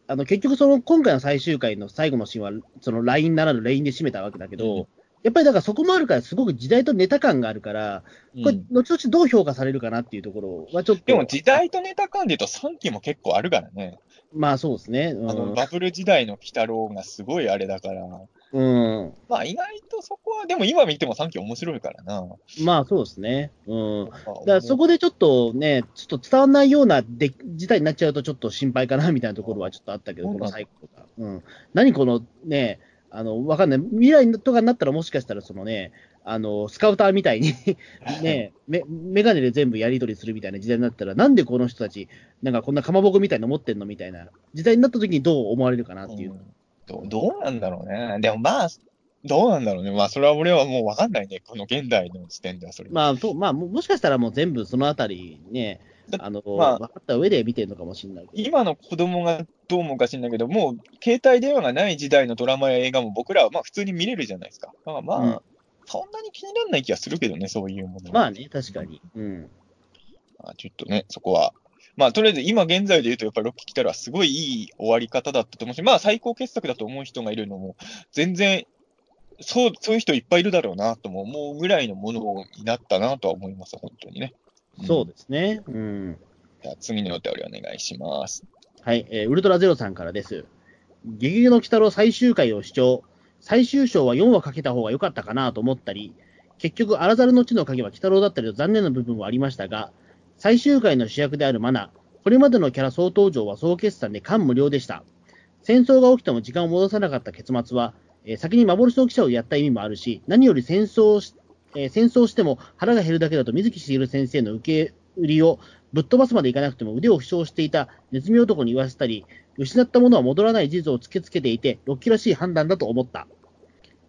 あの結局、その今回の最終回の最後のシーンは、その LINE ならぬレインで締めたわけだけど、うんやっぱりだからそこもあるから、すごく時代とネタ感があるから、これ、うん後々どう評価されるかなっていうところはちょっと、でも時代とネタ感で言うと3期も結構あるからね。まあそうですね。あのバブル時代の鬼太郎がすごいあれだから。うん、うんまあ意外とそこは、でも今見ても3期面白いからな。まあそうですね。うん。だだからそこでちょっとね、ちょっと伝わらないようなで事態になっちゃうと、ちょっと心配かなみたいなところはちょっとあったけど、この最後とか。うん。何このね、あの、わかんない。未来とかになったらもしかしたら、そのね、あの、スカウターみたいにね、め、メガネで全部やり取りするみたいな時代になったら、なんでこの人たち、なんかこんなかまぼこみたいなの持ってんのみたいな時代になった時にどう思われるかなっていう。うんどうどうなんだろうね。でもまあ、どうなんだろうね。まあそれは俺はもうわかんないね。この現代の時点ではそれは。まあ、とまあ、ももしかしたらもう全部そのあたりね、だあの、まあ分かった上で見てるのかもしれない。今の子供がどう思うか知んないけど、もう携帯電話がない時代のドラマや映画も僕らはまあ普通に見れるじゃないですか。だからまあ、うんそんなに気にならない気がするけどね、そういうものは。まあね、確かに。うん。まあちょっとね、そこは。まあ、とりあえず今現在で言うと、やっぱりロッキー来たらすごいいい終わり方だったと思うし、まあ最高傑作だと思う人がいるのも、全然、そう、そういう人いっぱいいるだろうなとも思うぐらいのものになったなとは思います、本当にね。そうですね。うん。じゃあ次のお便りお願いします。はい、えーウルトラゼロさんからです。ゲゲゲの鬼太郎最終回を視聴。最終章は4話かけた方が良かったかなと思ったり、結局、荒猿の地の影は鬼太郎だったりと残念な部分はありましたが、最終回の主役であるマナ、これまでのキャラ総登場は総決算で感無量でした。戦争が起きても時間を戻さなかった結末は、えー先に幻の記者をやった意味もあるし、何より戦争し、えー戦争しても腹が減るだけだと水木しげる先生の受け売りをぶっ飛ばすまでいかなくても腕を負傷していたネズミ男に言わせたり、失ったものは戻らない事実を突きつけていて、ロッキーらしい判断だと思った。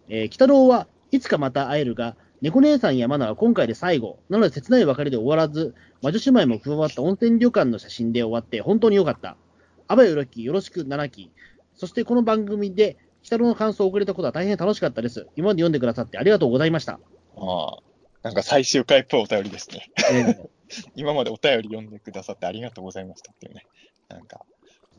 えー、鬼太郎はいつかまた会えるが、猫姉さんやマナは今回で最後。なので切ない別れで終わらず、魔女姉妹も加わった温泉旅館の写真で終わって本当に良かった。あばよロッキーよろしく7期。そしてこの番組で、鬼太郎の感想を送れたことは大変楽しかったです。今まで読んでくださってありがとうございました。ああ、なんか最終回っぽいお便りですね。えー 今までお便り読んでくださってありがとうございましたっていうね。なんか、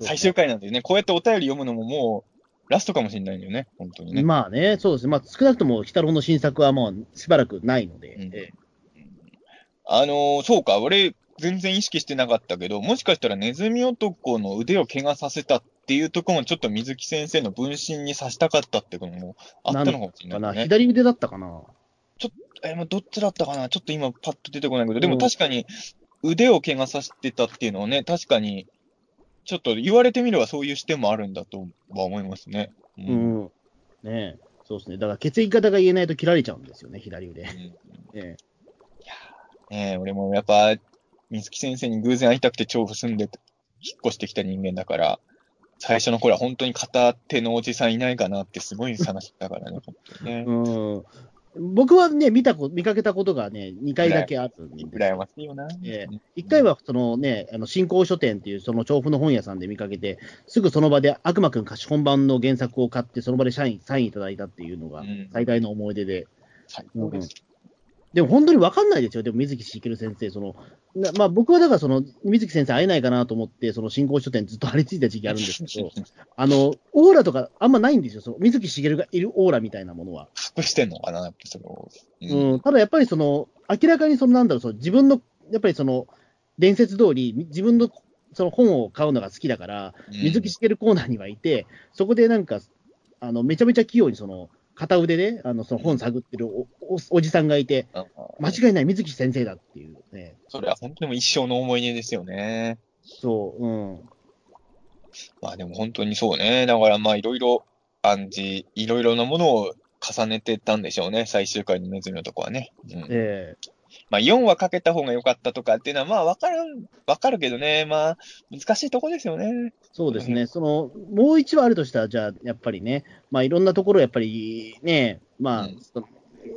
最終回なんでね、こうやってお便り読むのももう、ラストかもしれないよね、本当にね。まあね、そうですね。まあ少なくとも、鬼太郎の新作はもうしばらくないので。うんえあのーそうか、俺、全然意識してなかったけど、もしかしたらネズミ男の腕を怪我させたっていうところも、ちょっと水木先生の分身にさしたかったってこともあったのかもしれかなないね。左腕だったかなえ、まあ、どっちだったかな？ちょっと今パッと出てこないけど、でうんも確かに腕を怪我させてたっていうのはね、確かに、ちょっと言われてみればそういう視点もあるんだとは思いますね。ううん。ねえそうですね。だから血液型が言えないと切られちゃうんですよね、左腕。うんえねえ、俺もやっぱ、水木先生に偶然会いたくて調布住んで、引っ越してきた人間だから、最初の頃は本当に片手のおじさんいないかなってすごい探してたからね、ねえ。うん。僕はね、見たこ、見かけたことがね、2回だけあるんで。羨ましいよな。ええ一回はそのね、あの新興書店っていうその調布の本屋さんで見かけて、すぐその場で悪魔くん貸本版の原作を買って、その場でサインサインいただいたっていうのがうん最大の思い出で。最高です。でも本当に分かんないですよ、でも水木しげる先生、そのなまあ、僕はだからその水木先生会えないかなと思って、その新興書店ずっと張り付いた時期あるんですけど、あのオーラとかあんまないんですよ、その水木しげるがいるオーラみたいなものは。隠してんのかな？って、それを。うん、ただやっぱりその、明らかにそのなんだろう、その自分の、やっぱりその、伝説通り、み自分のその本を買うのが好きだから、水木しげるコーナーにはいて、そこでなんか、あのめちゃめちゃ器用にその片腕であのその本探ってるおおおじさんがいて、うん間違いない水木先生だっていうね、それは本当に一生の思い出ですよね。そう、うん、まあでも本当にそうね。だからまあいろいろ暗示、いろいろなものを重ねてたんでしょうね。最終回のネズミのとこはね。うんえまあ4はかけた方が良かったとかっていうのはまあわかる、わかるけどね。まあ難しいとこですよね。そうですうね、そのもう一話あるとしたら、じゃあ、やっぱりね、まあ、いろんなところ、やっぱりね、まあ、うん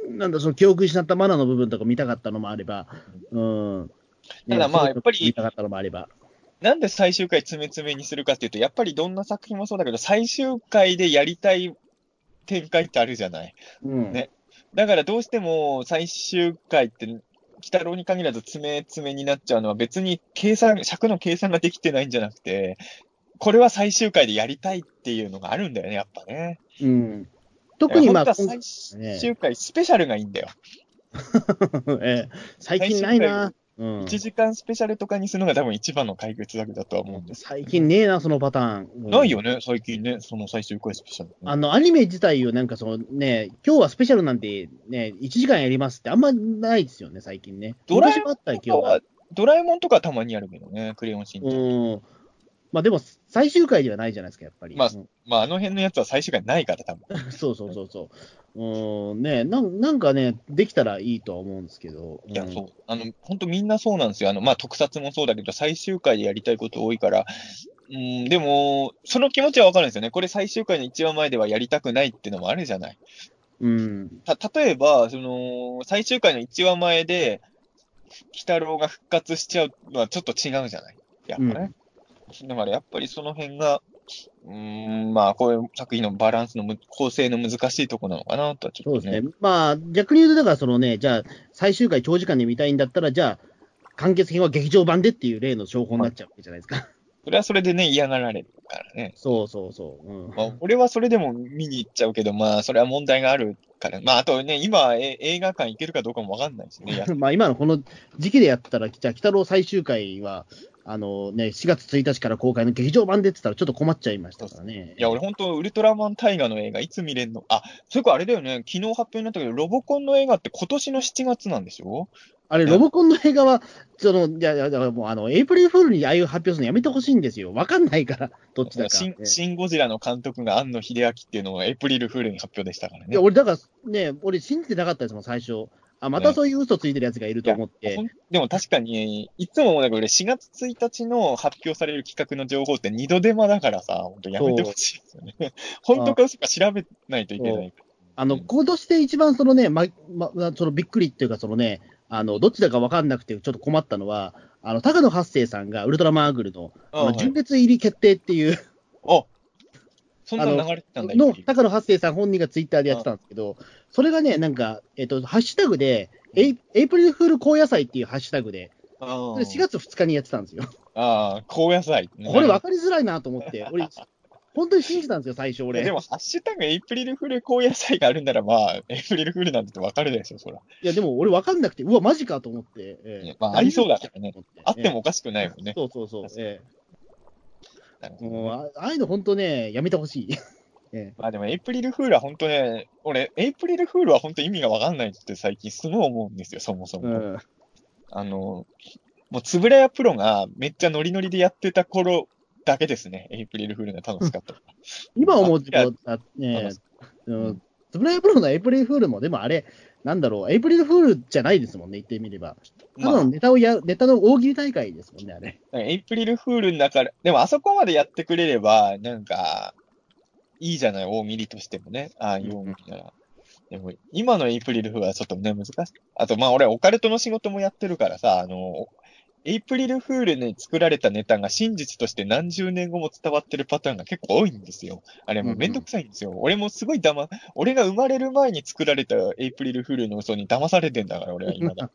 なんだ、その記憶失ったマナーの部分とか見たかったのもあれば、うん、ただまあやっぱり見たかったのもあれば。なんで最終回詰め詰めにするかっていうと、やっぱりどんな作品もそうだけど、最終回でやりたい展開ってあるじゃない。うん。ねだからどうしても最終回って、鬼太郎に限らず詰め詰めになっちゃうのは別に計算、尺の計算ができてないんじゃなくて、これは最終回でやりたいっていうのがあるんだよね、やっぱね。うん。特にまあ、最終回スペシャルがいいんだよ。ええ最近ないな。うん1時間スペシャルとかにするのが多分一番の解決策だとは思うんです。最近ねえな、そのパターン。うんないよね、最近ね、その最終回スペシャル、ね。あの、アニメ自体をなんかそのね、今日はスペシャルなんでね、1時間やりますってあんまないですよね、最近ね。ドラえもん昔もあったら今日はは。ドラえもんとかたまにあるけどね、クレヨンしんちゃん。うん。まあでも、最終回ではないじゃないですか、やっぱり。まあうんまあ、あの辺のやつは最終回ないから、多分。そうそうそうそう。うん、ねなんなんかね、できたらいいとは思うんですけど。いや、んそう。あの、本当みんなそうなんですよ。あの、まあ、特撮もそうだけど、最終回でやりたいこと多いから、うん、でも、その気持ちはわかるんですよね。これ最終回の1話前ではやりたくないっていうのもあるじゃない。うん。た、例えば、その、最終回の1話前で、鬼太郎が復活しちゃうのはちょっと違うじゃない。やっぱね。だからやっぱりその辺が、うーん、まあ、こういう作品のバランスのむ構成の難しいとこなのかなとはちょっとね。そうですね。まあ、逆に言うと、だからそのね、じゃあ、最終回長時間で見たいんだったら、じゃあ、完結編は劇場版でっていう例の証拠になっちゃうわけじゃないですか。それはそれでね、嫌がられるからね。そうそうそう。うん。まあ、俺はそれでも見に行っちゃうけど、まあ、それは問題があるから。まあ、あとね、今、え映画館行けるかどうかもわかんないしね。や まあ今のこの時期でやったら、じゃあ、鬼太郎最終回は、あのね、4月1日から公開の劇場版でって言ったら、ちょっと困っちゃいましたからね。いや、俺本当、ウルトラマンタイガの映画いつ見れんの？あ、それかあれだよね、昨日発表になったけど、ロボコンの映画って今年の7月なんでしょあれ、ロボコンの映画は、その、いやいや、だからもう、あの、エイプリルフールにああいう発表するのやめてほしいんですよ。わかんないから、どっちだか。シンええシン・ゴジラの監督が庵野秀明っていうのをエイプリルフールに発表でしたからねいや、。俺、だからね、俺信じてなかったですもん、最初。あ、またそういう嘘ついてるやつがいると思って。でも確かに、いつも思うんだけど、俺4月1日の発表される企画の情報って二度手間だからさ、本当やめてほしいですよね。本当か嘘か調べないといけない。あの、うん今年で一番そのね、ま、ま、そのびっくりっていうか、そのね、あの、どっちだかわかんなくて、ちょっと困ったのは、あの、高野八生さんがウルトラマンアグルの、あの、純烈入り決定っていう、あそんな流れてたんだ、の今高野八生さん本人がツイッターでやってたんですけど、それがね、なんか、えっと、ハッシュタグで、エイエイプリルフール高野菜っていうハッシュタグで、あそれ4月2日にやってたんですよ。ああ、高野菜。これ分かりづらいなと思って、俺、本当に信じたんですよ、最初俺。でも、ハッシュタグエイプリルフール高野菜があるんなら、まあ、エイプリルフールなんて分かるでしょ、そら。いや、でも俺分かんなくて、うわ、マジかと思って。ええまあありそうだからね。あってえもおかしくないもんね。えそうそうそう。えなるえほどねもうあああいうの本当ね、やめてほしい。ええまあでも、エイプリルフールは本当ね、俺、エイプリルフールは本当意味が分かんないって最近すごい思うんですよ、そもそも。うん。あの、もう、つぶらやプロがめっちゃノリノリでやってた頃だけですね、エイプリルフールが 楽しかった。今思うとねつぶらやプロのエイプリルフールも、でもあれ、なんだろう、エイプリルフールじゃないですもんね、言ってみれば。たまあだのネタをや、ネタの大喜利大会ですもんね、あれ。エイプリルフールだから、でもあそこまでやってくれれば、なんか、いいじゃない、大喜利としてもね。ああいう大喜利なら。でも、今のエイプリルフールはちょっとね、難しい。あと、まあ、俺、オカルトの仕事もやってるからさ、あの、エイプリルフールに作られたネタが真実として何十年後も伝わってるパターンが結構多いんですよ。あれもうめんどくさいんですよ。俺もすごい騙、俺が生まれる前に作られたエイプリルフールの嘘に騙されてんだから、俺は 今だ。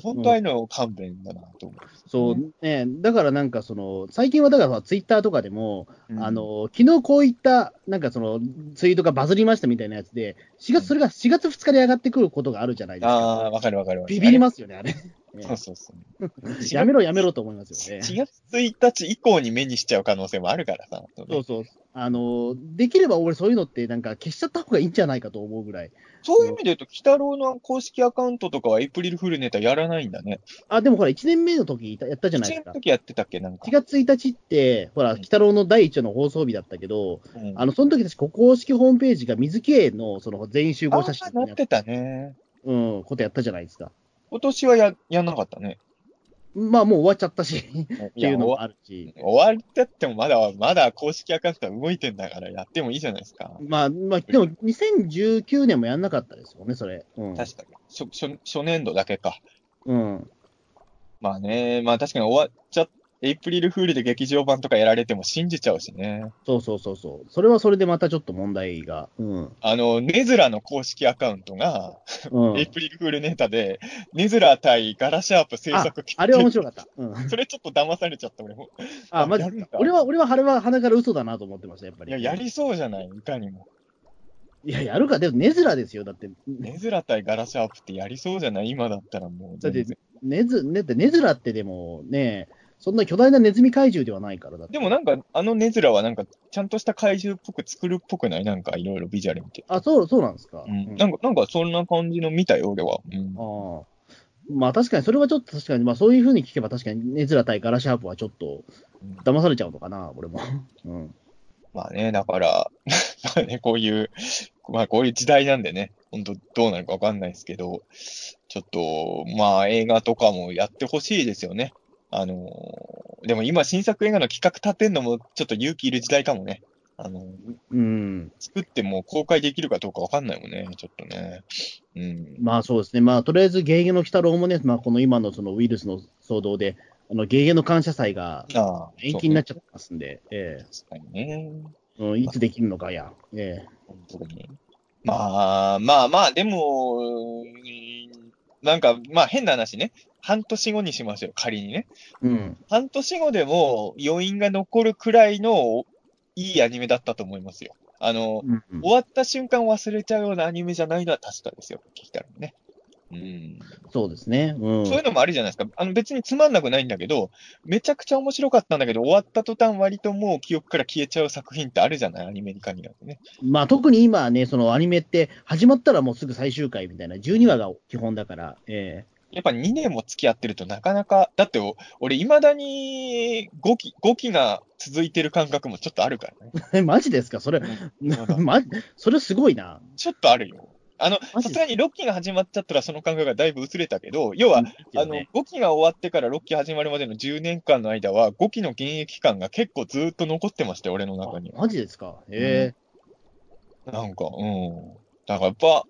本当ああいうの勘弁だなと思う。そう、ね、だからなんかその、最近はだからツイッターとかでも、うんあの、昨日こういった、なんかその、ツイートがバズりましたみたいなやつで、4月、それが4月2日で上がってくることがあるじゃないですあか。あ、わかるわかるわかる。ビビりますよね、あれ。ねそうそうそう。やめろ、やめろと思いますよね。4月1日以降に目にしちゃう可能性もあるからさ。そうそう。あの、できれば俺そういうのってなんか消しちゃった方がいいんじゃないかと思うぐらい。そういう意味で言うと、鬼太郎の公式アカウントとかはエイプリルフールネタやらないんだね。あ、でもほら、1年目の時やったじゃない1ですか年の。時やってたっけなんか4。月1日って、ほら、うん鬼太郎の第1話の放送日だったけど、うんあの、その時確か公式ホームページが水木園のその全員集合写真あーなってたね。うん、ことやったじゃないですか。今年はや、やんなかったね。まあもう終わっちゃったし、っいてや、いうのも終わあるし。終わってってもまだ、まだ公式アカウントは動いてんだからやってもいいじゃないですか。まあ、まあ、でも2019年もやんなかったですよね、それ。うん。確かに。初、初初年度だけか。うん。まあね、まあ確かに終わっちゃっエイプリルフールで劇場版とかやられても信じちゃうしね。そうそうそうそう。それはそれでまたちょっと問題が。うん。あの、ネズラの公式アカウントが、うんエイプリルフールネタで、ネズラ対ガラシャープ制あ作決定あれは面白かった。うん。それちょっと騙されちゃった、俺も。あ、マジやるんだ俺は、俺は、あれは鼻から嘘だなと思ってました、やっぱり。いや、やりそうじゃない、いかにも。いや、やるか。でも、ネズラですよ。だって、ネズラ対ガラシャープってやりそうじゃない？今だったらもうだって。ネズ、ね、だってネズラってでもね、そんな巨大なネズミ怪獣ではないからだって。でもなんか、あのネズラはなんか、ちゃんとした怪獣っぽく作るっぽくない？なんか、いろいろビジュアル見て。あ、そう、そうなんですか？うん。なんか、なんかそんな感じの見たよ、俺は。うん。ああ。まあ確かに、それはちょっと確かに、まあそういうふうに聞けば確かに、ネズラ対ガラシャープはちょっとうん騙されちゃうのかな、俺も。うん。まあね、だから、まあね、こういう、まあこういう時代なんでね、本当どうなるかわかんないですけど、ちょっと、まあ映画とかもやってほしいですよね。あのーでも今新作映画の企画立てんのもちょっと勇気いる時代かもね。あのーうん。作っても公開できるかどうかわかんないもんね、ちょっとね。うん。まあそうですね。まあとりあえず、ゲーゲの鬼太郎もね、まあこの今のそのウイルスの騒動で、あの、ゲーゲの感謝祭が延期になっちゃゃってますんで、え確かにね。えうん、いつできるのかや。ええ本当に。まあ、まあまあ、でも、うんなんか、まあ変な話ね。半年後にしましょう、仮にね。うん。半年後でも余韻が残るくらいのいいアニメだったと思いますよ。あの、うんうん終わった瞬間忘れちゃうようなアニメじゃないのは確かですよ、聞いたらね。うん。そうですね。うん。そういうのもあるじゃないですか。あの別につまんなくないんだけど、めちゃくちゃ面白かったんだけど、終わった途端割ともう記憶から消えちゃう作品ってあるじゃない？アニメに限らずね。まあ特に今ね、そのアニメって始まったらもうすぐ最終回みたいな、12話が基本だから、えやっぱ2年も付き合ってるとなかなか、だってお俺未だに5期、5期が続いてる感覚もちょっとあるからね。えマジですか？それ、まそれすごいな。ちょっとあるよ。あの、さすがに6期が始まっちゃったらその感覚がだいぶ薄れたけど、要は、あの、ね5期が終わってから6期始まるまでの10年間の間は、5期の現役感が結構ずーっと残ってましたよ、俺の中には。マジですか？えなんか、うん。だからやっぱ、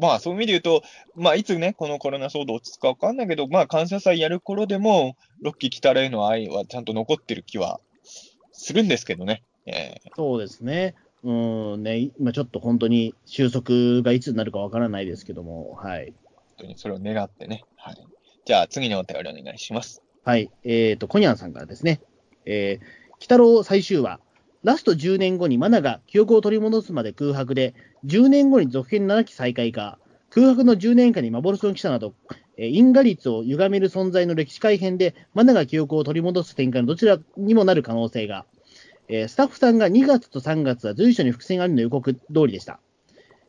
まあそういう意味で言うと、まあいつね、このコロナ騒動落ち着くかわかんないけど、まあ感謝祭やる頃でも、6期来たらへの愛はちゃんと残ってる気はするんですけどね。えーそうですね。うんね、今ちょっと本当に収束がいつになるかわからないですけども、はい。ー本当にそれを願ってね。はい。じゃあ次のお便りお願いします。はい。えっ、と、コニャンさんからですね。えー、鬼太郎最終話。ラスト10年後にマナが記憶を取り戻すまで空白で、10年後に続編7期再開か、空白の10年間に幻の記者など、え因果率を歪める存在の歴史改変で、マナが記憶を取り戻す展開のどちらにもなる可能性が、えースタッフさんが2月と3月は随所に伏線ありの予告通りでした。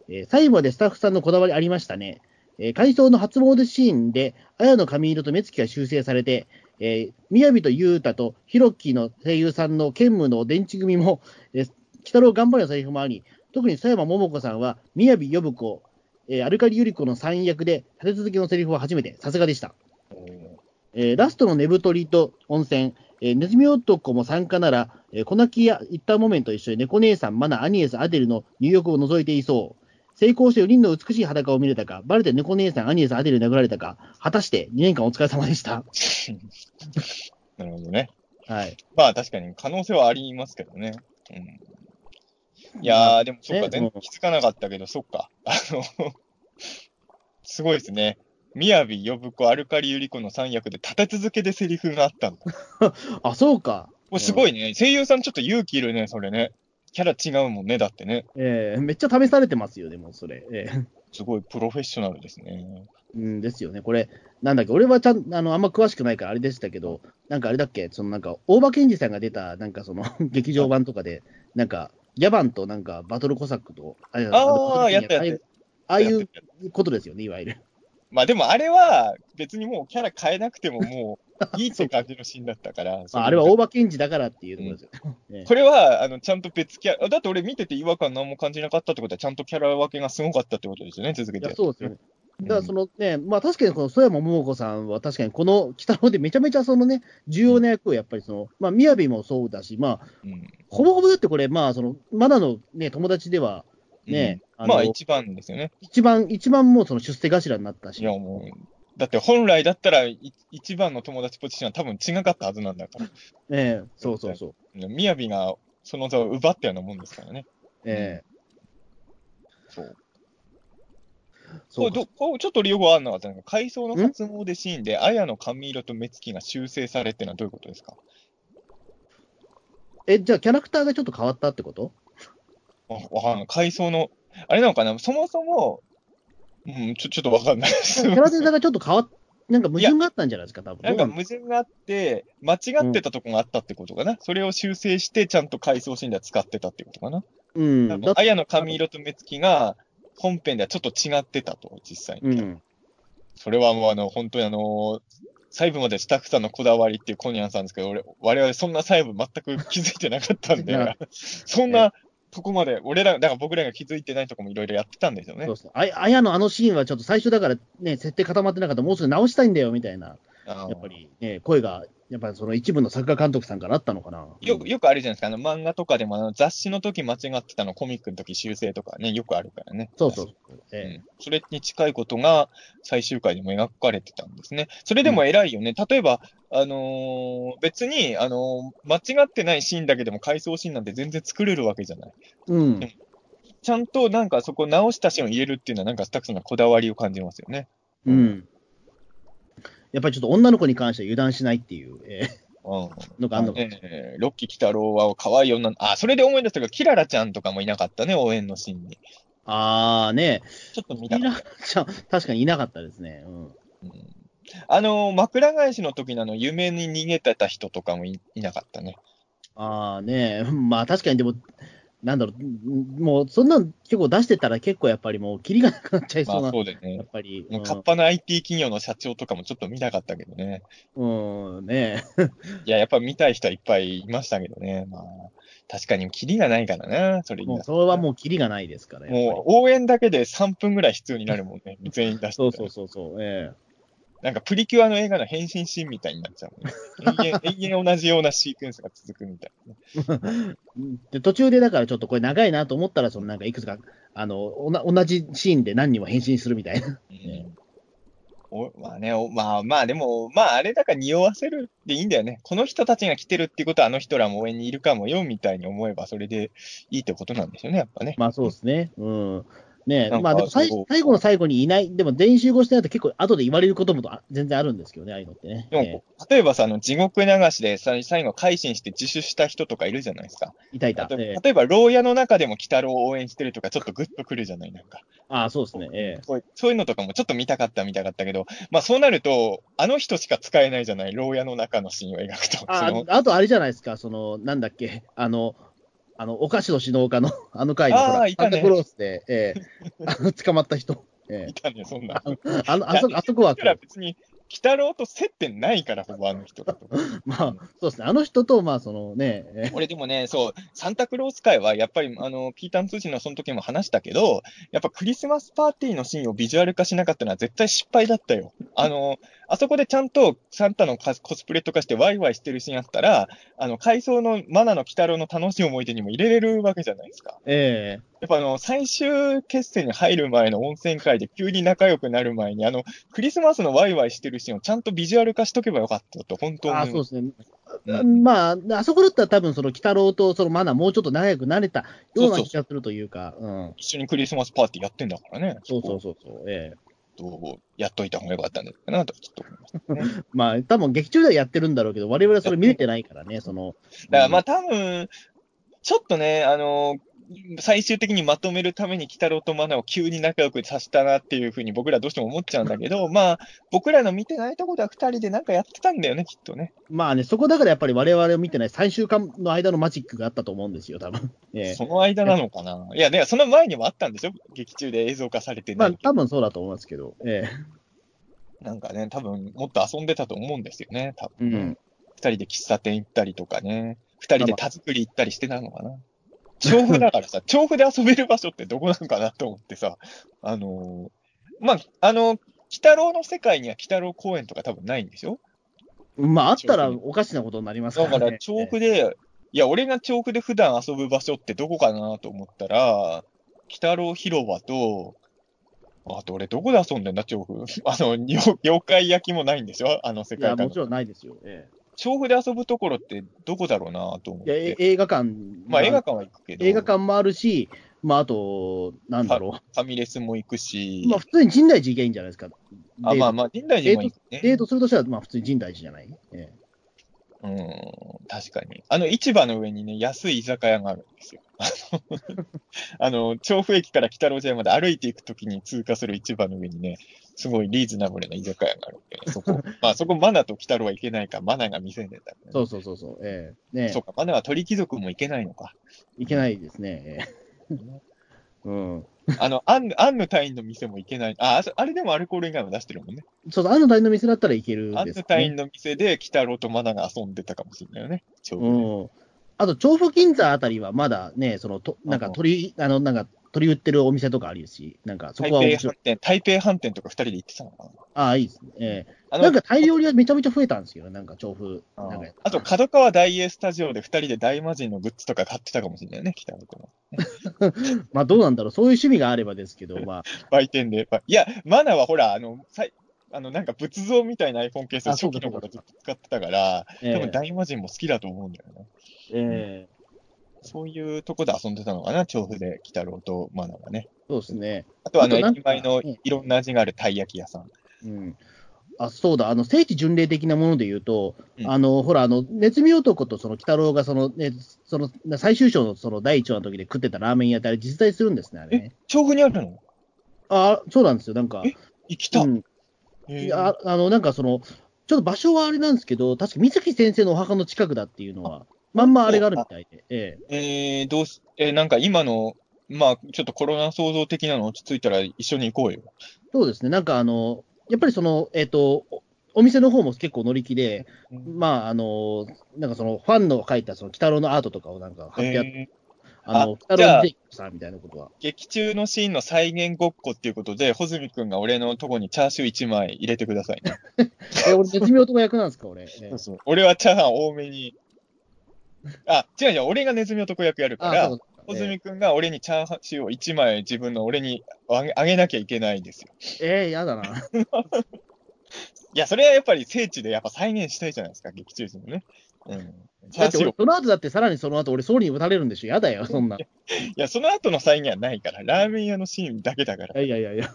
えー最後までスタッフさんのこだわりありましたね。えー回想の初詣シーンで、綾の髪色と目つきが修正されて、えー、宮城と裕太とヒロキの声優さんの兼務の電池組も、えー、鬼太郎頑張れのセリフもあり、特に佐山桃子さんは、宮城呼子、えーアルカリユリ子の3役で立て続けのセリフは初めて、さすがでした。えーラストの寝太りと温泉、えーネズミ男も参加なら、えー、小泣きや一旦モメンと一緒に猫姉さん、マナ、アニエス、アデルの入浴を覗いていそう。成功して4人の美しい裸を見れたか、バレて猫姉さん、アニエス、アデルに殴られたか、果たして2年間お疲れ様でした。なるほどね。はい。まあ確かに可能性はありますけどね。うん、いやー、でもそっか、ね全然気づかなかったけど、そっか。あの、すごいですね。宮城呼子、アルカリユリ子の3役で立て続けでセリフがあったんだ。あ、そうか。もうすごいね。声優さんちょっと勇気いるね、それね。キャラ違うもんね、だってね。えーめっちゃ試されてますよ、でも、それ。えーすごいプロフェッショナルですね。うんですよね。これ、なんだっけ、俺はちゃん、あの、あんま詳しくないからあれでしたけど、なんかあれだっけ、そのなんか、大場健二さんが出た、なんかその、劇場版とかで、なんか、ギャバンとなんか、バトルコサックと、あれあやったやったああいうことですよね、いわゆる。まあでもあれは別にもうキャラ変えなくてももういいって感じのシーンだったから。まあ、あれは大場健二だからっていうところですよ。ね これは、あの、ちゃんと別キャラ、だって俺見てて違和感何も感じなかったってことは、ちゃんとキャラ分けがすごかったってことですよね、続けて。そうですよね。だからうんそのね、まあ確かにこの曽山桃子さんは確かにこの鬼太郎でめちゃめちゃそのね、重要な役をやっぱりその、まあ雅もそうだし、まあうんほぼほぼだってこれ、まあその、まだのね、友達ではね、うんまあ一番ですよね。一番、一番もうその出世頭になったし、いやもう、だって本来だったらい一番の友達ポジションは多分違かったはずなんだから。ええそうそうそう。みやびがその座を奪ったようなもんですからね。ええそう。そうこれどこれちょっとよくあんなかったのが、回想の初詣シーンで、綾の髪色と目つきが修正されってのはどういうことですか？え、じゃあキャラクターがちょっと変わったってこと？わわかんない。回想の、あれなのかな？そもそも、うん、ちょちょっとわかんないです。キャラデザがちょっと変わっ、なんか矛盾があったんじゃないですか、多分。なんか矛盾があって、間違ってたとこがあったってことかな、それを修正して、ちゃんと回想シーンでは使ってたってことかな、うん。だ綾の髪色と目つきが、本編ではちょっと違ってたと、実際に。うん。それはもうあの、本当にあの、細部までスタッフさんのこだわりっていうコニャンさんですけど、俺、我々そんな細部全く気づいてなかったんで、そんなとこまで、俺ら、だから僕らが気づいてないとこもいろいろやってたんですよねそう。そう。ああやのあのシーンはちょっと最初だからね、設定固まってなかったらもうすぐ直したいんだよみたいな、やっぱりね、声が、やっぱりその一部の作画監督さんからあったのかな。よよくあるじゃないですか、あの漫画とかでもあの雑誌の時間違ってたの、コミックの時修正とかね、よくあるからね。そうそう。うえん、それに近いことが最終回でも描かれてたんですね。それでも偉いよね。例えば、あのー別に、あのー間違ってないシーンだけでも回想シーンなんて全然作れるわけじゃない。えうん。ちゃんとなんかそこ直したシーンを入れるっていうのは、なんかスタッフさんのこだわりを感じますよね。うん。やっぱりちょっと女の子に関しては油断しないっていう、えうん。ーのがあるのか。えーロッキー北郎は可愛い女の、あ、それで思い出したけど、キララちゃんとかもいなかったね、応援のシーンに。あーね、ちょっと見ミたかったラちゃん、確かにいなかったですね。うん。うんあのー枕返しの時のあの、夢に逃げてた人とかもいいなかったね。あーね、まあ確かにでも、なんだろう、もうそんなん結構出してたら結構やっぱりもう、キリがなくなっちゃいまそうな、あそうだよねやっ。ぱり。もうカッパの IT 企業の社長とかもちょっと見たかったけどね。うん、うん、ね いや、やっぱ見たい人はいっぱいいましたけどね。まあ、確かにキリがないからな、それにもうそれはもうキリがないですから、やっぱりもう応援だけで3分ぐらい必要になるもんね。全員出してそうそうそうそう、えなんかプリキュアの映画の変身シーンみたいになっちゃう、ね。永遠、永遠同じようなシークエンスが続くみたいなね。えで途中でだからちょっとこれ長いなと思ったら、そのなんかいくつか、あの、おな同じシーンで何人も変身するみたいな。うんおまあね、おまあまあでも、まああれだから匂わせるっていいんだよね。この人たちが来てるっていうことはあの人らも応援にいるかもよみたいに思えばそれでいいってことなんでしょうね、やっぱね。まあそうですね。うん。ねまあでも最後の最後にいない、でも全員集合してないと結構後で言われることもあ全然あるんですけどね、ああいうのってね。でも、え例えばさ、あの地獄流しでさ最後改心して自首した人とかいるじゃないですか。えいたいた。ええ例えば、牢屋の中でも鬼太郎を応援してるとかちょっとグッとくるじゃない、なんか。ああ、そうですね。ええそういうのとかもちょっと見たかった見たかったけど、まあそうなると、あの人しか使えないじゃない、牢屋の中のシーンを描くと。ああとあれじゃないですか、その、なんだっけ、あの、あの、お菓子の指導家の、あの回の、ほサンタクロースで、ええあの、捕まった人。ええいたね、そんな。あの、あそ、あそこは別に、鬼太郎と接点ないから、ほぼあの人だと。まあ、そうですね。あの人と、まあ、そのね、ええ俺でもね、そう、サンタクロース会は、やっぱり、あの、ピーターン通信のその時も話したけど、やっぱクリスマスパーティーのシーンをビジュアル化しなかったのは絶対失敗だったよ。あの、あそこでちゃんとサンタのコスコスプレとかしてワイワイしてるシーンあったら、あの、回想のマナの鬼太郎の楽しい思い出にも入れれるわけじゃないですか。えやっぱあの、最終決戦に入る前の温泉会で急に仲良くなる前に、あの、クリスマスのワイワイしてるシーンをちゃんとビジュアル化しとけばよかったと、本当に。えああ、そうですね。うんまあ、あそこだったら多分、その、鬼太郎と、その、マナもうちょっと仲良くなれたような気がするというか、うん。一緒にクリスマスパーティーやってんだからね。そうそうそうそう、ええとやっといた方がよかったんだかなと、ちょっと思いましたね。まあ、多分劇中ではやってるんだろうけど、我々はそれ見れてないからね、その。だからまあ多分、ちょっとね、あの、最終的にまとめるために鬼太郎とマナを急に仲良くさせたなっていうふうに僕らどうしても思っちゃうんだけど、まあ、僕らの見てないところでは二人でなんかやってたんだよね、きっとね。まあね、そこだからやっぱり我々を見てない3週間の間のマジックがあったと思うんですよ、多分。ええその間なのかな？いや、ね、その前にもあったんでしょ？劇中で映像化されてまあ。多分そうだと思いますけど、えなんかね、多分もっと遊んでたと思うんですよね、多分。えうん。二人で喫茶店行ったりとかね、二人で田作り行ったりしてたのかな。調布だからさ、調布で遊べる場所ってどこなのかなと思ってさ、あのーまあ、あの、鬼太郎の世界には鬼太郎公園とか多分ないんでしょ？まあ、あったらおかしなことになりますから、ね。だから調布で、いや、俺が調布で普段遊ぶ場所ってどこかなと思ったら、鬼太郎広場と、あと俺どこで遊んでんだ、調布。あの、よ 妖怪焼きもないんでしょ？あの世いや、界観もちろんないですよ。え調布で遊ぶところってどこだろうなと思っえいやえて。映画館、まあ映画館は行くけど、映画館もあるし、まあ、あと、なんだろファミレスも行くし、う。まあ、普通に神代寺行けばいいんじゃないですか。あまあまあ、神代寺も行くね。デートするとしたら、まあ、普通に神代寺じゃない？えうん、確かに。あの、市場の上にね、安い居酒屋があるんですよ。あの あの、調布駅から北路地屋まで歩いていくときに通過する市場の上にね、すごいリーズナブルな居酒屋があるんで、ね、そこ、まあそこマナと北路は行けないから、マナが未成年だから、ね。そうそうそうそう。ええねそうか、マナは鳥貴族も行けないのか。いけないですね。ええ うん。あの、アンヌ、アンヌ隊員の店も行けない。あ、あれでもアルコール以外も出してるもんね。そうそう、あの大の店だったらいけるアンです、ね。ヌ隊員の店で北郎とマナが遊んでたかもしれないよね。調布でうん。あと、調布銀座あたりはまだね、その、となんか鳥、あの、なんか、鳥売ってるお店とかあるし、なんか、そこは面白い。台北飯店、とか二人で行ってたのかな？ああ、いいですね。ええあのなんか、タイ料理はめちゃめちゃ増えたんですよ。なんか、調布。ああと、角川大英スタジオで二人で大魔神のグッズとか買ってたかもしれないね、北野君は。まあ、どうなんだろう。そういう趣味があればですけど、まあ、売店で。いや、マナはほら、あの、さいあの、なんか仏像みたいな iPhone ケース初期の頃ずっと使ってたから、ええ多分大魔神も好きだと思うんだよね。ええそういうとこで遊んでたのかな、調布で北郎とマナはね。そうですね。あとはあの、駅前のうんいろんな味があるたい焼き屋さん。うん。あ、そうだ、あの、聖地巡礼的なもので言うと、うんあの、ほら、あの、ネズミ男とその、鬼太郎がその、ね、その、最終章のその、第一話の時で食ってたラーメン屋ってあれ実在するんですね、あれね。調布にあるの？あ、そうなんですよ、なんか。え行きた。うん。いや、あの、なんかその、ちょっと場所はあれなんですけど、確か水木先生のお墓の近くだっていうのは、まんまあれがあるみたいで、ええ。えー、どうす、えーなんか今の、まあ、ちょっとコロナ創造的なの落ち着いたら一緒に行こうよ。そうですね、なんかあの、やっぱりその、えっ、と、おお店の方も結構乗り気で、まあ、あの、なんかその、ファンの描いたその、鬼太郎のアートとかをなんか貼ってあって、えーあの、あじゃあ北郎ジェイコさんみたいなことは。劇中のシーンの再現ごっこっていうことで、穂積君が俺のとこにチャーシュー1枚入れてくださいね。え、俺、ネズミ男役なんですか、俺。ええそう俺はチャーハン多めに。あ、違う違う、俺がネズミ男役やるかあ、ら、そう穂積君が俺にチャーシューを1枚自分の俺にあげあげなきゃいけないんですよ。ええやだな。いや、それはやっぱり聖地でやっぱ再現したいじゃないですか、劇中人もね。うん。チャだって俺ーシューを。その後だってさらにその後俺総理に打たれるんでしょ？やだよ、そんな。いいや、その後の再現はないから、ラーメン屋のシーンだけだから、やいやいやいや。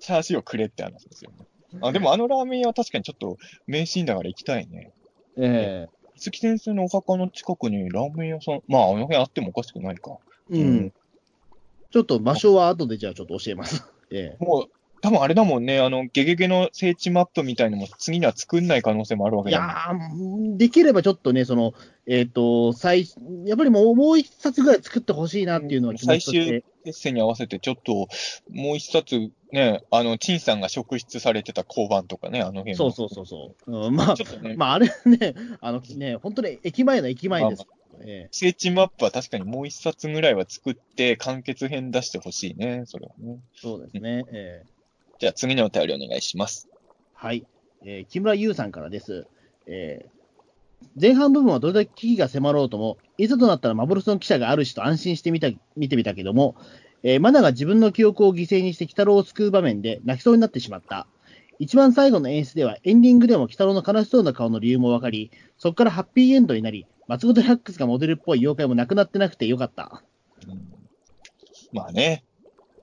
チャーシューをくれって話ですよね。あ、でもあのラーメン屋は確かにちょっと名シーンだから行きたいね。え五木先生のお墓の近くにラーメン屋さん、まあ、あの辺あってもおかしくないか。えうん。うんちょっと場所は後でじゃあちょっと教えます。ええもう、多分あれだもんね、あの、ゲゲゲの聖地マップみたいのも次には作んない可能性もあるわけいだもんやー、できればちょっとね、その、えっ、と、最、やっぱりもう、もう一冊ぐらい作ってほしいなっていうのは気持最ちとして終決戦に合わせて、ちょっと、もう一冊、ね、あの、陳さんが職質されてた交番とかね、あの辺のそうそうそうそう。うん、まあち、ょっとね、まあ、あれね、あのね、本当に駅前の駅前です。ええ聖地マップは確かにもう一冊ぐらいは作って、完結編出してほしいね、それはね。そうですね。ええじゃあ次のお便りお願いします。はい。えー木村優さんからです。えー前半部分はどれだけ危機が迫ろうとも、いざとなったら幻の記者があるしと安心してみた見てみたけども、えーマナが自分の記憶を犠牲にして鬼太郎を救う場面で泣きそうになってしまった。一番最後の演出ではエンディングでも鬼太郎の悲しそうな顔の理由もわかり、そこからハッピーエンドになり、松本ハックスがモデルっぽい妖怪もなくなってなくてよかった。うんまあね、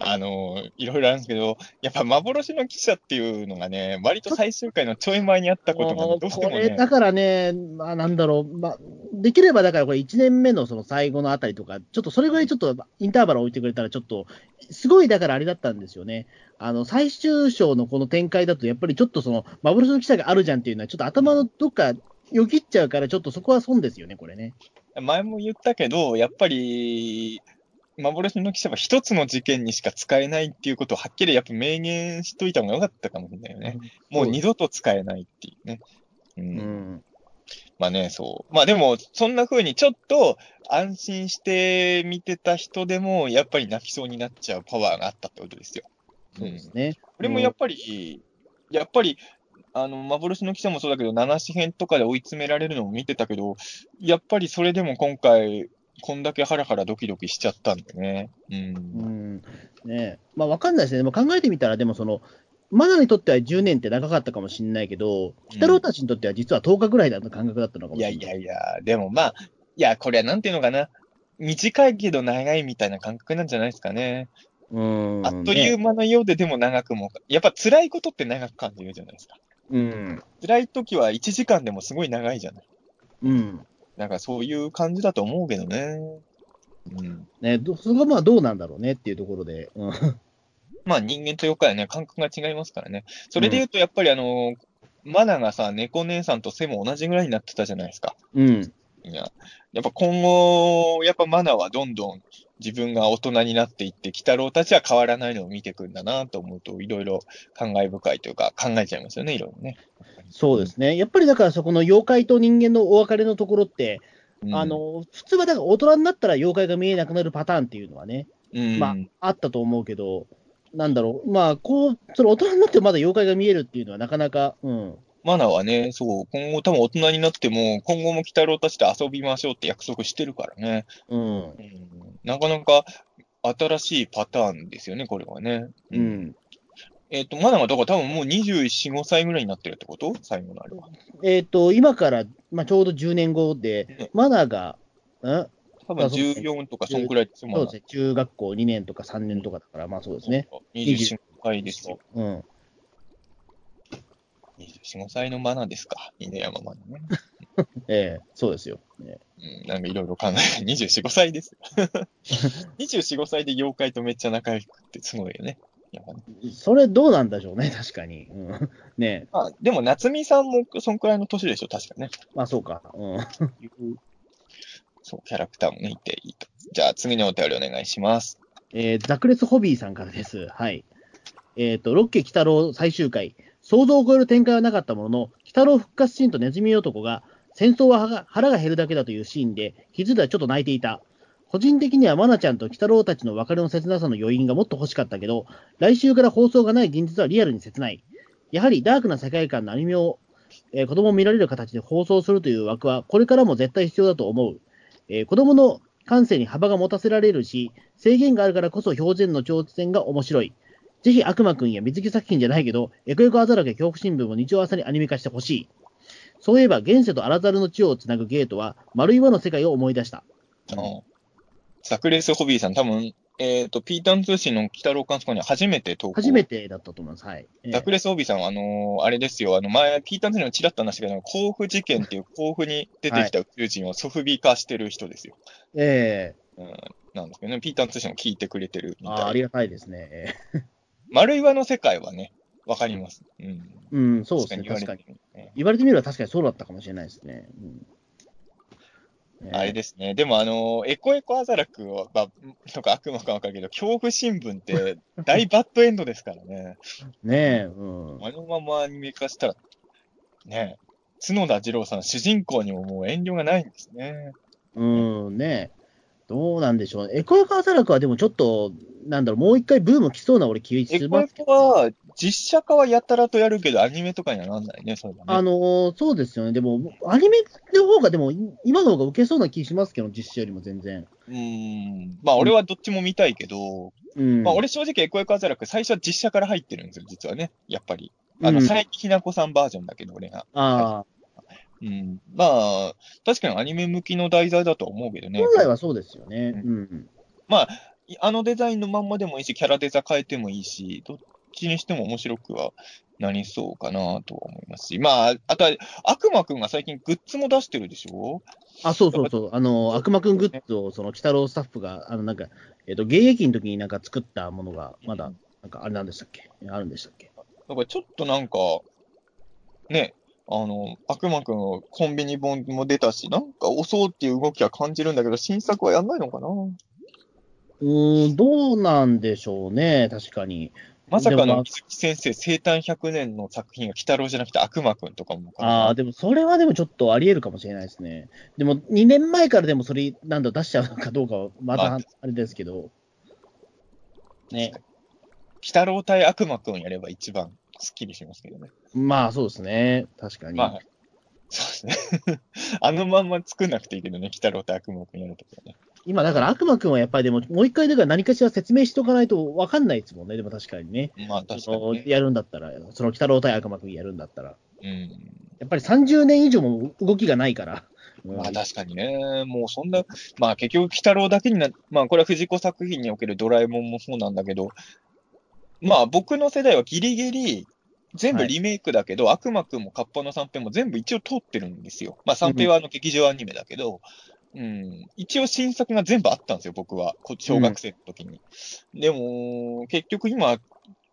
あのいろいろあるんですけど、やっぱ幻の記者っていうのがね、割と最終回のちょい前にあったことがどうしてもね、これだからね、まあ、なんだろう、まあ、できればだからこれ1年目のその最後のあたりとか、ちょっとそれぐらいちょっとインターバル置いてくれたら、ちょっと、すごいだからあれだったんですよね。あの、最終章のこの展開だと、やっぱりちょっとその、幻の記者があるじゃんっていうのは、ちょっと頭のどっかよぎっちゃうから、ちょっとそこは損ですよね、これね。前も言ったけど、やっぱり、幻の記者は一つの事件にしか使えないっていうことをはっきりやっぱ明言しといた方がよかったかもしれないよね。もう二度と使えないっていうね。う。うんん。まあね、そう。まあでも、そんな風にちょっと安心して見てた人でも、やっぱり泣きそうになっちゃうパワーがあったってことですよ。そうですね。これもやっぱり、やっぱり、あの、幻の記者もそうだけど、七紙編とかで追い詰められるのも見てたけど、やっぱりそれでも今回、こんだけハラハラドキドキしちゃったんでね。う。うんん。ねまあ、わかんないですね。でも考えてみたら、でもその、マナにとっては10年って長かったかもしれないけど、鬼太郎たちにとっては実は10日ぐらいだった感覚だったのかもいしれない。やいやいや、でもまあ、いや、これはなんていうのかな。短いけど長いみたいな感覚なんじゃないですかね。うーん。あっという間のようででも長くも、やっぱ辛いことって長く感じるじゃないですか。うん。辛い時は1時間でもすごい長いじゃない。うん。なんかそういう感じだと思うけどね。うん。ね、どそこがまあどうなんだろうねっていうところで。うん。まあ人間と妖怪はね、感覚が違いますからね。それで言うと、やっぱりあの、マナがさ、猫姉さんと背も同じぐらいになってたじゃないですか。うん。いや、やっぱ今後、やっぱマナはどんどん自分が大人になっていって、鬼太郎たちは変わらないのを見ていくんだなと思うと、いろいろ感慨深いというか、考えちゃいますよね、いろいろね。そうですね。やっぱりだからそこの妖怪と人間のお別れのところって、うんあ、の、普通はだから大人になったら妖怪が見えなくなるパターンっていうのはね、うん、まあ、あったと思うけど、なんだろう、まあ、こう、その大人になってもまだ妖怪が見えるっていうのはなかなか、うん。マナはね、そう、今後多分大人になっても、今後も鬼太郎たちと遊びましょうって約束してるからね。うん。うん、なかなか新しいパターンですよね、これはね。う。ん。えっ、と、マナがだから多分もう24、5歳ぐらいになってるってこと？最後のあれは。えっ、と、今から、まあ、ちょうど10年後でね、マナが、ん？多分あそうですね14とかそんくらいですよ、そうですね、中学校2年とか3年とかだから、まあそうですね。24、5歳ですよ。うん。24、5歳のマナですか？犬山マナね。ええそうですよ。えうん、なんかいろいろ考えて、24、5歳ですよ。24、5歳で妖怪とめっちゃ仲良くってすごいよね。やっぱねえそれどうなんでしょうね、確かに。うん、ねえまあ、でも夏美さんもそんくらいの年でしょ、確かね。まあそうか。うん。そう、キャラクターもね、いていいと。じゃあ次のお便りお願いします。えーザクレスホビーさんからです。はい。えっ、と、ロッケ鬼太郎最終回、想像を超える展開はなかったものの、鬼太郎復活シーンとネズミ男が、戦争は腹が減るだけだというシーンで、気づいたらちょっと泣いていた。個人的にはマナちゃんと鬼太郎たちの別れの切なさの余韻がもっと欲しかったけど、来週から放送がない現実はリアルに切ない。やはりダークな世界観のアニメを、えー子供を見られる形で放送するという枠は、これからも絶対必要だと思う。えー子供の感性に幅が持たせられるし、制限があるからこそ表現の挑戦が面白い。ぜひ悪魔くんや水木作品じゃないけど、エコエコアザラケ恐怖新聞を日曜朝にアニメ化してほしい。そういえば、現世とアラザルの地をつなぐゲートは、丸岩の世界を思い出した。あのザクレス・ホビーさん、多分、えっ、と、ピーターン通信の鬼太郎監督には初めて投稿。初めてだったと思います。はい。えーザクレス・ホビーさんは、あのーあれですよ、あの、前、ピーターン通信のチラッと話したけど、甲府事件っていう甲府に出てきた宇宙人をソフビ化してる人ですよ。えうん、なんですけどね、ピーターン通信も聞いてくれてるみーあーたいで。ありがたいですね。え丸岩の世界はね、わかります。うん。ーうん、そうですね。確かに。言われてみれば確かにそうだったかもしれないですね。うんえーあれですね。でも、あの、エコエコアザラクは、まあ、とか悪魔かわかるけど、恐怖新聞って 大バッドエンドですからね。ねえ、うん。あのままアニメ化したら、ねえ、角田二郎さん、主人公にももう遠慮がないんですね。うん、ねえ。どうなんでしょうね。エコエコアザラクはでもちょっと、なんだろう、もう一回ブーム来そうな俺気エします実写化はやたらとやるけど、アニメとかにはなんないね、それはね。あのーそうですよね。でも、アニメの方が、でも、今の方が受けそうな気しますけど、実写よりも全然。うーん。まあ、俺はどっちも見たいけど、うん。まあ、俺正直エコエコアザラク、最初は実写から入ってるんですよ、実はね。やっぱり。あの、うん佐伯ひな子さんバージョンだけど、俺が。あうん。まあ、確かにアニメ向きの題材だとは思うけどあ、ね。本来はそうですよね。ううん。いあのデザインのまんまでもいいし、キャラデザ変えてもいいし、どっちにしても面白くはなりそうかなとは思いますし、まあ、あとは、悪魔くんが最近グッズも出してるでしょ？あ、そうそうそう。あの、悪魔くんグッズを、その、鬼太郎スタッフが、あの、なんか、えっ、と、現役の時になんか作ったものが、まだ、なんか、あれなんでしたっけ？あるんでしたっけ？だからちょっとなんか、ね、あの、悪魔くんのコンビニ本も出たし、なんか遅うっていう動きは感じるんだけど、新作はやんないのかな？うーん、どうなんでしょうね、確かに。まさかの水木先生生誕100年の作品が鬼太郎じゃなくて悪魔くんとかもああ、でもそれはでもちょっとあり得るかもしれないですね。でも2年前からでもそれ、なんだ、出しちゃうのかどうかは、またまああれですけど。ね。鬼太郎対悪魔くんやれば一番スッキリしますけどね。まあそうですね。確かに。まあ、そうですね。あのまんま作んなくていいけどね、鬼太郎対悪魔くんやるときはね。今、だから悪魔くんはやっぱりでも、もう一回だから何かしら説明しておかないと分かんないですもんね、でも確かにね。まあ確かに、ね。やるんだったら、その鬼太郎対悪魔くんやるんだったら。うん。やっぱり30年以上も動きがないから。うんまあ確かにね、もうそんな、まあ結局、鬼太郎だけにな、まあこれは藤子作品におけるドラえもんもそうなんだけど、まあ僕の世代はギリギリ、全部リメイクだけど、悪魔くんもカッパの三平も全部一応通ってるんですよ。まあ三平はあの劇場アニメだけど、うん、一応新作が全部あったんですよ、僕は。こ小学生の時に。でも、結局今、鬼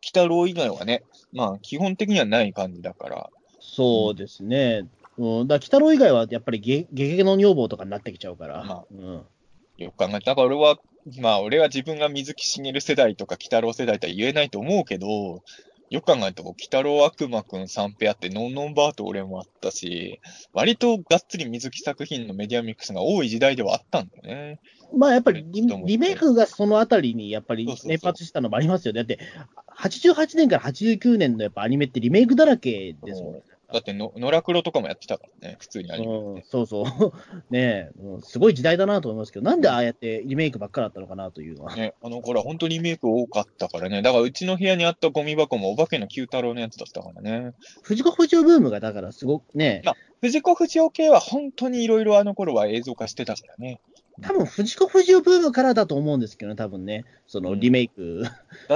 太郎以外はね、まあ基本的にはない感じだから、そうですね。うん、だから鬼太郎以外はやっぱりゲゲゲの女房とかになってきちゃうから。まあうん、よく考えた。だから俺は、まあ俺は自分が水木しげる世代とか鬼太郎世代とは言えないと思うけど、よく考えたら、鬼太郎悪魔くん三平あって、ノンノンバーと俺もあったし、割とがっつり水木作品のメディアミックスが多い時代ではあったんだよね。まあやっぱりリリメイクがそのあたりにやっぱり連発したのもありますよね。だって、88年から89年のやっぱアニメってリメイクだらけですもんね。だっての、野良黒とかもやってたからね、普通にアニメうん、そうそう。ねえ、うんすごい時代だなと思いますけど、なんでああやってリメイクばっかだったのかなというのは。ね、あの頃は本当にリメイク多かったからね。だからうちの部屋にあったゴミ箱もお化けの九太郎のやつだったからね。藤子不二雄ブームがだからすごくね、ま藤子不二雄系は本当にいろいろあの頃は映像化してたからね。多分藤子不二雄ブームからだと思うんですけどね、多分ね、そのリメイク。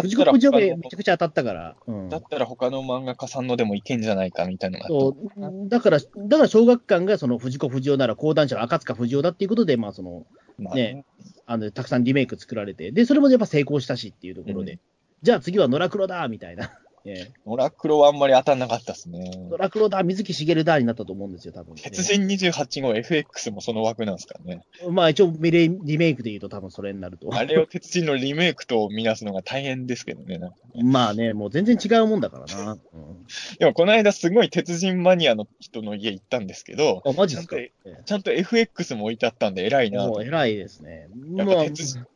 藤子不二雄めちゃくちゃ当たったから。うん。だったら他の漫画家さんのでもいけんじゃないかみたいなそう。だから、だから小学館がその藤子不二雄なら講談社の赤塚不二雄だっていうことで、まあそのまあねあのたくさんリメイク作られて、で、それもやっぱ成功したしっていうところで、うん。じゃあ次は野良黒だみたいな、ええ野良黒はあんまり当たんなかったですね。野良黒だ、水木しげるだになったと思うんですよ、多分、ね。鉄人28号 FX もその枠なんですからね。まあ一応リメイリメイクで言うと多分それになると。あれを鉄人のリメイクと見なすのが大変ですけどね。ねまあね、もう全然違うもんだからな。うん、でもこの間すごい鉄人マニアの人の家行ったんですけど、あ、マジっすか？ちゃんええちゃんと FX も置いてあったんで偉いなともう偉いですね。やっまあ、ぱ鉄人、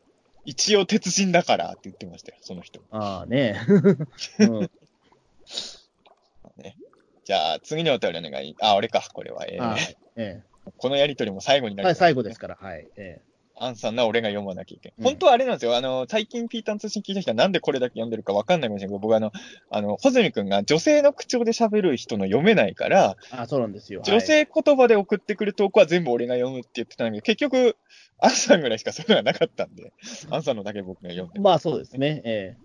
一応鉄人だからって言ってましたよ、その人。ああね。うん、じゃあ、次のお便りお願い。あ、俺か、これは。えーあえこのやりとりも最後になえはい、最後ですから、はい。えアンさんな、俺が読まなきゃいけうんない。本当はあれなんですよ。あの、最近ピータン通信聞いた人はなんでこれだけ読んでるかわかんないかもしれないけど、僕あの、あの、ホズミ君が女性の口調で喋る人の読めないから、えあそうなんですよ。女性言葉で送ってくる投稿は全部俺が読むって言ってたんだけど、結局、アンさんぐらいしかそういうのがなかったんで、アンさんのだけ僕が読んではい、まあそうですね。え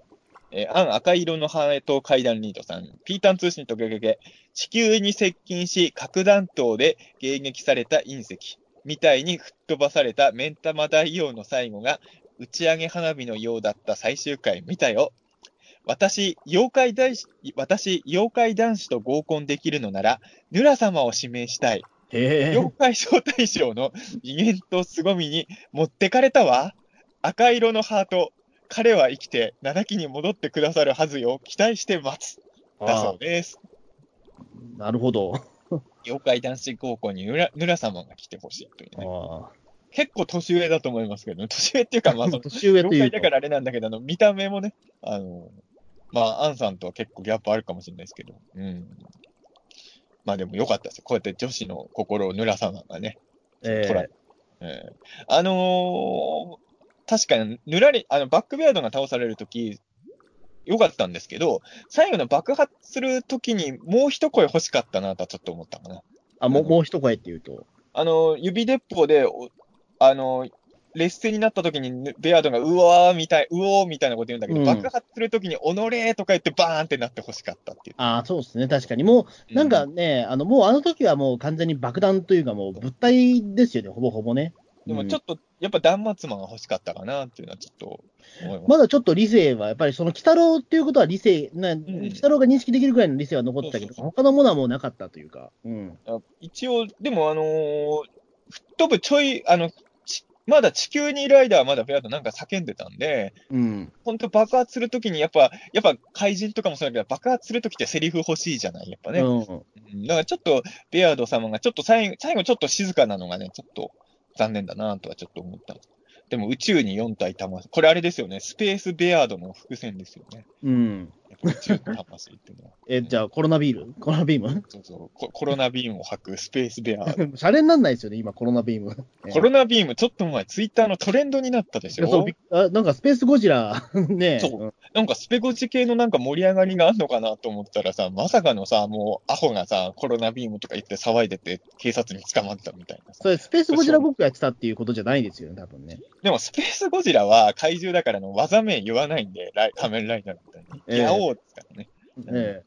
えー、アン赤色のハエと階段リードさん、ピータン通信とゲゲゲ、地球に接近し、核弾頭で迎撃された隕石、みたいに吹っ飛ばされた目ん玉大王の最後が、打ち上げ花火のようだった最終回見たよ。私、妖怪大使、私、妖怪男子と合コンできるのなら、ヌラ様を指名したい。妖怪招待賞の威厳と凄みに持ってかれたわ。赤色のハート。彼は生きて、七期に戻ってくださるはずよ。期待して待つ。だそうです。あなるほど。妖怪男子高校にヌラヌラ様が来てほしいというね。あ結構年上だと思いますけどね。年上っていうか、まあ、年上というと妖怪だからあれなんだけど、あの、見た目もね、あの、まあ、アンさんとは結構ギャップあるかもしれないですけど、うん。まあでも良かったですよ。こうやって女子の心をヌラ様がね、え捉えええあのー確かに、ぬらり、あの、バックベアードが倒されるとき、良かったんですけど、最後の爆発するときにもう一声欲しかったなとはちょっと思ったかな。あもうもう一声っていうと？あの、指鉄砲で、おあの、劣勢になったときにぬベアードがうわーみたい、うおーみたいなこと言うんだけど、うん爆発するときにおのれーとか言ってバーンってなって欲しかったっていう。ああ、そうですね。確かに。もう、なんかね、あの、もうあの時はもう完全に爆弾というかもう物体ですよね、ほぼほぼね。でもちょっと、やっぱ断末魔が欲しかったかなっていうのはちょっとまだちょっと理性は、やっぱりその、鬼太郎っていうことは理性、な鬼太郎が認識できるくらいの理性は残ってたけど、他のものはもうなかったというか。うん。あ一応、でもあのー吹っ飛ぶちょい、あの、ちまだ地球にいる間はまだベアードなんか叫んでたんで、うん。本当爆発するときにやっぱ、やっぱ怪人とかもそうだけど、爆発するときってセリフ欲しいじゃない、やっぱね。うん。うんだからちょっと、ベアード様がちょっと最後、最後ちょっと静かなのがね、ちょっと残念だなとはちょっと思った。でも宇宙に4体玉、これあれですよね、スペースベアードの伏線ですよね。うん。中途半端すぎって。え、じゃあ、コロナビールコロナビーム？そうそうコ、コロナビームを吐くスペースベア。シャレになんないですよね、今、コロナビーム。コロナビーム、ちょっと前、ツイッターのトレンドになったでしいやそうあなんかスペースゴジラ、ねそうなんかスペゴチ系のなんか盛り上がりがあんのかなと思ったらさ、まさかのさ、もうアホがさ、コロナビームとか言って騒いでて、警察に捕まったみたいなさ。それ、スペースゴジラ僕がやってたっていうことじゃないですよね、多分ね。でもスペースゴジラは怪獣だからの技名言わないんで、ライ仮面ライダーみたいに。ええギャオーですからね。え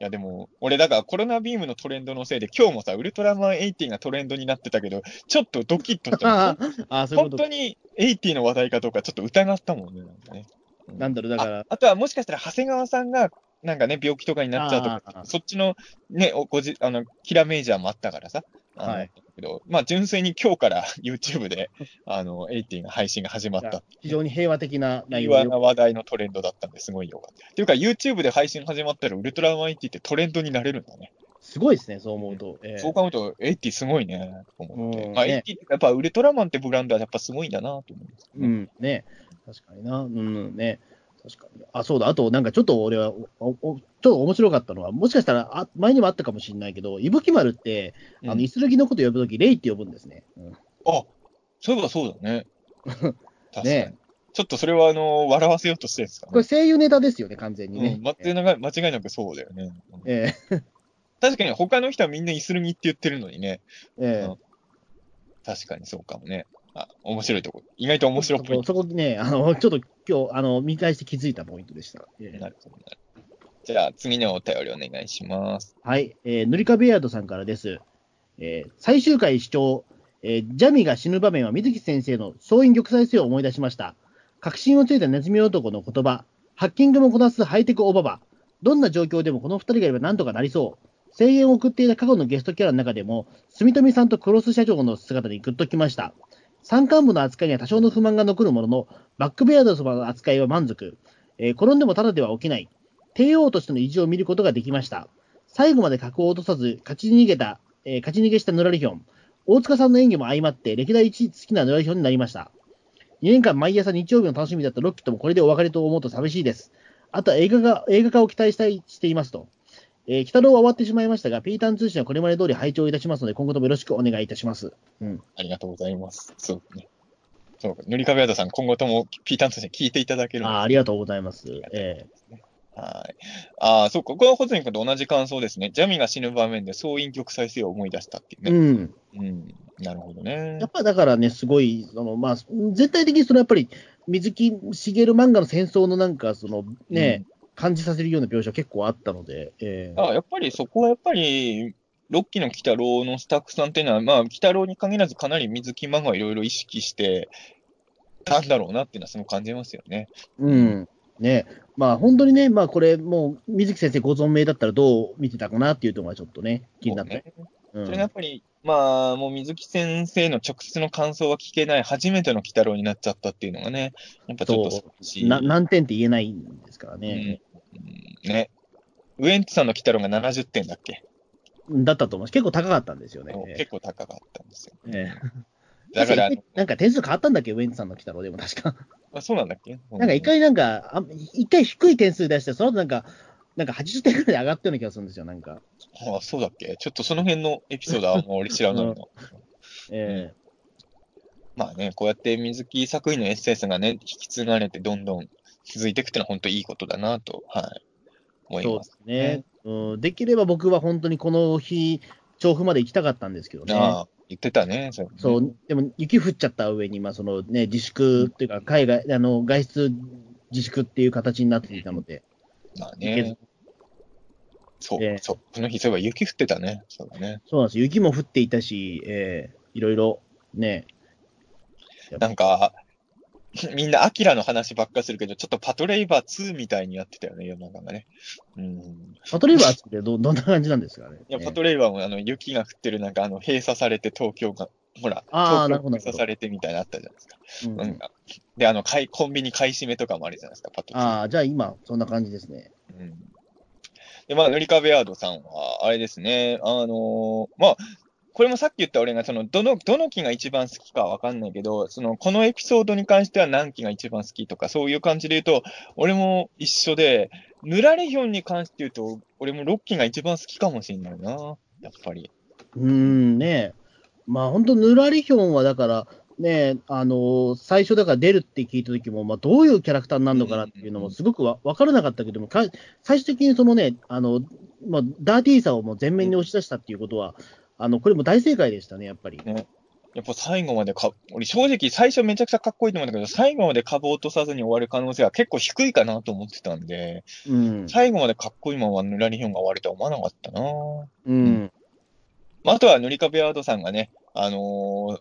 いやでも、俺だからコロナビームのトレンドのせいで、今日もさ、ウルトラマン80がトレンドになってたけど、ちょっとドキッとえした。ああ、そういうこと本当に80の話題かどうかちょっと疑ったもんね、なんかね。うんなんだろう、だから、あとはもしかしたら長谷川さんが、なんかね、病気とかになっちゃうとそっちのね、おごじ、あの、キラメージャーもあったからさ。はいけど、まあ、純粋に今日から YouTube で、あの、80が配信が始まった。非常に平和的な内容で平和な話題のトレンドだったんですごいよかった。っていうか、YouTube で配信始まったら、ウルトラマン80ってトレンドになれるんだね。すごいですね、そう思うと。ええそう考えると、80すごいね、と思って。まあ、うんね80やっぱウルトラマンってブランドはやっぱすごいんだなと思います、うん、ね。確かにな。うん、ね。確かに。あ、そうだ。あと、なんかちょっと俺は、おおちょっと面白かったのは、もしかしたら、あ前にもあったかもしれないけど、伊吹丸って、あの、うんイスルギのこと呼ぶとき、レイって呼ぶんですね。うんあ、そういえばそうだね。確かに。ねちょっとそれは、あの、笑わせようとしてるんですかね。これ声優ネタですよね、完全にねうん。間違いなく間違いなくそうだよね。うんええ確かに他の人はみんなイスルギって言ってるのにね。ええうん確かにそうかもね。あ、面白いとこ。意外と面白いポイント。そこそこね、あの、ちょっと今日、あの、見返して気づいたポイントでした。ええなるほど。じゃあ、次のお便りお願いします。はい、えー、塗り壁ヤードさんからです。えー最終回視聴、えージャミが死ぬ場面は水木先生の総員玉砕せを思い出しました。確信をついたネズミ男の言葉、ハッキングもこなすハイテクオババ。どんな状況でもこの二人がいればなんとかなりそう。声援を送っていた過去のゲストキャラの中でも、住富さんとクロス社長の姿にグッときました。山間部の扱いには多少の不満が残るものの、バックベアード様の扱いは満足。えー転んでもただでは起きない。帝王としての意地を見ることができました。最後まで格を落とさず、勝ち逃げた、えー勝ち逃げしたヌラリヒョン。大塚さんの演技も相まって、歴代一位好きなヌラリヒョンになりました。2年間毎朝日曜日の楽しみだったロッキーともこれでお別れと思うと寂しいです。あとは映画が映画化を期待したいしていますと。えー、北郎は終わってしまいましたが、ピーターン通信はこれまで通り拝聴いたしますので、今後ともよろしくお願いいたします。うん。ありがとうございます。そうね。そうか。塗り壁アダさん、今後ともピーターンとして聞いていただけるの？あーありがとうございます。えはい。ああ、そうか。これはホズミ君と同じ感想ですね。ジャミが死ぬ場面で総員玉砕せよを思い出したっていうーね。うん。うん。なるほどねやっ。ぱだからね、すごい、そのまあ、絶対的にそのやっぱり、水木しげる漫画の戦争のなんか、そのね、感じさせるような描写結構あったので、えーあやっぱりそこはやっぱり、ロッキーの鬼太郎のスタッフさんっていうのは、まあ、鬼太郎に限らずかなり水木漫画をいろいろ意識してたんだろうなっていうのはすごく感じますよね。うん。ね、まあ本当にね、まあこれ、もう水木先生ご存命だったらどう見てたかなっていうところがちょっとね、気になって。そうねうんそれがやっぱり、まあ、もう水木先生の直接の感想は聞けない初めての鬼太郎になっちゃったっていうのがね、やっぱちょっと寂しい。な何点って言えないんですからね。うんね。ウエンツさんの鬼太郎が70点だっけ、だったと思います。結構高かったんですよね。え結構高かったんですよ。ーえー だから、なんか点数変わったんだっけ、ウエンツさんの来たの、でも確か。あそうなんだっけ？なんか一回なんか、あ一回低い点数出して、その後なんか、なんか80点ぐらい上がったような気がするんですよ、なんか。ああ、そうだっけ？ちょっとその辺のエピソードはもう俺知らないの。えまあね、こうやって水木作品のエッセンスがね、引き継がれてどんどん続いていくってのは本当いいことだなと、はい、思います。すね、うん。できれば僕は本当にこの日、調布まで行きたかったんですけどね。ああ、言ってたね。それねそう、でも雪降っちゃった上に、まあそのね、自粛っていうか、海外、あの外出自粛っていう形になっていたので、まあね。そう、ええそう。この日、そういえば雪降ってたね。そうだね。そうなんですよ。雪も降っていたし、えーいろいろね、なんか、みんなアキラの話ばっかするけど、ちょっとパトレイバー2みたいにやってたよね、世の中がね。うん。パトレーバーってどどんな感じなんですかね。いや、ねパトレイバーもあの雪が降ってるなんかあの閉鎖されて東京が、ほら、あー東京閉鎖されてみたいなのあったじゃないですか。うんなんかで、あの、買いコンビニ買い占めとかもあるじゃないですか、パトレイバー。ああ、じゃあ今、そんな感じですね。うん。で、まあ、塗り壁アードさんは、あれですね、あのーまあ、これもさっき言った俺が、その、どの、どの木が一番好きかわかんないけど、その、このエピソードに関しては何期が一番好きとか、そういう感じで言うと、俺も一緒で、ぬらりひょんに関して言うと、俺もロッキーが一番好きかもしれないな。やっぱり。うーん、ねまあ本当、ぬらりひょんはだから、ねあのー最初だから出るって聞いた時も、まあどういうキャラクターになるのかなっていうのもすごくわ分からなかったけども、か最終的にそのね、あの、まあ、ダーティーさをもう前面に押し出したっていうことは、あの、これも大正解でしたね、やっぱり。やっぱ最後までか、俺正直最初めちゃくちゃかっこいいと思うんだけど、最後まで株を落とさずに終わる可能性は結構低いかなと思ってたんで、うん。最後までかっこいいままぬらりひょんが終わるとは思わなかったな。うん。まあ、あとは塗り壁アードさんがね、あのー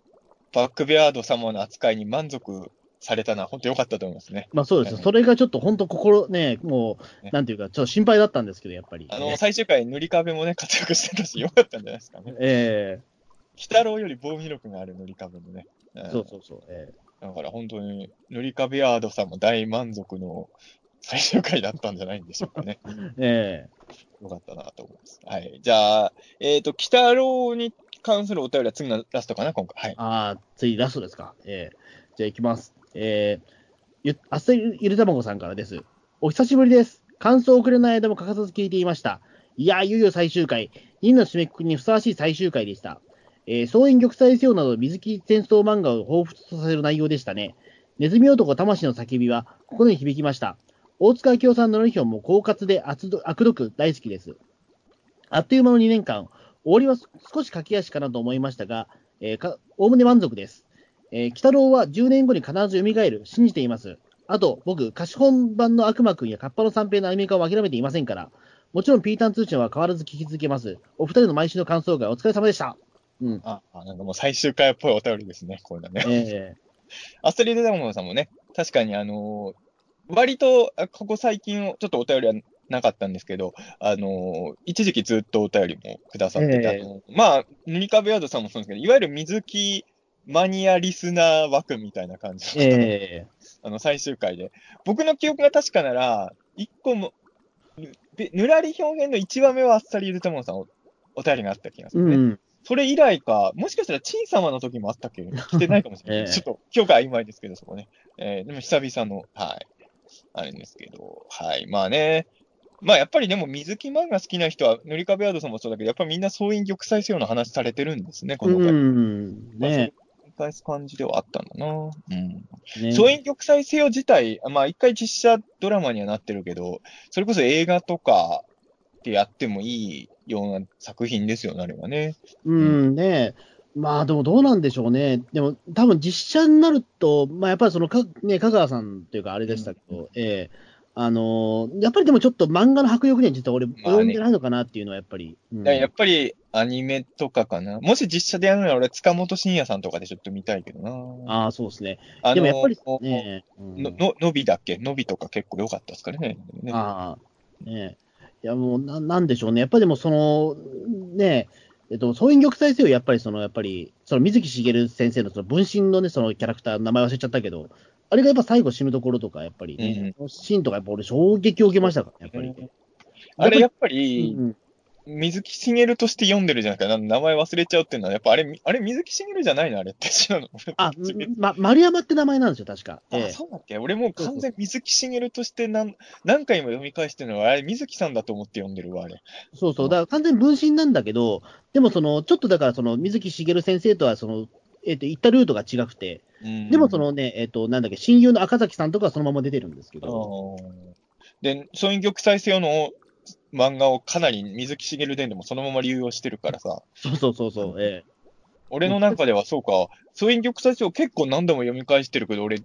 バックベアード様の扱いに満足されたのは本当良かったと思いますね。まあそうですよ。はいそれがちょっと本当心ね、もう、ねなんていうか、ちょっと心配だったんですけど、やっぱり。あの、最終回塗り壁もね、活躍してたし、良かったんじゃないですかね。え鬼太郎より防御力がある塗り壁もね。えうんそうそうそう。えだから本当に塗り壁アードさんも大満足の最終回だったんじゃないんでしょうかね。ええよかったなと思います。はい。じゃあ、えっ、と、鬼太郎に関するお便りは次のラストかな、今回。はい。ああ、次ラストですか。ええじゃあ行きます。えー、ゆあっさりゆるたまごさんからです。お久しぶりです。感想をくれない間も欠かさず聞いていました。いや、いよいよ最終回。2の締めくくりにふさわしい最終回でした。えー、総員玉砕せよなど水木戦争漫画を彷彿とさせる内容でしたね。ネズミ男魂の叫びは心に響きました。大塚明夫さんのノリヒョンも狡猾で悪ど悪毒大好きです。あっという間の2年間、終わりは少し駆け足かなと思いましたが、えーか、おおむね満足です。えー、鬼太郎は10年後に必ず蘇る、信じています。あと、僕、貸本版の悪魔くんやカッパの三平のアニメ化を諦めていませんから、もちろんピータン通信は変わらず聞き続けます。お二人の毎週の感想会お疲れ様でした。うん。あ、あなんかもう最終回っぽいお便りですね、これだね。え アストリード・ダモンさんもね、確かにあのー割と、あここ最近、ちょっとお便りはなかったんですけど、あのー一時期ずっとお便りもくださってた、ええあのまあ、塗り壁アードさんもそうですけど、いわゆる水木マニアリスナー枠みたいな感じー、え あの、最終回で。僕の記憶が確かなら、一個も、ぬらり表現の1話目はあっさりゆるたもんさんおお便りがあった気がすー、うるね。ん。それ以来か、もしかしたら、チン様の時もあったっけ？来てないかもしれない。ええちょっと、記憶が曖昧ですけど、そこね。えーでも久々の、はい。あれですけど、はい。まあね。まあやっぱりでも水木漫画好きな人は、塗り壁アードさんもそうだけど、やっぱりみんな総員玉砕せよの話されてるんですね、この回。うん。ね繰り返す感じではあったんだな。うん。ね総員玉砕せよ自体、まあ一回実写ドラマにはなってるけど、それこそ映画とかでやってもいいような作品ですよね、あれはね。うん、ねまあでもどうなんでしょうね。でも多分実写になると、まあやっぱりそのか、ね、香川さんというかあれでしたけど、ええあのーやっぱりでもちょっと漫画の迫力には実は俺、及んでないのかなっていうのはやっぱり。うんやっぱりアニメとかかな。もし実写でやるなら俺、塚本慎也さんとかでちょっと見たいけどな。ああ、そうですね。でもやっぱりね、うんの、の、のびだっけのびとか結構良かったですからね。ねああ、ねいやもうな、なんでしょうね。やっぱりでもその、ねえっと、総員玉砕せよ、やっぱりその、やっぱり、その水木しげる先生のその分身のね、そのキャラクター、名前忘れちゃったけど、あれがやっぱ最後死ぬところとか、やっぱりね、そのシーンとかやっぱ俺衝撃を受けましたから、やっぱり。あれやっぱうり、ん。水木しげるとして読んでるじゃないですか。な。名前忘れちゃうっていうのは、やっぱあれ、あれ水木しげるじゃないの？あれって知らんの？あ、ま、丸山って名前なんですよ、確か。あ、ええ。そうだっけ？俺もう完全水木しげるとして何何回も読み返してるのは、あれ水木さんだと思って読んでるわ、あれ。そうそう、だから完全に分身なんだけど、でもその、ちょっとだから、その水木しげる先生とは、その、えっ、と、行ったルートが違くて、でもそのね、えっ、と、なんだっけ、親友の赤崎さんとかはそのまま出てるんですけど、で、そういう玉砕せよの漫画をかなり水木しげる伝でもそのまま流用してるからさ、そうそうそうそう、え俺の中ではそうか、そういう玉砕せよ結構何度も読み返してるけど、俺、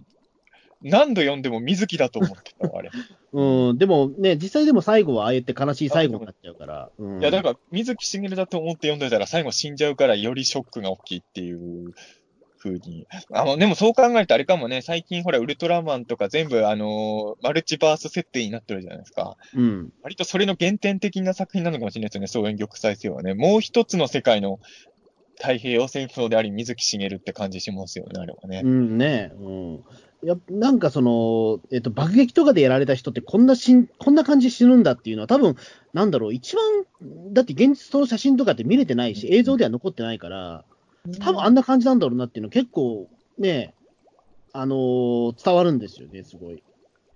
何度読んでも水木だと思ってたわ、あれ。え うん、でもね、実際でも最後はああやって悲しい最後になっちゃうから、うん、いや、だから、水木しげるだと思って読んでたら、最後死んじゃうから、よりショックが大きいっていう風に。あの、でもそう考えるとあれかもね、最近ほら、ウルトラマンとか全部、あのーマルチバース設定になってるじゃないですか。うん、割とそれの原点的な作品なのかもしれないですよね、総演玉砕せよはね。もう一つの世界の太平洋戦争であり、水木しげるって感じしますよね、あれはね。うんね、うん。やなんかその、えっと、爆撃とかでやられた人ってこんなしん、こんな感じで死ぬんだっていうのは、多分なんだろう、一番、だって現実その写真とかって見れてないし、映像では残ってないから、多分あんな感じなんだろうなっていうの結構ね、あのー伝わるんですよね、すごい。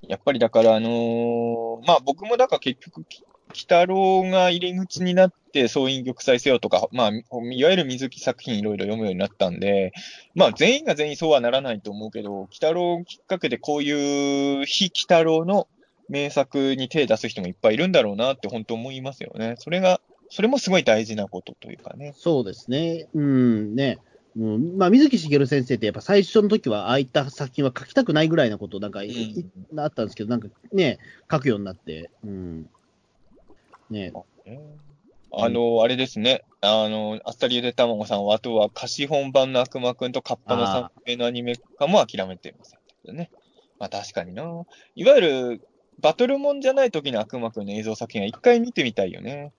やっぱりだから、あのーまあ僕もだから結局、き鬼太郎が入り口になって、総員玉砕せよとか、まあ、いわゆる水木作品いろいろ読むようになったんで、まあ全員が全員そうはならないと思うけど、鬼太郎きっかけでこういう非鬼太郎の名作に手出す人もいっぱいいるんだろうなって本当思いますよね。それが、それもすごい大事なことというかね。そうですね。うん、ね。うん、まあ、水木しげる先生って、やっぱ最初の時は、ああいった作品は書きたくないぐらいなこと、なんか、いいあったんですけど、なんかね、書くようになって、うん。ね。あの、あれですね。あの、あっさりゆでたまごさんは、あとは貸本版の悪魔くんとカッパの三平のアニメ化も諦めていませんけどね。まあ確かにな。いわゆる、バトルモンじゃない時の悪魔くんの映像作品は一回見てみたいよね。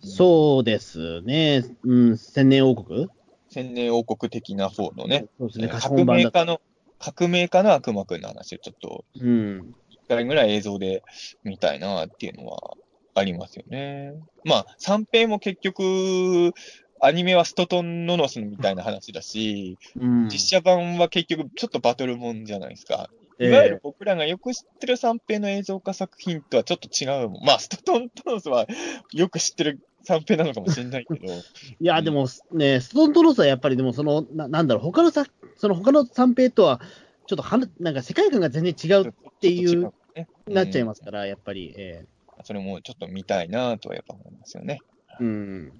そうですね。うん、千年王国？千年王国的な方のね。そうですね、貸革命家の、革命家の悪魔くんの話をちょっと、うん。一回ぐらい映像で見たいなっていうのはありますよね。まあ、三平も結局、アニメはストトンノノスみたいな話だし、うん。実写版は結局ちょっとバトルもんじゃないですか。いええわゆる僕らがよく知ってる三平の映像化作品とはちょっと違うもん。まあ、ストトントノスはよく知ってる三平なのかもしれないけど、いや、でもね、ストントロスはやっぱりでもその、ななんだろう、他のさ、その他の三平とは、ちょっとはななんか世界観が全然違う、っていうね、なっちゃいますかから、やっぱり、えら。それもちょっと見たいなとはやっぱ思いますよね。えうん。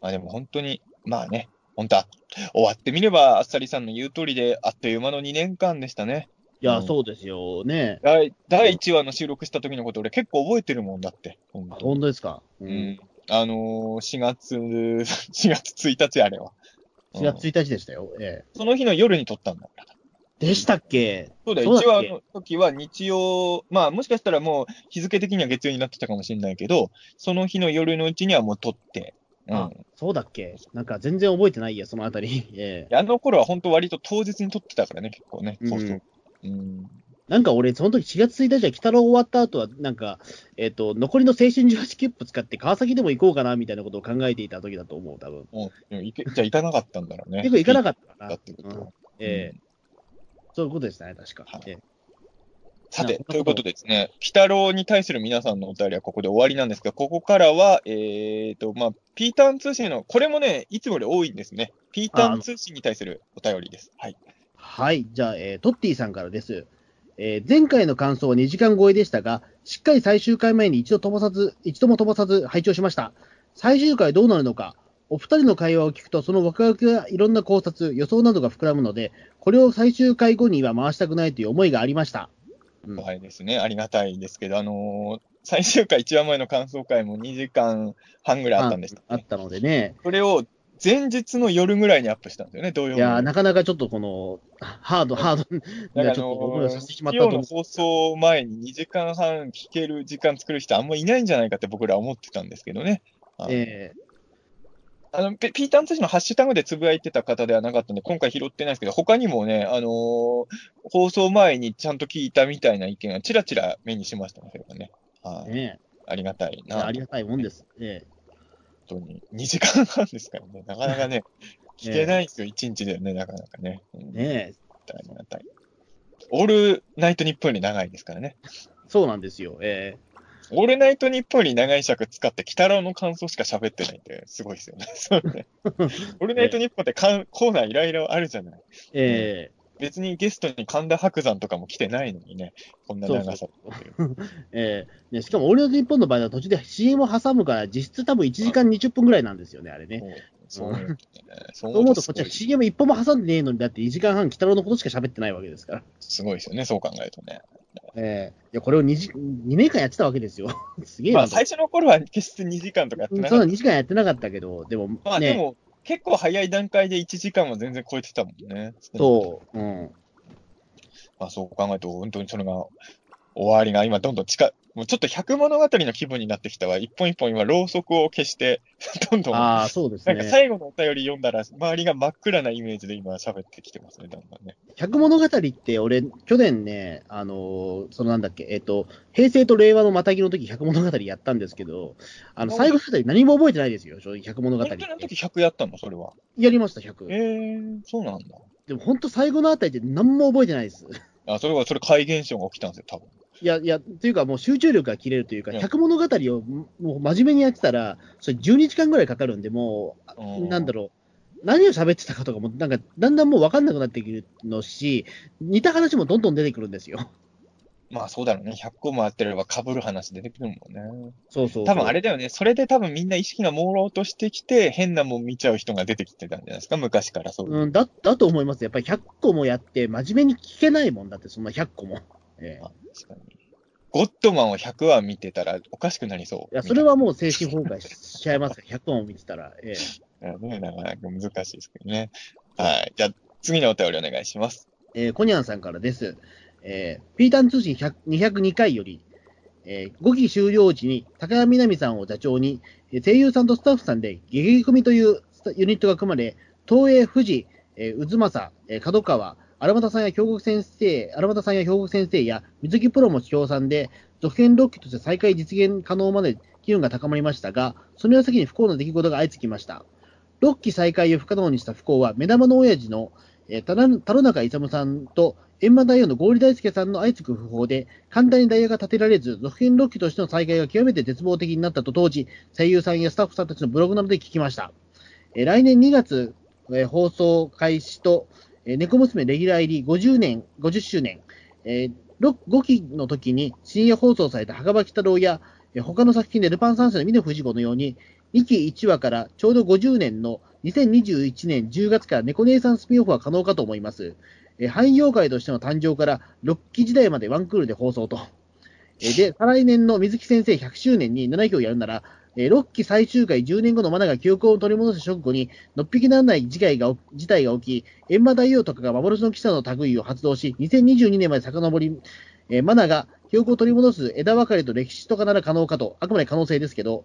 まあでも本当に、まあね、本当は終わってみれば、あっさりさんの言う通りで、あっという間の2年間でしたね。いや、うんそうですよね。第第1話の収録した時のこと、俺結構覚えてるもんだって。本当に本当ですか？ううん。あのー、4月、4月1日あれは。4月1日でしたよ。ええその日の夜に撮ったんだから。でしたっけ？そうだよ、1そうだっけ？話の時は日曜、まあもしかしたらもう日付的には月曜になってたかもしれないけど、その日の夜のうちにはもう撮って、うん。あそうだっけ？なんか全然覚えてないや、そのあたり。ええあの頃は本当割と当日に撮ってたからね、結構ね、うん放送。うん。なんか俺、その時4月1日は、鬼太郎終わった後は、なんか、えっ、と、残りの青春18切符使って川崎でも行こうかな、みたいなことを考えていた時だと思う、多分。もうでも行けじゃあ行かなかったんだろうね。結構行かなかったかなだっ。てことはうんええそういうことですね、確か。はいええさて、なということでですね、鬼太郎に対する皆さんのお便りはここで終わりなんですが、ここからは、えーと、まあ、ピーターン通信の、これもね、いつもより多いんですね。ピーターン通信に対するお便りです。はい。はい、じゃあ、えートッティさんからです。えー前回の感想は2時間超えでしたが、しっかり最終回前に一度飛ばさず、一度も飛ばさず拝聴しました。最終回どうなるのか、お二人の会話を聞くと、そのワクワクやいろんな考察、予想などが膨らむので、これを最終回後には回したくないという思いがありました。うんはいですね。ありがたいですけど、あのー最終回一番前の感想会も2時間半ぐらいあったんです、あったのでね。それを前日の夜ぐらいにアップしたんですよね、土曜日。いやー、なかなかちょっとこの、ハード、ハードなちょっと思いをさせてしまったと思う。放送前に2時間半聞ける時間作る人あんまいないんじゃないかって僕らは思ってたんですけどね。あのえあのピピーターン通信のハッシュタグでつぶやいてた方ではなかったんで、今回拾ってないですけど、他にもね、あのー放送前にちゃんと聞いたみたいな意見がちらちら目にしましたね、それがね。はいありがたいえな。ありがたいもんです。え本当に。2時間半ですからね、なかなかね、聞けないですよ、1日でね、なかなかね。ねえありがたい。オールナイトニッポンより長いですからね。そうなんですよ。えオールナイトニッポンより長い尺使って、鬼太郎の感想しか喋ってないんで、すごいですよね。そうね オールナイトニッポンってかんコーナーいろいろあるじゃない。ええ別にゲストに神田伯山とかも来てないのにね、こんな長さっていう ええね、しかも、オールナイトニッポンの場合は途中で CM を挟むから、実質多分1時間20分ぐらいなんですよね、あれね。そうそう思うとねそうそう思うと、こっちはす CM 一本も挟んでねえのに、だって1時間半、鬼太郎のことしか喋ってないわけですから。ごいですよね、そう考えるとね。ええいや、これを 2, 時2年間やってたわけですよ。すげえ。まあ最初の頃は決して2時間とかやってななかった。2時間やってなかったけど、でも、ね、まあでも、結構早い段階で1時間は全然超えてたもんね。そう、うん。まあそう考えると、本当にそれが、終わりが今どんどん近い、もうちょっと百物語の気分になってきたわ。一本一本今、ろうそくを消して、どんどん、なああ、そうですんかね。最後のお便り読んだら、周りが真っ暗なイメージで今喋ってきてますね、だんだんね。百物語って、俺、去年ね、あのーそのなんだっけ、えっ、と、平成と令和のまたぎの時百物語やったんですけど、あの、最後のあたり何も覚えてないですよ、正直、百物語本当の時100やったのそれは。やりました、100。えー、そうなんだ。でも本当最後のあたりって何も覚えてないです。あ、それは、それ怪現象が起きたんですよ、多分。いや、いや、というかもう集中力が切れるというか、うん百物語をもう真面目にやってたら、それ12時間ぐらいかかるんで、もう、うんなんだろう、何を喋ってたかとかも、なんか、だんだんもう分かんなくなってくるのし、似た話もどんどん出てくるんですよ。まあそうだろうね。100個もあってれば被る話出てくるもんね。そうそう多分あれだよね。それで多分みんな意識が朦朧としてきて、変なもん見ちゃう人が出てきてたんじゃないですか、昔からそう。うん、だだと思います。やっぱり100個もやって、真面目に聞けないもんだって、そんな100個も。ええあ確かに。ゴッドマンを100話見てたらおかしくなりそう。いや、それはもう精神崩壊しちゃいますよ。100個も見てたら。ええなかなか難しいですけどね。はい。じゃあ、次のお便りお願いします。えーコニャンさんからです。えーピータン通信100 202回より、えー5期終了時に高山みなみさんを座長に、えー声優さんとスタッフさんで、ゲゲ組というユニットが組まれ、東映、富士、えー渦政、えー角川、荒俣さんや兵庫先生、荒俣さんや兵庫先生や水木プロも協賛で、続編6期として再開実現可能まで機運が高まりましたが、その矢先に不幸な出来事が相次ぎました。6期再開を不可能にした不幸は、目玉の親父の、えー、田中勇さんと閻魔大王の合理大輔さんの相次ぐ訃報で、簡単にダイヤが立てられず、続編6期としての再開が極めて絶望的になったと当時、声優さんやスタッフさんたちのブログなどで聞きました。えー来年2月、えー放送開始と、えー猫娘レギュラー入り50年、50周年、えー5期の時に深夜放送された墓場鬼太郎や、えー他の作品でルパン三世の峰不二子のように、2期1話からちょうど50年の2021年10月から猫姉さんスピンオフは可能かと思います。えー俳優界としての誕生から6期時代までワンクールで放送と。えーで、再来年の水木先生100周年に7期をやるなら、えー6期最終回10年後のマナが記憶を取り戻す直後に、のっぴきならない事態が事態が起き、閻魔大王とかが幻の記者の類を発動し、2022年まで遡り、えーマナが記憶を取り戻す枝分かれと歴史とかなら可能かと、あくまで可能性ですけど、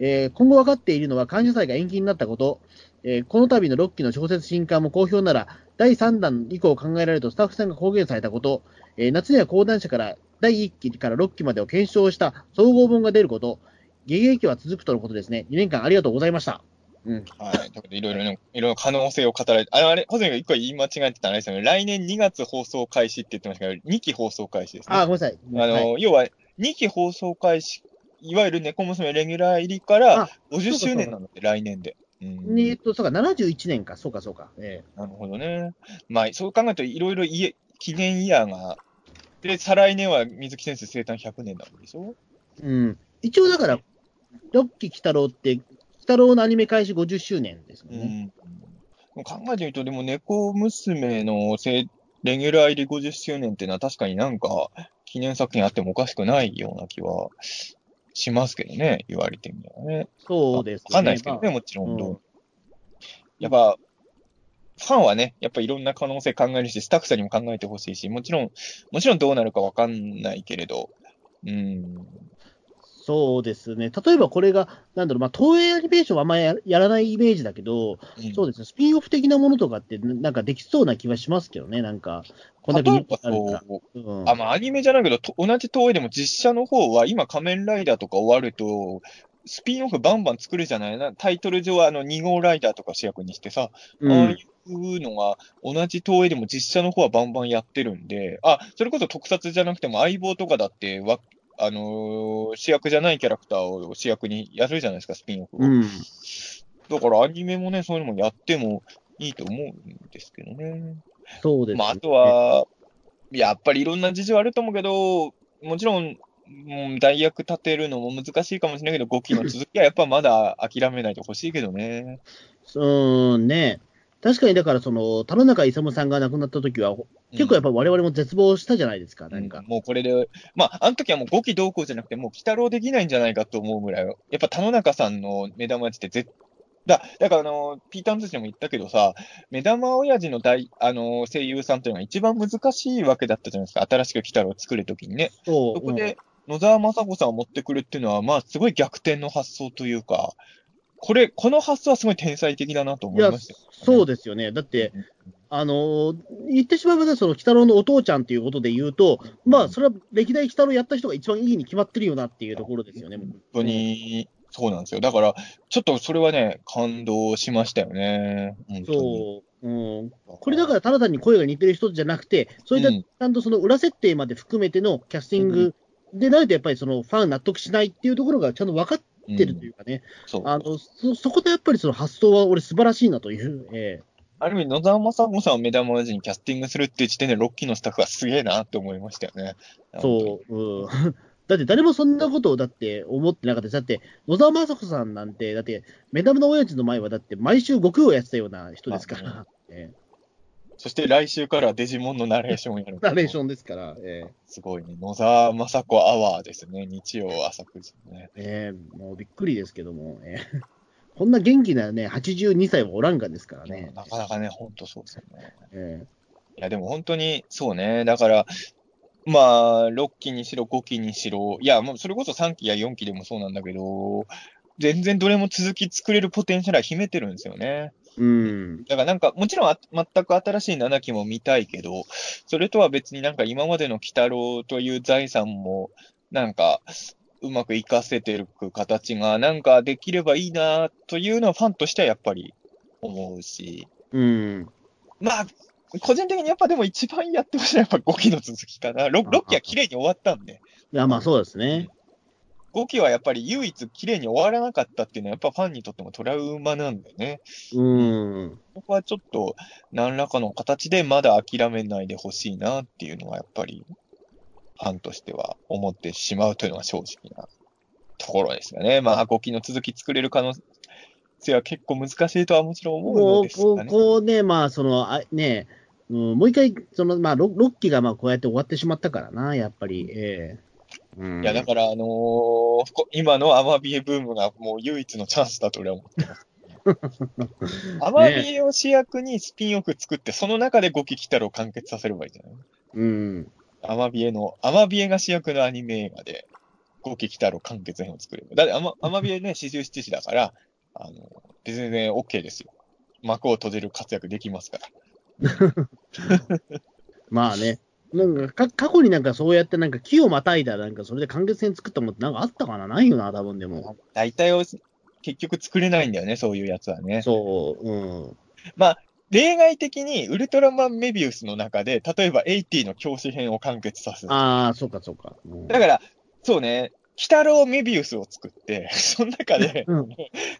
えー今後分かっているのは感謝祭が延期になったこと、えーこの度の6期の小説新刊も好評なら、第3弾以降考えられるとスタッフさんが公言されたこと、えー夏には講談社から第1期から6期までを検証した総合本が出ること、ゲゲ劇は続くとのことですね。2年間ありがとうございました。うん。はい。ということで、いろいろね、いろいろ可能性を語られて、あれ、あれ、ホゼが一個言い間違えてたのあれですよね。来年2月放送開始って言ってましたけど、2期放送開始ですね。あ、ごめんなさい。あの、はい要は、2期放送開始、いわゆる猫娘レギュラー入りからあ50周年なので、来年で。うんえっと、そうか、71年か、そうか、そうか。えなるほどね。まあ、そう考えると、いろいろ家記念イヤーが、で、再来年は水木先生生誕100年なんでしょ？えうん。一応だから、六期鬼太郎って、鬼太郎のアニメ開始50周年ですもんうね。ん。考えてみると、でも、猫娘のせレギュラー入り50周年っていうのは確かになんか、記念作品あってもおかしくないような気はしますけどね、言われてみればね。そうですわかんないですけどね、もちろん。うんやっぱ、ファンはね、やっぱいろんな可能性考えるし、スタッフさんにも考えてほしいし、もちろん、もちろんどうなるかわかんないけれど、うん、そうですね。例えばこれが、なんだろう、まあ、東映アニメーションはあんまりややらないイメージだけど、そうですね、スピンオフ的なものとかって、ななんかできそうな気はしますけどね、なんか、こんだけ例えう、うん。あ、まあアニメじゃないけど、と同じ東映でも実写の方は、今仮面ライダーとか終わると、スピンオフバンバン作るじゃないな。タイトル上はあの2号ライダーとか主役にしてさ、うん。ああいうのが同じ東映でも実写の方はバンバンやってるんで、あ、それこそ特撮じゃなくても相棒とかだってわ、あのー主役じゃないキャラクターを主役にやるじゃないですか、スピンオフを。うん。だからアニメもね、そういうのもやってもいいと思うんですけどね。そうですね。まあ、あとは、やっぱりいろんな事情あると思うけど、もちろん、うん代役立てるのも難しいかもしれないけど、5期の続きはやっぱまだ諦めないでほしいけどね。うんね。確かに、だから、その、田中勇さんが亡くなった時は、結構やっぱ我々も絶望したじゃないですか、なんか。もうこれで、まあ、あの時はもう5期同行じゃなくて、もう鬼太郎できないんじゃないかと思うぐらい、やっぱ田野中さんの目玉って絶だ、だからあの、ピーターンズでも言ったけどさ、目玉親父の大、あの、声優さんというのが一番難しいわけだったじゃないですか。新しく鬼太郎を作るときにね。そこで、野沢雅子さんを持ってくるっていうのは、まあ、すごい逆転の発想というか、これ、この発想はすごい天才的だなと思いましたよ、そうですよね。だって、あのー言ってしまえばね、その、鬼太郎のお父ちゃんということで言うと、まあ、それは歴代鬼太郎やった人が一番いいに決まってるよなっていうところですよね。本当に、そうなんですよ。だから、ちょっとそれはね、感動しましたよね。そう。うん、これだからただ単に声が似てる人じゃなくて、そういったうんちゃんとその裏設定まで含めてのキャスティングでないと、やっぱりそのファン納得しないっていうところがちゃんと分かってるというかね、あのそそこでやっぱりその発想は俺、素晴らしいなという、えある意味、野沢雅子さんを目玉にキャスティングするっていう時点で、ロッキーのスタッフはすげえなって思いましたよね。えそう、うん、だって誰もそんなことをだって思ってなかった。しだって野沢雅子さんなんて、だって、目玉の親父の前はだって毎週悟空をやってたような人ですから、そして来週からはデジモンのナレーションをやる。えナレーションですから、ええすごいね。野沢雅子アワーですね。日曜朝9時ね。ええもうびっくりですけども、ええ こんな元気なね、82歳はおらんがですからね。なかなかね、ほんとそうですよね。えいや、でも本当にそうね。だから、まあ、6期にしろ、5期にしろ、いや、もうそれこそ3期や4期でもそうなんだけど、全然どれも続き作れるポテンシャルは秘めてるんですよね。えうん。だからなんか、もちろんあ全く新しい7期も見たいけど、それとは別になんか今までの鬼太郎という財産も、なんか、うまく活かせてる形がなんかできればいいなというのはファンとしてはやっぱり思うし、うん。まあ、個人的にやっぱでも一番やってほしいのはやっぱ5期の続きかな。6, 6期は綺麗に終わったんで、いや、まあそうですね。5期はやっぱり唯一綺麗に終わらなかったっていうのはやっぱファンにとってもトラウマなんでね。うん。僕はちょっと何らかの形でまだ諦めないでほしいなっていうのはやっぱりファンとしては思ってしまうというのが正直なところですよね。まあ5期の続き作れる可能性は結構難しいとはもちろん思うこう、のですがね。こうね、まあ、その、あね、うん、もう一回、その、まあ、6, 期がまあこうやって終わってしまったからな、やっぱり。ええうん、いや、だから、あのーこ今のアマビエブームがもう唯一のチャンスだと俺は思ってます。アマビエを主役にスピンオフ作って、その中で5期来たらを完結させればいいんじゃない？うん。アマビエの、アマビエが主役のアニメ映画で、5期来たら完結編を作れば。だってアマアマビエね、四十七士だから、あの、全然 OK ですよ。幕を閉じる活躍できますから。まあね。なんかか過去になんかそうやってなんか木をまたいだなんかそれで完結戦作ったものってなんかあったかな？ないよな、多分でも。大体を結局作れないんだよね、そういうやつはね。そう、うん。例外的にウルトラマンメビウスの中で、例えば80の教師編を完結させる。ああ、そうかそうか。うんだから、そうね、鬼太郎メビウスを作って、その中で、うん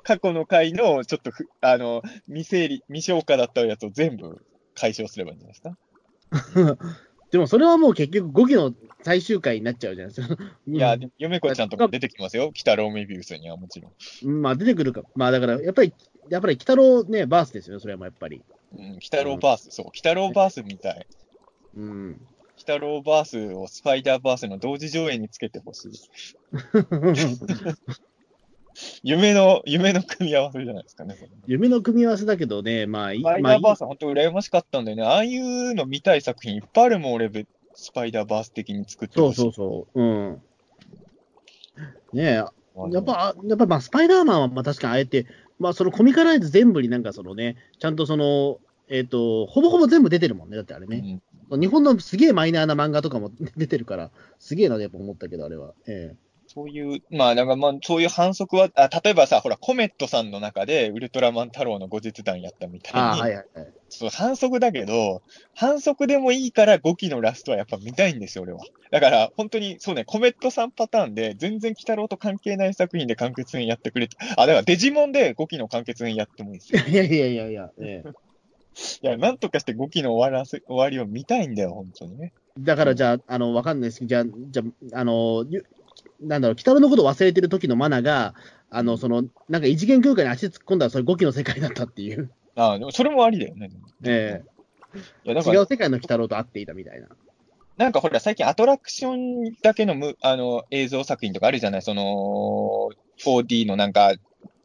過去の回のちょっとふ、あの、未整理、未消化だったやつを全部解消すればいいんじゃないですか？でもそれはもう結局5期の最終回になっちゃうじゃないですか。いや、うんで嫁子ちゃんとか出てきますよ。鬼太郎メビウスにはもちろん。うんまあ出てくるか。まあだからやっぱり、やっぱり鬼太郎ね、バースですよね、それはもうやっぱり。うん、鬼太郎バース、そう、鬼太郎バースみたい。うん。鬼太郎バースをスパイダーバースの同時上映につけてほしい。夢の、夢の組み合わせじゃないですかね。夢の組み合わせだけどね、まあ、いスパイダーバースは本当羨ましかったんだよね。ああいうの見たい作品いっぱいあるもん、俺、べスパイダーバース的に作ってそう。そうそう。うん。ねえ、やっぱ、やっぱまあ、スパイダーマンはまあ確かにあえて、まあ、そのコミカライズ全部になんかそのね、ちゃんとその、えっ、と、ほぼほぼ全部出てるもんね、だってあれね。日本のすげえマイナーな漫画とかも出てるから、すげえなとやっぱ思ったけど、あれは。えそういう、まあ、なんかまあ、そういう反則は、あ例えばさ、ほら、コメットさんの中で、ウルトラマン太郎の後日談やったみたいに、ああ、はいはいはい。そう反則だけど、反則でもいいから5期のラストはやっぱ見たいんですよ、俺は。だから、本当に、そうね、コメットさんパターンで、全然鬼太郎と関係ない作品で完結編やってくれて、あ、だからデジモンで5期の完結編やってもいいですよ。いやいやいやいや、ええ いや、なんとかして5期の終わらせ、終わりを見たいんだよ、本当にね。だからじゃあ、あの、わかんないですけど、じゃあ、じゃあ、あの、ゆなんだろう、北野のことを忘れてる時のマナが、あの、その、なんか異次元空間に足突っ込んだら、それ5期の世界だったっていう、ああ、でもそれもありだよね。えいや、だえから、違う世界の鬼太郎と会っていたみたいな。なんかほら、最近アトラクションだけのむあの映像作品とかあるじゃない？その、4D のなんか、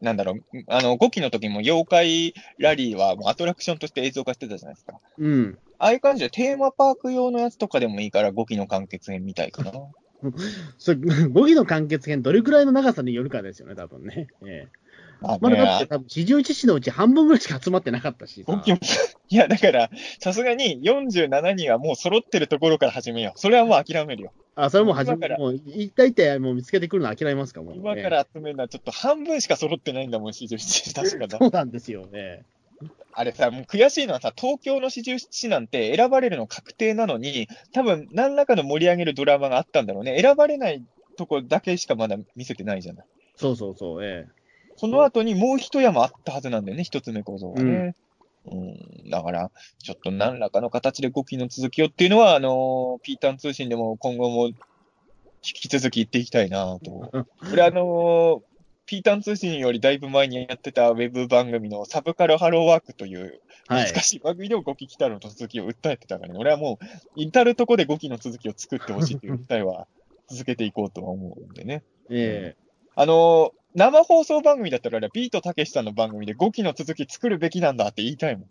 なんだろう、あの、5期の時も妖怪ラリーはもうアトラクションとして映像化してたじゃないですか。うん。ああいう感じでテーマパーク用のやつとかでもいいから5期の完結編みたいかな。それ、5期の完結編、どれくらいの長さによるかですよね、多分ね。ええまあまだだって、ね、多分四十一士のうち半分ぐらいしか集まってなかったしさ。5期も、いや、だから、さすがに47人はもう揃ってるところから始めよう。それはもう諦めるよ。あ、それもう始め、今からもう、一体一体もう見つけてくるの諦めますか、もう。今から集めるのはちょっと半分しか揃ってないんだもん、47人確かだええ。そうなんですよね。あれさ、もう悔しいのはさ、東京の四十七なんて選ばれるの確定なのに、多分何らかの盛り上げるドラマがあったんだろうね。選ばれないとこだけしかまだ見せてないじゃない。そうそうそう、ええ。その後にもう一山あったはずなんだよね、一つ目構造がね。うん、だから、ちょっと何らかの形で5期の続きをっていうのは、あのーピータン通信でも今後も引き続き言っていきたいなと。これあのーピータン通信よりだいぶ前にやってたウェブ番組のサブカルハローワークというはい難。しい番組でも5期来たの続きを訴えてたからね。俺はもう、至るとこで5期の続きを作ってほしいという訴えは 続けていこうとは思うんでね。えあのー生放送番組だったら、ビートたけしさんの番組で5期の続き作るべきなんだって言いたいもん。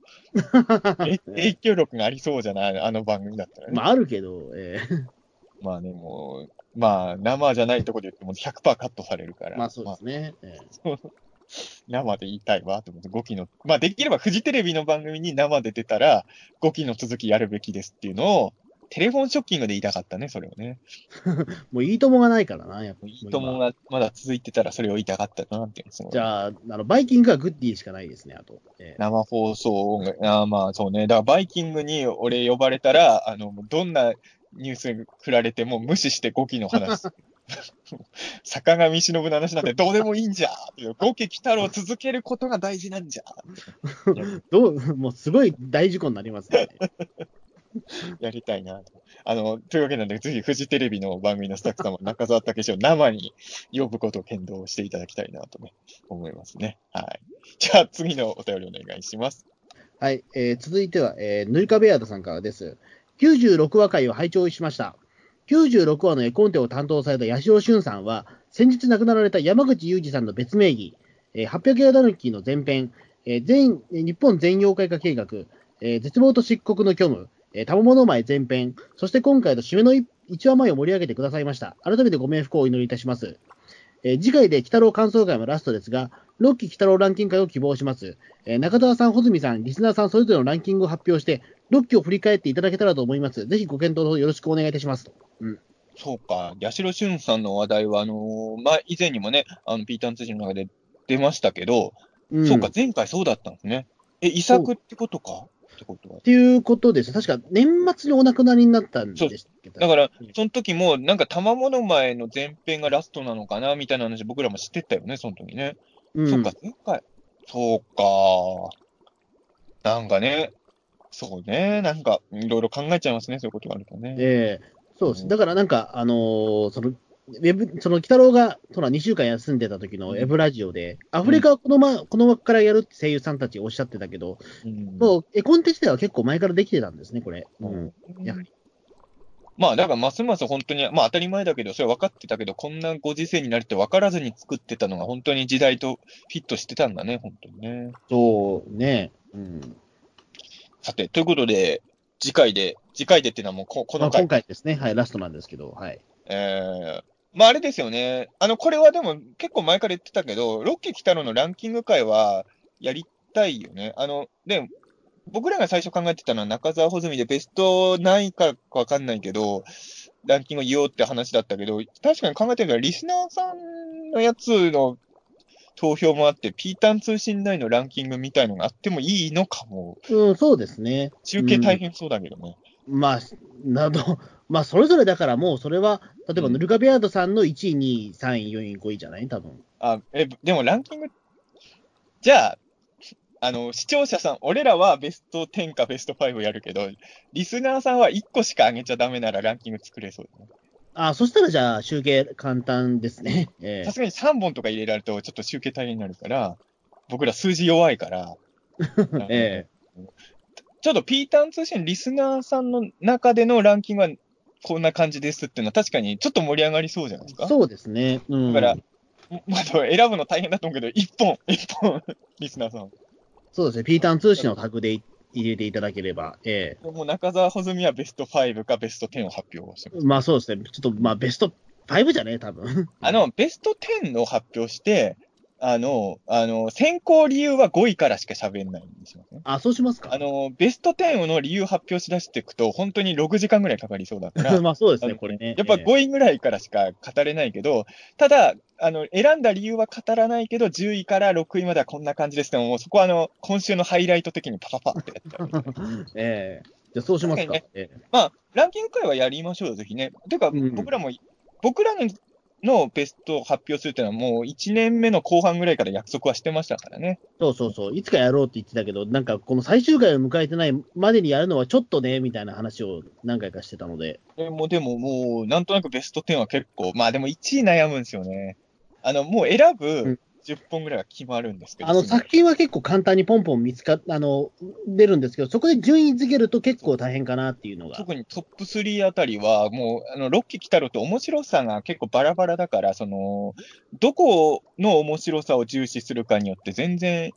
え影響力がありそうじゃない？あの番組だったらね。えまあ、あるけど、ええ。まあね、もう、まあ、生じゃないとこで言っても100%カットされるから。まあ、そうですね。ええ 生で言いたいわと思って、5期の、まあできればフジテレビの番組に生で出たら、5期の続きやるべきですっていうのを、テレフォンショッキングで言いたかったね、それをね。もういいともがないからな、やっぱいいともがまだ続いてたらそれを言いたかったなっていうのじゃあ、あの、バイキングかグッディしかないですね、あと。ええ生放送が、あーまあそうね。だからバイキングに俺呼ばれたら、あの、どんなニュース振られても無視して5期の話す。坂上忍の話なんてどうでもいいんじゃ5期来たろを続けることが大事なんじゃ どう、もうすごい大事故になりますね。やりたいなと。あの、というわけなんで、ぜひフジテレビの番組のスタッフ様、中澤武史を生に呼ぶことを検討していただきたいなとね、思いますね。はい。じゃあ次のお便りお願いします。はい、えー続いては、えー、ヌリカベアードさんからです。96話回を拝聴しました。96話の絵コンテを担当された八代俊さんは、先日亡くなられた山口裕二さんの別名義、800ヤーダヌキーの前編、全日本全妖怪化計画、絶望と漆黒の虚無、えー、賜物前前編、そして今回の締めの1話前を盛り上げてくださいました。改めてご冥福をお祈りいたします。えー次回で鬼太郎感想会もラストですが、6期鬼太郎ランキング会を希望します。えー中澤さん、穂積さん、リスナーさん、それぞれのランキングを発表して、6期を振り返っていただけたらと思います。ぜひご検討のほどよろしくお願いいたしますと。そうか、八代俊さんの話題は、あのーまあ、以前にもね、あの、ピーターン通信の中で出ましたけど、うんそうか、前回そうだったんですね。え、遺作ってことか？ってことはっ。ていうことです。確か年末にお亡くなりになったんでしたっけ？だからうん、その時も、なんか、賜物前の前編がラストなのかなみたいな話、僕らも知ってたよね、その時ね。うんそっか、前回。そうか。なんかね、そうね、なんか、いろいろ考えちゃいますね、そういうことがあるとね。ええそうです。うんだからなんか、あのーその、ウェブ、その、鬼太郎が、その2週間休んでた時のウェブラジオで、アフリカはこのま、この枠からやるって声優さんたちおっしゃってたけど、うんもう、絵コンテ自体は結構前からできてたんですね、これ。うん。やはり。まあ、だから、ますます本当に、まあ当たり前だけど、それは分かってたけど、こんなご時世になるって分からずに作ってたのが、本当に時代とフィットしてたんだね、本当にね。そうね。うん。さて、ということで、次回で、次回でっていうのはもうこ、こまあ、の回今回ですね、はい、ラストなんですけど、はい。えーまああれですよね。あの、これはでも結構前から言ってたけど、ロッキー北野のランキング会はやりたいよね。あの、で、僕らが最初考えてたのは中澤穂積でベスト何位かわかんないけど、ランキングを言おうって話だったけど、確かに考えてみたらリスナーさんのやつの投票もあって、ピータン通信内のランキングみたいのがあってもいいのかも。うん、そうですね。中継大変そうだけどね。まあ、など、まあ、それぞれだからもう、それは、例えば、うんヌルカビアードさんの1位、2位、3位、4位、5位じゃない？多分。あ、え、でもランキング、じゃあ、あの、視聴者さん、俺らはベスト10かベスト5やるけど、リスナーさんは1個しか上げちゃダメならランキング作れそうだね。あ、そしたらじゃあ、集計簡単ですね。えさすがに3本とか入れられるとちょっと集計大変になるから、僕ら数字弱いから、ええちょっとピーターン通信リスナーさんの中でのランキングはこんな感じですっていうのは確かにちょっと盛り上がりそうじゃないですか。そうですね。うん。だから、まあ、選ぶの大変だと思うけど、1本、1本、リスナーさん。そうですね。ピーターン通信のタグで入れていただければ、えもう中澤穂積はベスト5かベスト10を発表してます。えまあそうですね。ちょっと、まあ、ベスト5じゃね多分。あの、ベスト10の発表して、あの、あの、選考理由は5位からしか喋んないんですよね。あ、そうしますか。あの、ベスト10の理由発表しだしていくと、本当に6時間ぐらいかかりそうだから、まあそうですね、これね。やっぱええ5位ぐらいからしか語れないけど、ただ、あの、選んだ理由は語らないけど、10位から6位まではこんな感じですでも、もうそこはあの、今週のハイライト的にパパパってやっちゃう。ええじゃあそうしますか。ねええまあ、ランキング会はやりましょうよ、ぜひね。てか、うん僕らも、僕らののベストを発表するっていうのは、もう1年目の後半ぐらいから約束はしてましたからね。そうそうそう。いつかやろうって言ってたけど、なんかこの最終回を迎えてないまでにやるのはちょっとね、みたいな話を何回かしてたので。でも、でももう、なんとなくベスト10は結構、まあでも1位悩むんですよね。あの、もう選うぶん10本ぐらいは決まるんですけど。あの作品は結構簡単にポンポン見つかあの、出るんですけど、そこで順位付けると結構大変かなっていうのが。特にトップ3あたりは、もう、あの、ロッキー来たろって面白さが結構バラバラだから、その、どこの面白さを重視するかによって全然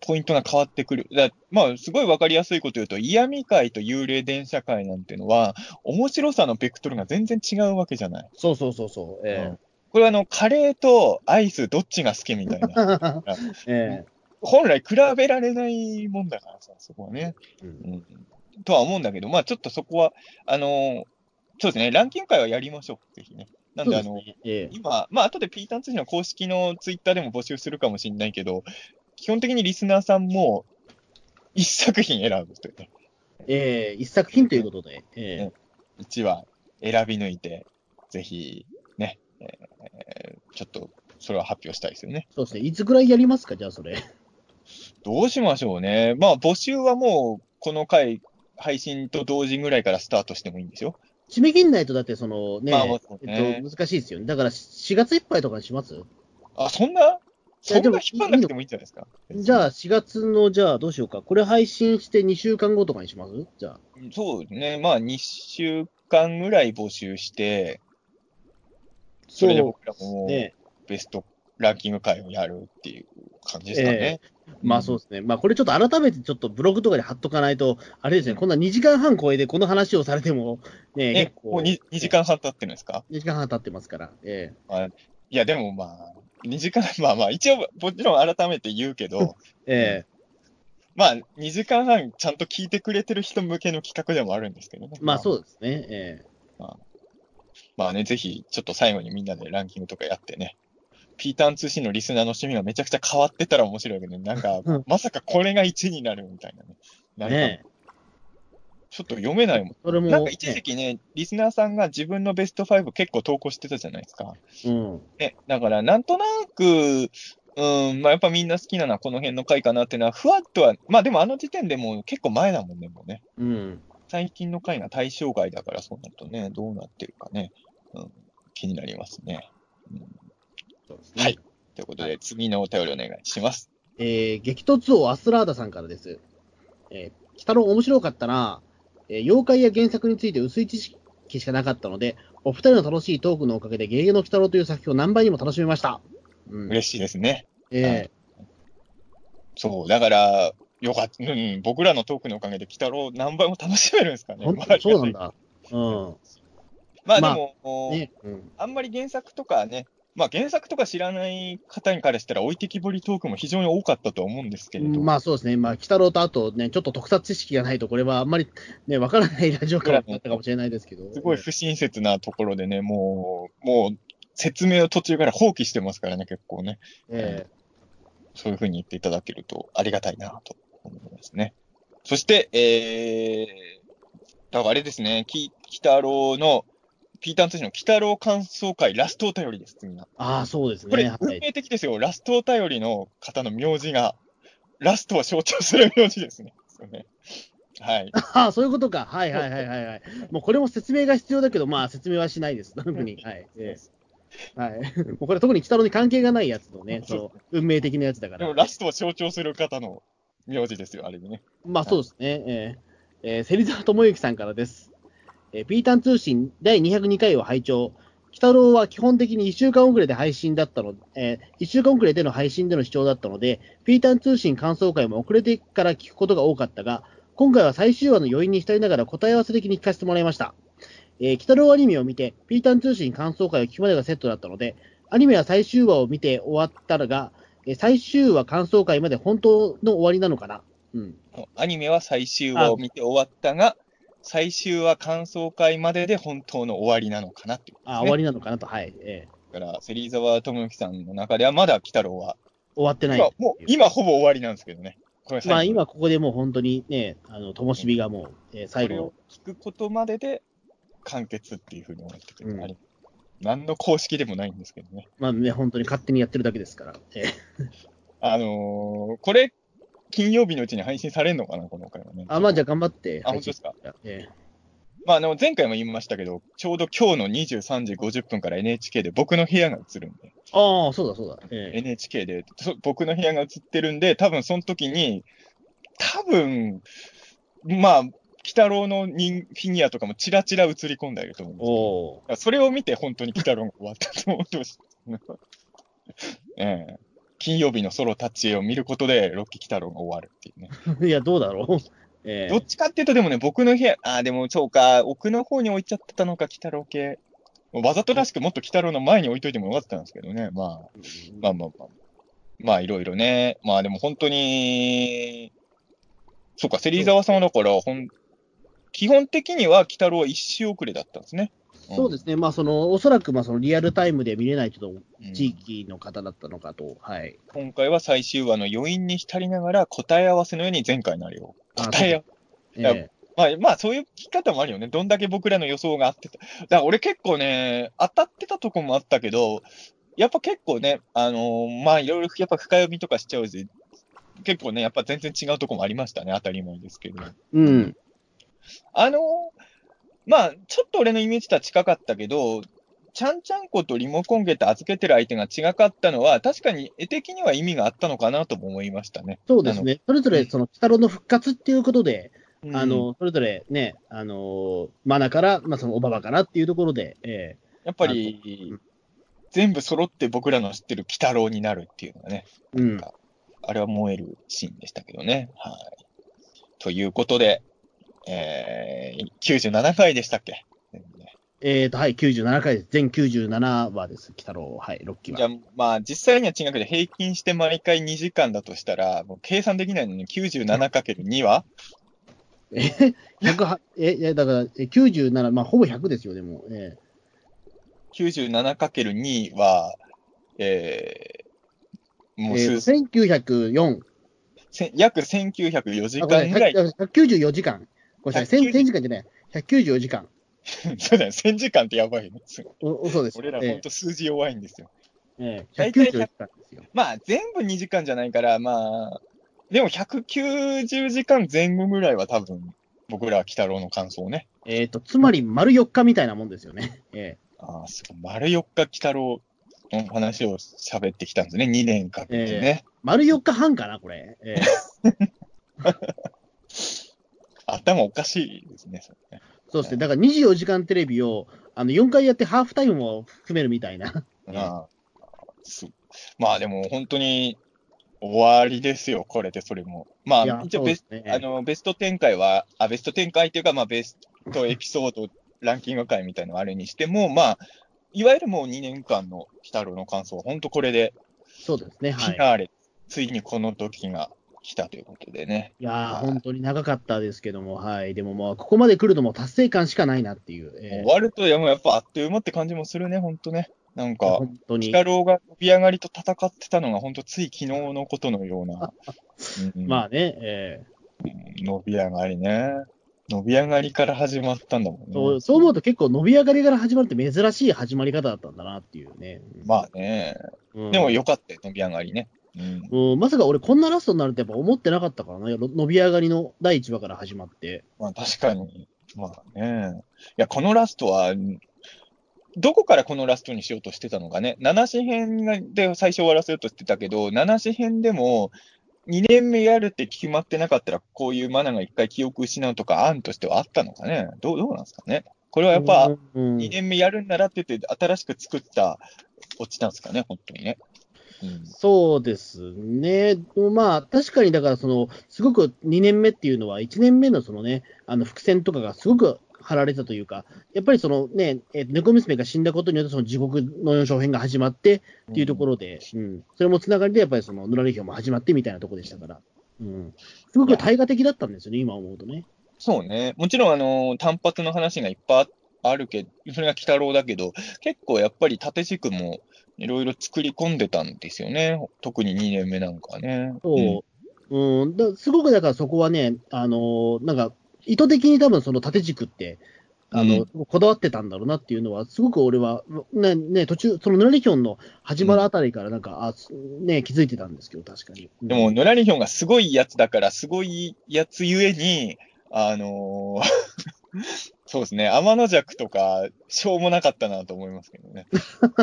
ポイントが変わってくる。だまあ、すごいわかりやすいこと言うと、嫌味会と幽霊電車会なんていうのは、面白さのベクトルが全然違うわけじゃない。そうそうそうそう。えうんこれはあの、カレーとアイスどっちが好きみたいな。ええ本来比べられないもんだからさ、そこはね。えうんうん。とは思うんだけど、まあちょっとそこは、あのーそうですね、ランキング会はやりましょう、ぜひね。なんで、あの、ねええ今、まあ後でピーターン通信の公式のツイッターでも募集するかもしれないけど、基本的にリスナーさんも一作品選ぶというね。ええ一作品ということで。ええ1話選び抜いて、ぜひ、ね、えーちょっと、それは発表したいですよね。そうですね。いつぐらいやりますか、じゃあそれ。どうしましょうね。まあ募集はもう、この回、配信と同時ぐらいからスタートしてもいいんですよ。締め切んないと、だってそのね、まあねえっと、難しいですよね。だから4月いっぱいとかにします？あ、そんな？そんな引っ張んなくてもいいんじゃないですか？じゃあ4月の、じゃあどうしようか。これ配信して2週間後とかにします？じゃあ。そうね。まあ、2週間ぐらい募集して、それで僕らもね。ベストランキング会をやるっていう感じですかね。まあそうですね。まあこれちょっと改めてちょっとブログとかで貼っとかないと、あれですね、うんこんな2時間半超えでこの話をされても、ね、え結、構もう 2, 2時間半経ってるんですか？2時間半経ってますから。えいや、でもまあ、2時間、まあまあ、一応、もちろん改めて言うけど、ええまあ、2時間半ちゃんと聞いてくれてる人向けの企画でもあるんですけどね。えまあそうですね。えまあね、ぜひ、ちょっと最後にみんなでランキングとかやってね。ピーターン通信のリスナーの趣味がめちゃくちゃ変わってたら面白いけど、なんかうん、まさかこれが1になるみたいなね。えなんかねちょっと読めないもん。えそれも、なんか一時期ね、リスナーさんが自分のベスト5結構投稿してたじゃないですか。ねうん。ね、だからなんとなく、うん、まあやっぱみんな好きなのはこの辺の回かなっていうのは、ふわっとは、まあでもあの時点でもう結構前だもんね、もうね。うん。最近の回が対象外だから、そうなるとね、どうなってるかね、うん、気になりますね。うん、そうですねはい。ということで、次のお便りお願いします。えー激突王アスラーダさんからです。えー、鬼太郎面白かったな。えー妖怪や原作について薄い知識しかなかったので、お二人の楽しいトークのおかげで、ゲゲゲの鬼太郎という作品を何倍にも楽しめました。うん。嬉しいですね。えそう、だから、よかった、うん、僕らのトークのおかげで、鬼太郎何倍も楽しめるんですかー、ね。そうなん。だ。うん。まあまあでも、ね。うん。あんまり原作とかね、まあ原作とか知らない方にからしたら置いてきぼりトークも非常に多かったと思うんですけれど、まあそうですね。まあ、鬼太郎とあとね、ちょっと特撮知識がないと、これはあんまりね、わからないラジオ感だったかもしれないですけど。すごい不親切なところでね、もう、もう説明を途中から放棄してますからね、結構ね。えそういうふうに言っていただけるとありがたいなと思いますね。そして、えー、だからあれですね、き北郎の、ピーターン通信の北郎感想会ラストお便りです、次が。ああ、そうですこれ、ね。は運い。命的ですよ。ラストお便りの方の名字が、ラストを象徴する名字ですね。はい。ああ、そういうことか。はいはいはいはいはい。もうこれも説明が必要だけど、まあ説明はしないです。特に。はい。ええはい。もうこれ特に北郎に関係がないやつのね、そう、運命的なやつだから。でもラストを象徴する方の名字ですよ、あれにね。まあそうですね。えーえー、芹沢智之さんからです。えー、ピータン通信第202回を拝聴。北郎は基本的に1週間遅れで配信だったの、えー、1週間遅れでの配信での視聴だったので、ピータン通信感想会も遅れてから聞くことが多かったが、今回は最終話の余韻に浸りながら答え合わせ的に聞かせてもらいました。えー、北郎アニメを見て、ピータン通信感想会を聞くまでがセットだったので、アニメは最終話を見て終わったらが、えー最終話感想会まで本当の終わりなのかな。うん。アニメは最終話を見て終わったが、最終話感想会までで本当の終わりなのかなってね、あ、終わりなのかなと、はい。えから、芹沢智之さんの中ではまだ鬼太郎は、終わってない。今、もう今ほぼ終わりなんですけどね。まあ今ここでもう本当にね、あの、ともしびがもう、えー最後。を、聞くことまでで完結っていうふうに思ってて、うんあれ何の公式でもないんですけどね。まあね、本当に勝手にやってるだけですから。えーあのーこれ、金曜日のうちに配信されるのかな、この回はね。あ、まあじゃあ頑張って。あ本当ですか？えまあ、あの、前回も言いましたけど、ちょうど今日の23時50分から NHK で僕の部屋が映るんで、ーああ、そうだそうだ。え NHK でそ僕の部屋が映ってるんで、多分その時に、多分、まあ、鬼太郎の人フィギュアとかもチラチラ映り込んでいると思うんーですけど、それを見て本当に鬼太郎が終わったと思ってました。ええ金曜日のソロタッチを見ることで、ロッキー鬼太郎が終わるっていうね。ー いや、どうだろう。えーどっちかっていうと、でもね、僕の部屋、ああ、でもそうか、奥の方に置いちゃってたのか、鬼太郎系。わざとらしくもっと鬼太郎の前に置いといてもよかったんですけどね。まあ、まあまあまあ。まあ、いろいろね。まあ、でも本当に、そうか、芹沢さんはだから、ほん、基本的には鬼太郎は一周遅れだったんですね。そうですね、まあ、その、おそらく、まあ、その、リアルタイムで見れないちょっと、うん地域の方だったのかと、はい。今回は最終話の余韻に浸りながら答え合わせのように前回のあれを答え合わえやーまあ、まあ、そういう聞き方もあるよね。どんだけ僕らの予想が合ってた。だから俺結構ね、当たってたとこもあったけど、やっぱ結構ね、あのーまあ、いろいろやっぱ深読みとかしちゃうし、結構ね、やっぱ全然違うとこもありましたね。当たり前ですけど。うん。あのーまあ、ちょっと俺のイメージとは近かったけど、ちゃんちゃんことリモコンゲット預けてる相手が違かったのは、確かに絵的には意味があったのかなとも思いましたね。そうですね。それぞれ、その、鬼太郎の復活っていうことで、うんあの、それぞれね、あの、マナから、まあ、その、おばばからっていうところで、えやっぱり、全部揃って僕らの知ってる鬼太郎になるっていうのがね、ーうん。あれは燃えるシーンでしたけどね。はい。ということで、えー、97回でしたっけ？えっ、と、はい、97回です。全97話です。鬼太郎、はい、6期は。じゃあ、まあ、実際には違くて平均して毎回2時間だとしたら、もう計算できないのに 97×2 は？え、100は、え、だから、え97、まあ、ほぼ100ですよ、でも。え ?97×2 は、えー、もうーえー数、1904。せ約1904時間ぐらい。194時間。ごめんなさい、190 1000時間じゃない。194時間。そうだよ、1000時間ってやばいね。お、おそうです。俺らほんと数字弱いんですよ。えー、大体194時間ですよ。まあ、全部2時間じゃないから、まあ、でも190時間前後ぐらいは多分、僕らは鬼太郎の感想ね。えっ、と、つまり丸4日みたいなもんですよね。えああ、すごい。丸4日鬼太郎の話を喋ってきたんですね。2年かけてね。ー、丸4日半かな、これ。えー 頭おかしいですね。それねそうですね。だから24時間テレビを、あの、4回やってハーフタイムも含めるみたいな。あまあでも本当に終わりですよ、これでそれも。まあ、一応ベスねあのベスト展開は、あ、ベスト展開っていうか、まあベストエピソードランキング会みたいなのあれにしても、まあ、いわゆるもう2年間の鬼太郎の感想は本当これで、そうですね。はい。フィナーレ、ついにこの時が来たということでね。いやー、はい本当に長かったですけども、はい。でももう、ここまで来るともう達成感しかないなっていう。え終わると、いやっぱあっという間って感じもするね、本当ね。なんーか、本当に鬼。太郎が伸び上がりと戦ってたのが本当つい昨日のことのような。うんまあね、え伸び上がりね。伸び上がりから始まったんだもんね。ーそうそう思うと結構伸び上がりから始まるって珍しい始まり方だったんだなっていうね。まあね。うんでもよかったよ、伸び上がりね。うん。うんまさか俺こんなラストになるってやっぱ思ってなかったからね。伸び上がりの第1話から始まって。まあ確かに。まあね。いや、このラストは、どこからこのラストにしようとしてたのかね。七子編がで最初終わらせようとしてたけど、七子編でも、2年目やるって決まってなかったら、こういうマナが一回記憶失うとか案としてはあったのかね。どう、どうなんですかね。これはやっぱ、うん、2年目やるんならって言って、新しく作ったオチなんですかね、本当にね。うん、そうですね。まあ、確かにだから、その、すごく2年目っていうのは、1年目のそのね、あの伏線とかがすごく張られたというか、やっぱりそのね、えー猫娘が死んだことによって、その地獄の四章編が始まってっていうところで、うん、それもつながりで、やっぱりその、ぬらりひょうも始まってみたいなところでしたから、うん、すごく対画的だったんですよね、今思うとね。そうね。もちろん、あの、単発の話がいっぱいあるけど、それが鬼太郎だけど、結構やっぱり縦軸もいろいろ作り込んでたんですよね。特に2年目なんかね。そう。うん、だすごくだからそこはね、あのーなんか、意図的に多分その縦軸って、あの、こだわってたんだろうなっていうのは、すごく俺は、ね、ね、途中、そのヌラリヒョンの始まるあたりからなんか、あ、すね、気づいてたんですけど、確かに。でも、ノラリヒョンがすごいやつだから、すごいやつゆえに、あのーそうですね、天の弱とか、しょうもなかったなと思いますけどね。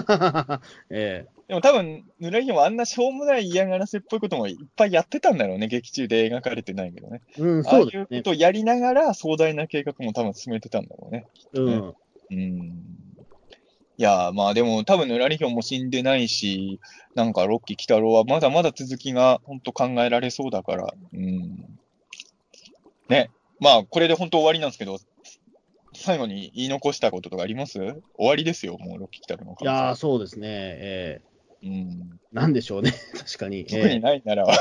えでも多分、ヌラリヒョンはあんなしょうもない嫌がらせっぽいこともいっぱいやってたんだろうね、劇中で描かれてないけどね。えうん、ああいうそうですね。ことをやりながら、壮大な計画も多分進めてたんだろうね。うん。うん。いやー、まあでも多分ヌラリヒョンも死んでないし、なんかロッキー・キタロウはまだまだ続きが本当考えられそうだから、うん。ね。まあこれで本当終わりなんですけど、最後に言い残したこととかあります？終わりですよ、もうロッキー・キタロウのいやー、感そうですね。ええ想。うん。なんでしょうね。確かに。特にえないなら、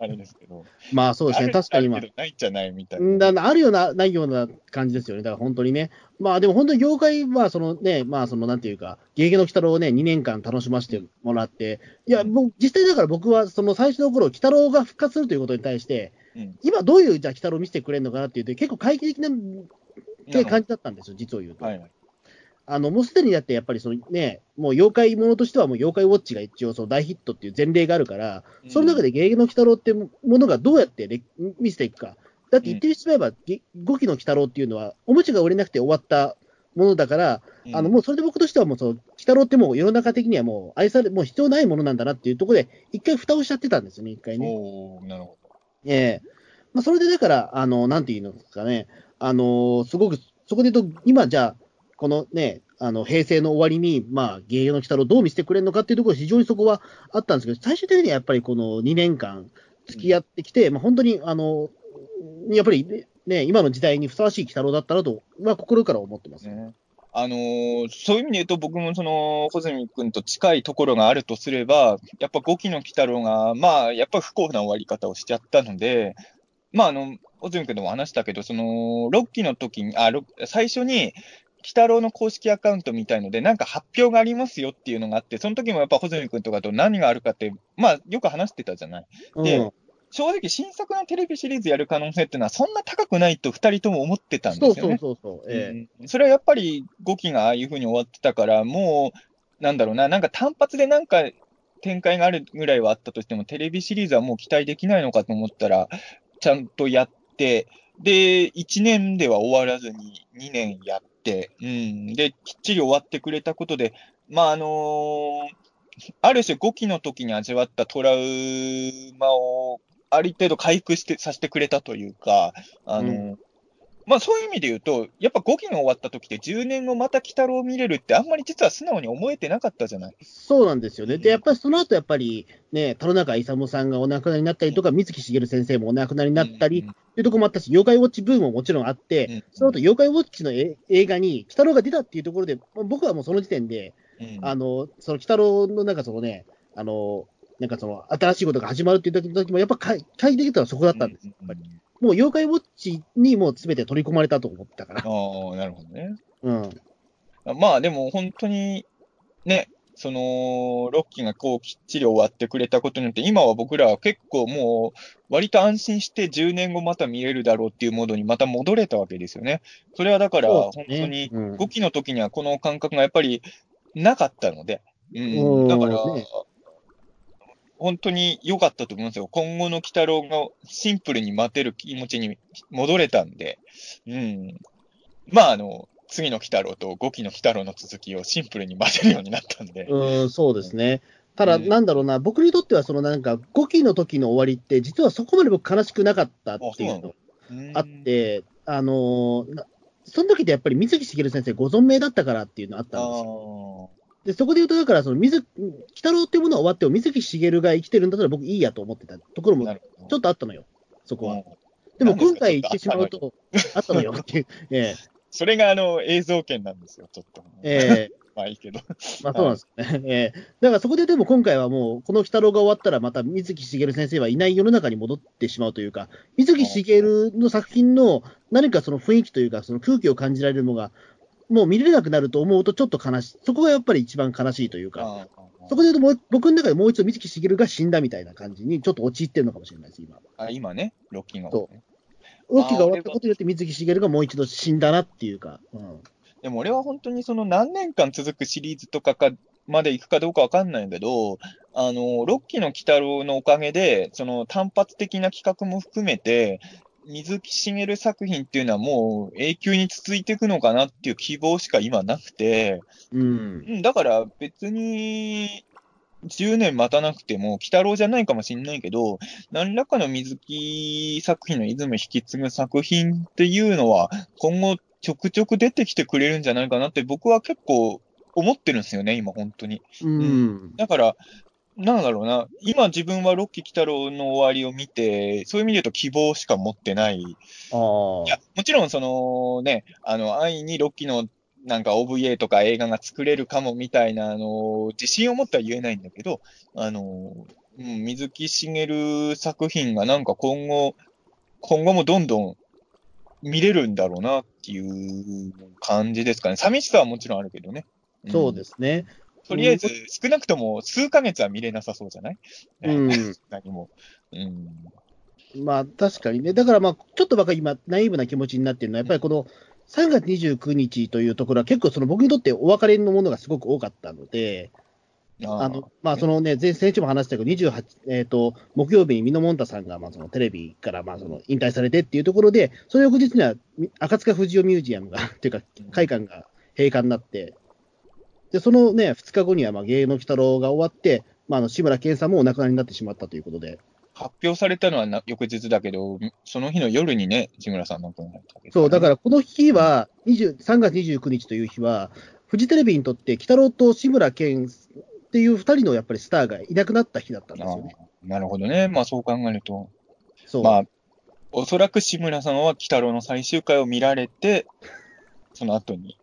あれですけど。えまあそうですね。確かにまああるけどないんじゃないみたいうんな。だあるような、ないような感じですよね。だから本当にね。まあでも本当に業界は、そのね、まあそのなんていうか、ゲゲゲの鬼太郎をね、2年間楽しませてもらって、いや、もう実際だから僕はその最初の頃、鬼太郎が復活するということに対して、うん今どういうじゃあ鬼太郎を見せてくれるのかなっていうと、結構懐疑的なって感じだったんですよ、実を言うと。はいはい。あの、もうすでにだってやっぱりそのね、もう妖怪ものとしてはもう妖怪ウォッチが一応その大ヒットっていう前例があるから、その中でゲゲゲの鬼太郎ってものがどうやってれ見せていくか。だって言ってしまえば、ゲ五期の鬼太郎っていうのは、おもちゃが売れなくて終わったものだから、うん、あの、もうそれで僕としてはもうその、鬼太郎ってもう世の中的にはもう愛され、もう必要ないものなんだなっていうところで、一回蓋をしちゃってたんですよね、一回ね。なるほど。ええまあ、それでだから、あの、なんていうのですかね、あのすごく、そこで言うと、今じゃあ、このね、あの、平成の終わりに、まあ、芸能の鬼太郎をどう見せてくれるのかっていうところ、非常にそこはあったんですけど、最終的にはやっぱりこの2年間付き合ってきて、まあ、本当に、あの、やっぱりね、今の時代にふさわしい鬼太郎だったなと、は心から思ってます。ね。あのーそういう意味で言うと、僕もその、穂積君と近いところがあるとすれば、やっぱ五期の鬼太郎が、まあ、やっぱ不幸な終わり方をしちゃったので、まあ、あの、穂積君とも話したけど、その、6期の時に、あ、最初に、鬼太郎の公式アカウントみたいので、なんか発表がありますよっていうのがあって、その時もやっぱ穂積君とかと何があるかって、まあ、よく話してたじゃない。でうん、正直、新作のテレビシリーズやる可能性っていうのは、そんな高くないと2人とも思ってたんそうですよね。そうそうそう、えうん。それはやっぱり5期がああいうふうに終わってたから、もう、なんだろうな、なんか単発でなんか展開があるぐらいはあったとしても、テレビシリーズはもう期待できないのかと思ったら、ちゃんとやって、で、1年では終わらずに2年やって、うん、で、きっちり終わってくれたことで、まあ、あのーある種5期の時に味わったトラウマを、ある程度回復して、させてくれたというか、あのーうまあそういう意味で言うと、やっぱ5期が終わった時って10年後また鬼太郎を見れるってあんまり実は素直に思えてなかったじゃない？そうなんですよね。で、やっぱりその後やっぱりね、田中勇さんがお亡くなりになったりとか、水木しげる先生もお亡くなりになったり、うん。っていうところもあったし、妖怪ウォッチブームももちろんあって、うん。その後妖怪ウォッチのえ映画に、鬼太郎が出たっていうところで、まあ僕はもうその時点で、うん。あの、その鬼太郎のなんかそのね、あの、なんかその、新しいことが始まるっていう時時も、やっぱ買い買いできたのはそこだったんですよ。やっぱりもう妖怪ウォッチにもうすべて取り込まれたと思ったから。ああ、なるほどね。うん。まあでも本当にね、その、ロッキーがこうきっちり終わってくれたことによって、今は僕らは結構もう、割と安心して10年後また見れるだろうっていうモードにまた戻れたわけですよね。それはだから、そうです本当にねうん5期の時にはこの感覚がやっぱりなかったので、う、うんんだから、ね本当に良かったと思いますよ。今後の鬼太郎がシンプルに待てる気持ちに戻れたんで、うん。まあ、あの、次の鬼太郎と5期の鬼太郎の続きをシンプルに待てるようになったんで。うん、そうですね。ただ、うんなんだろうな、僕にとっては、そのなんか、5期の時の終わりって、実はそこまで僕悲しくなかったっていうのあって、あのーなその時ってやっぱり水木しげる先生ご存命だったからっていうのあったんですよ。で、そこで言うと、だから、その水、鬼太郎っていうものは終わっても、水木しげるが生きてるんだったら僕いいやと思ってたところもちょっとあったのよ、そこは。うんでも今回言ってしまうと、あったのよ っていう。ええそれがあの映像権なんですよ、ちょっと。ええ まあいいけど。まあそうなんですね。えーだからそこででも今回はもう、この鬼太郎が終わったら、また水木しげる先生はいない世の中に戻ってしまうというか、水木しげるの作品の何かその雰囲気というか、その空気を感じられるのが、もう見れなくなると思うとちょっと悲しい。そこがやっぱり一番悲しいというか、そこで言うともう、僕の中でもう一度水木しげるが死んだみたいな感じにちょっと陥ってるのかもしれないです、今。あ今ね、ロッキーが、そロッキーが終わったことによって水木しげるがもう一度死んだなっていうか、うん。でも俺は本当にその何年間続くシリーズとかかまで行くかどうかわかんないけど、あの、ロッキーの鬼太郎のおかげで、その単発的な企画も含めて、水木しげる作品っていうのはもう永久に続いていくのかなっていう希望しか今なくて、うん。うん、だから別に、10年待たなくても、鬼太郎じゃないかもしれないけど、何らかの水木作品のイズム引き継ぐ作品っていうのは、今後ちょくちょく出てきてくれるんじゃないかなって僕は結構思ってるんですよね、今本当に。うん。だから、なんだろうな、今自分はロッキー鬼太郎の終わりを見て、そういう意味で言うと希望しか持ってないああ。いや、もちろんそのね、あの、安易にロッキーのなんか OVA とか映画が作れるかもみたいな、あの、自信を持っては言えないんだけど、あの、うん、水木しげる作品がなんか今後、今後もどんどん見れるんだろうなっていう感じですかね。寂しさはもちろんあるけどね。んそうですね。とりあえず、少なくとも数ヶ月は見れなさそうじゃない？うん。何も。うん。まあ確かにね、だからまあ、ちょっとばかり今、ナイーブな気持ちになってるのは、やっぱりこの3月29日というところは、結構その僕にとってお別れのものがすごく多かったので、ああのまあそのね、前先週も話したけど、28、えっ、と、木曜日にミノモンタさんがまあそのテレビからまあその引退されてっていうところで、その翌日にはみ赤塚不二夫ミュージアムが、っていうか、会館が閉館になって、で、そのね、2日後にはまあ芸能鬼太郎が終わって、まあ、あの志村けんさんもお亡くなりになってしまったということで、発表されたのはな翌日だけど、その日の夜にね、志村さん亡くなったわけですそう、だかららこの日は、20 3月29日という日は、フジテレビにとって、鬼太郎と志村けんっていう2人のやっぱりスターがいなくなった日だったんですよね。なるほどね。まあそう考えると、そう。まあ、おそらく志村さんは鬼太郎の最終回を見られて、その後に、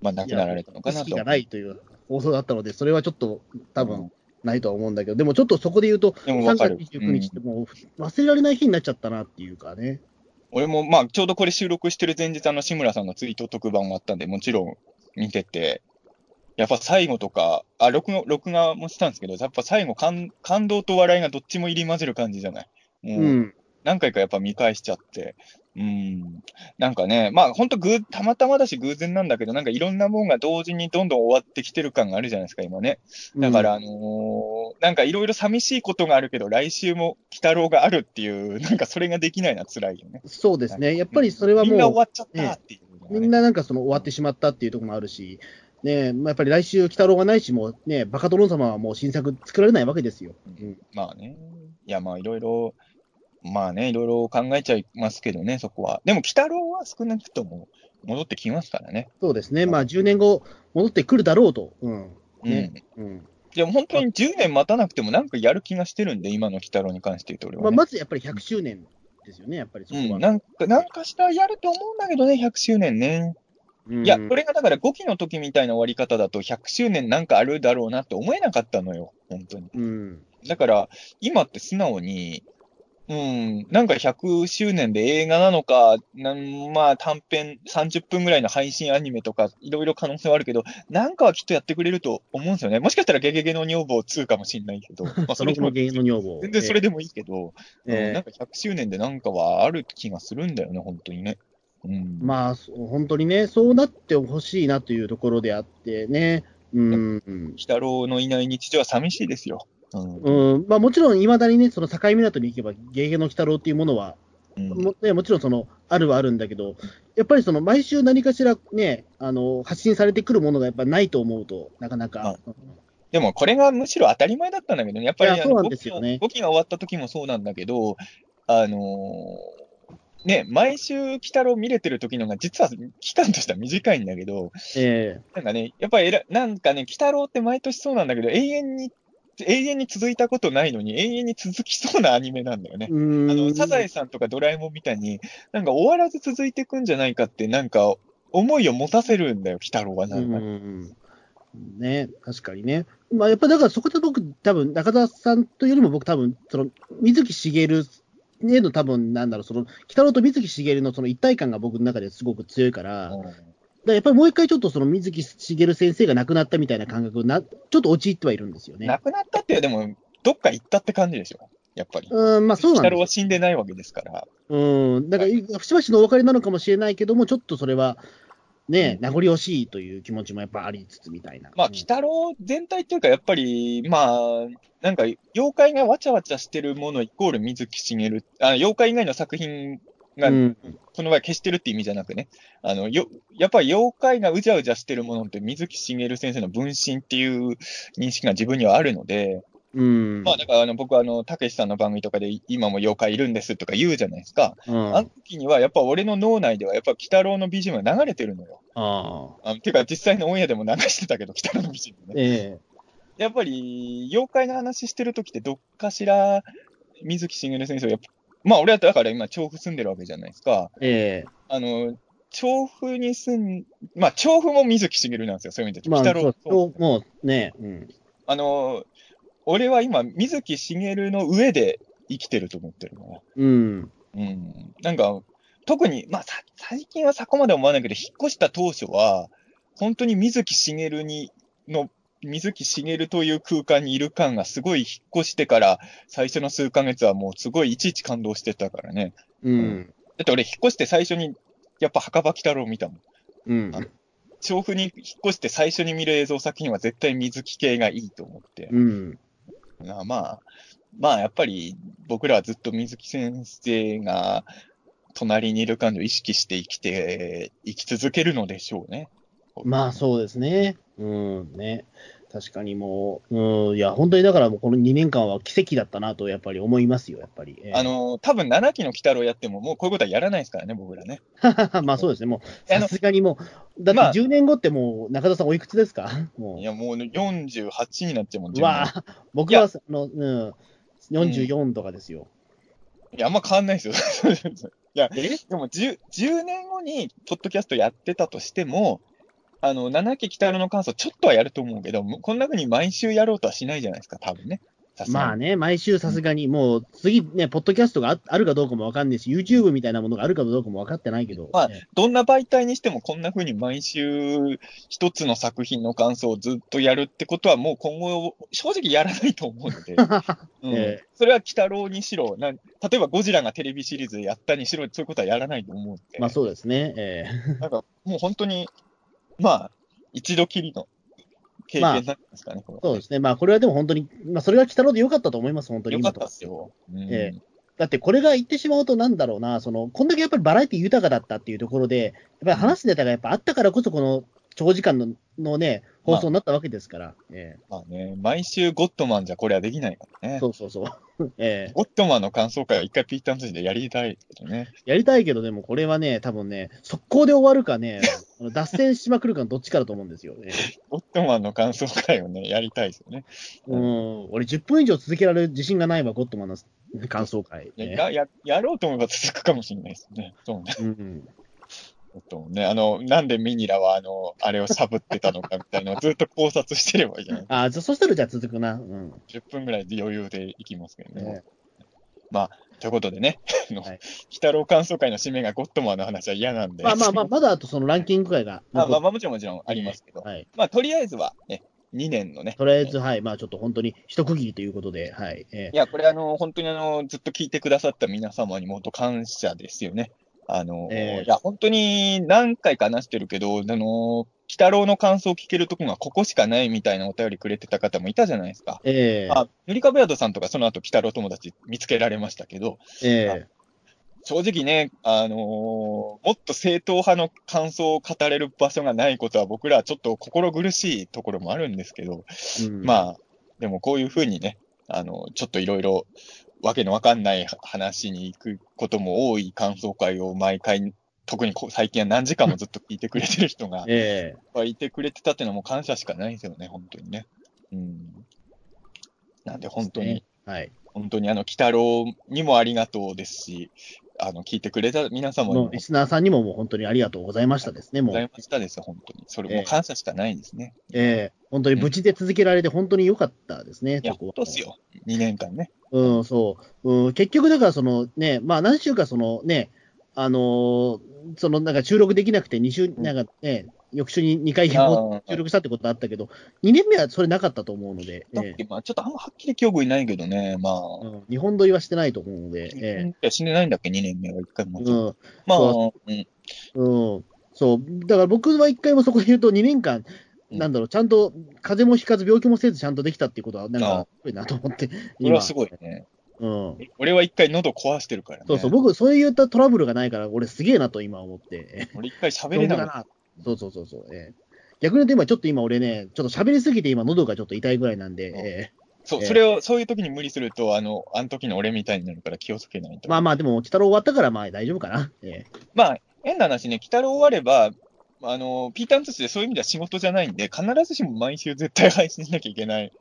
まあ亡くなられたのかなと。意識がないという放送だったので、それはちょっと多分うんないとは思うんだけど、でもちょっとそこで言うと、3でもわか月る。29日ってもう忘れられない日になっちゃったなっていうかね。俺も、まあ、ちょうどこれ収録してる前日、あの、志村さんのツイート特番があったんで、もちろん見てて、やっぱ最後とか、あ、録画、録画もしたんですけど、やっぱ最後感、感動と笑いがどっちも入り混じる感じじゃない？もう、うん。何回かやっぱ見返しちゃって、うん。なんかね、まあ本当ぐ、たまたまだし偶然なんだけど、なんかいろんなもんが同時にどんどん終わってきてる感があるじゃないですか、今ね。だから、あのーなんかいろいろ寂しいことがあるけど、来週も鬼太郎があるっていう、なんかそれができないのは辛いよね。うんそうですね。やっぱりそれはみんな終もわっちゃったっていうのがう、ね、みんななんかその終わってしまったっていうところもあるし、ねまあ、やっぱり来週、鬼太郎がないし、もうね、バカ殿様はもう新作作られないわけですよ。うんまあね。いや、まあいろいろ、まあね、いろいろ考えちゃいますけどね、そこは。でも、鬼太郎は少なくとも戻ってきますからね。そうですね。まあ、10年後、戻ってくるだろうと。うん。うん。ねうん。でも本当に10年待たなくてもなんかやる気がしてるんで、今の鬼太郎に関して言うと俺まあ、は、ね。まずやっぱり100周年ですよね、やっぱりそこは。うん、なんか、なんかしたらやると思うんだけどね、100周年ね。うんいや、これがだから5期の時みたいな終わり方だと100周年なんかあるだろうなって思えなかったのよ、本当に。うん。だから、今って素直に、うん、なんか100周年で映画なのか、なんまあ短編30分ぐらいの配信アニメとか、いろいろ可能性はあるけど、なんかはきっとやってくれると思うんですよね。もしかしたらゲゲゲの女房2かもしれないけど、まあその子の芸の女房。全然それでもいいけど、ええうんなんか100周年でなんかはある気がするんだよね、本当にね。うん、まあ、本当にね、そうなってほしいなというところであってね。うん。鬼太郎のいない日常は寂しいですよ。うん。うん、まあもちろん、いまだにね、その境港に行けば、ゲゲの鬼太郎っていうものは、うん。もね、もちろんその、あるはあるんだけど、やっぱりその、毎週何かしらね、あの、発信されてくるものがやっぱないと思うと、なかなか。でもこれがむしろ当たり前だったんだけどね、やっぱりそうなんですよね。5期が終わった時もそうなんだけど、あのーね、毎週、鬼太郎見れてる時のが、実は期間としては短いんだけど、え。なんかね、やっぱりえらなんかね、鬼太郎って毎年そうなんだけど、永遠に、永遠に続いたことないのに、永遠に続きそうなアニメなんだよね。あの、サザエさんとかドラえもんみたいに、なんか終わらず続いていくんじゃないかって、なんか、思いを持たせるんだよ、鬼太郎はうなんか。ん。ね、確かにね。まあ、やっぱだからそこで僕、多分中澤さんというよりも僕、多分その水木しげるへの多分なんだろう、その、北郎と水木しげるのその一体感が僕の中ですごく強いから、らやっぱりもう一回ちょっとその水木しげる先生が亡くなったみたいな感覚な、ちょっと陥ってはいるんですよね。亡くなったって、でも、どっか行ったって感じでしょ、やっぱり。うん、まあそうなんですは死んでないわけですから。うん、だから、節々のお別れなのかもしれないけども、ちょっとそれは、ね、名残惜しいという気持ちもやっぱありつつみたいな。まあ、うん北郎全体っていうか、やっぱり、まあ、なんか、妖怪がわちゃわちゃしてるものイコール水木しげる、あ妖怪以外の作品が、うんこの場合消してるって意味じゃなくね、あの、よ、やっぱり妖怪がうじゃうじゃしてるものって水木しげる先生の分身っていう認識が自分にはあるので、うん。まあ、だから、あの、僕は、あの、たけしさんの番組とかで、今も妖怪いるんですとか言うじゃないですか。うん、あの時には、やっぱ俺の脳内では、やっぱ、鬼太郎の BGM が流れてるのよ。ああ。あのてか、実際のオンエアでも流してたけど、鬼太郎の BGM ね。えやっぱり、妖怪の話してる時って、どっかしら、水木しげる先生はやっぱ、まあ、俺はだから今、調布住んでるわけじゃないですか。ええあの、調布に住ん、まあ、調布も水木しげるなんですよ、そういう意味で。えまあ、そうそうもうね、うん。あの、俺は今、水木しげるの上で生きてると思ってるから。うん。うん。なんか、特に、まあ、さ最近はそこまで思わないけど、引っ越した当初は、本当に水木しげるに、の、水木しげるという空間にいる感がすごい引っ越してから、最初の数ヶ月はもうすごいいちいち感動してたからね。うん。だって俺引っ越して最初に、やっぱ墓場鬼太郎見たもん。うん。調布に引っ越して最初に見る映像作品は絶対水木系がいいと思って。うん。なまあ、まあやっぱり僕らはずっと水木先生が隣にいる感じを意識して生きて、生き続けるのでしょうね。まあ、そうですね。うん、ね。確かにもう、うん、いや、本当にだからもうこの2年間は奇跡だったなと、やっぱり思いますよ、やっぱり。ええあの、多分7期の鬼太郎やってももうこういうことはやらないですからね、僕らね。まあそうですね、もう、さすがにもう、だまあって10年後ってもう、中田さんおいくつですか？もう。いや、もう48になっちゃうもん、うわあ僕は、あの、うん、44とかですよ。いや、あんま変わんないですよ。いや、え？でも 10, 10年後に、ポッドキャストやってたとしても、あの、7期北野の感想、ちょっとはやると思うけど、こんな風に毎週やろうとはしないじゃないですか、多分ね。まあね、毎週さすがに、もう次ね、ポッドキャストがああるかどうかもわかんないし、YouTube みたいなものがあるかどうかも分かってないけど、まあね。どんな媒体にしても、こんな風に毎週一つの作品の感想をずっとやるってことは、もう今後、正直やらないと思うので、うん。えそれは鬼太郎にしろなん、例えばゴジラがテレビシリーズでやったにしろ、そういうことはやらないと思うんで、まあそうですね、え。なんかもう本当に、まあ、一度きりの経験なんですかね、これはそうですね、まあこれはでも本当に、まあそれが鬼太郎でよかったと思います、本当によか今。とかったっすよ。うん。ええ。だってこれが言ってしまうと、なんだろうな、その、こんだけやっぱりバラエティ豊かだったっていうところで、やっぱり話すネタがやっぱあったからこそ、この長時間ののね、放送になったわけですから、えまあね、毎週ゴッドマンじゃこれはできないからえね。そうそうそう。ええゴッドマンの感想会は一回ピーターンズでやりたいけどね。やりたいけど、でもこれはね、多分ね、速攻で終わるかね、あの脱線しまくるかのどっちかだと思うんですよね。ゴッドマンの感想会をね、やりたいですよね。うん、俺10分以上続けられる自信がないわ、ゴッドマンの感想会。ねやややろうと思えば続くかもしれないですね。そうね。うんゴッドマンね、あの、なんでミニラはあの、あれをサブってたのかみたいなのをずっと考察してればいいじゃない あそしたらじゃあ続くな。うん。10分ぐらいで余裕でいきますけどね。ねまあ、ということでね、はい鬼太郎感想会の締めがゴッドマンの話は嫌なんで。まあまあまあ、まだあとそのランキング会がまあまあもちろんもちろんありますけど。はい。まあ、とりあえずはね、2年のね。とりあえず、はい。まあちょっと本当に一区切りということで、はい。えいや、これあの、本当にあの、ずっと聞いてくださった皆様にも本当感謝ですよね。あの、ええ。いや、本当に何回か話してるけど、あの、鬼太郎の感想を聞けるとこがここしかないみたいなお便りくれてた方もいたじゃないですか。ええ。あ、塗り壁宿さんとかその後鬼太郎友達見つけられましたけど、ええ。正直ね、あのーもっと正統派の感想を語れる場所がないことは僕らはちょっと心苦しいところもあるんですけど、うん。まあ、でもこういうふうにね、あの、ちょっといろいろわけのわかんない話に行くことも多い感想会を毎回、特に最近は何時間もずっと聞いてくれてる人が ええいてくれてたっていうのはもう感謝しかないですよね、本当にね。うん。なんで本当に、はい。本当にあの、鬼太郎にもありがとうですし、あの、聞いてくれた皆様にもリスナーさんにももう本当にありがとうございましたですね、もう。ございましたです、本当に。それも感謝しかないですね。ええ本当に無事で続けられて本当に良かったですね、いや、そこは本当っすよ。2年間ね。うん、そう。うん、結局、だから、そのね、まあ、何週か、そのね、あのーそのなんか収録できなくて、2週、ん。なんかね、翌週に2回収録したってことあったけど、2年目はそれなかったと思うので、えだっけ、まあ、ちょっとあんまはっきり記憶にないけどね、まあ、えうん、日本撮りはしてないと思うので、えいや死んでないんだっけ、2年目は1回も。えうん、まあ、そう。ん。うん、そう。だから僕は一回もそこで言うと、2年間、うん。なんだろう、ちゃんと風邪もひかず、病気もせず、ちゃんとできたっていうことは、なんか、すごいなと思って、これはすごいね。うん。俺は1回喉壊してるからね。そうそう、僕、そういったトラブルがないから、俺すげえなと今思って。俺1回喋れなかった。そうそうそうそう。ええ逆に言うと今、ちょっと今俺ね、ちょっと喋りすぎて今喉がちょっと痛いぐらいなんで、うんえそう、ええそれを、そういう時に無理すると、あの、あの時の俺みたいになるから気をつけないと。えまあまあ、でも、鬼太郎終わったから、まあ大丈夫かな。ええまあ、変な話ね、北郎終われば、あの、ピーターン通信でそういう意味では仕事じゃないんで、必ずしも毎週絶対配信しなきゃいけない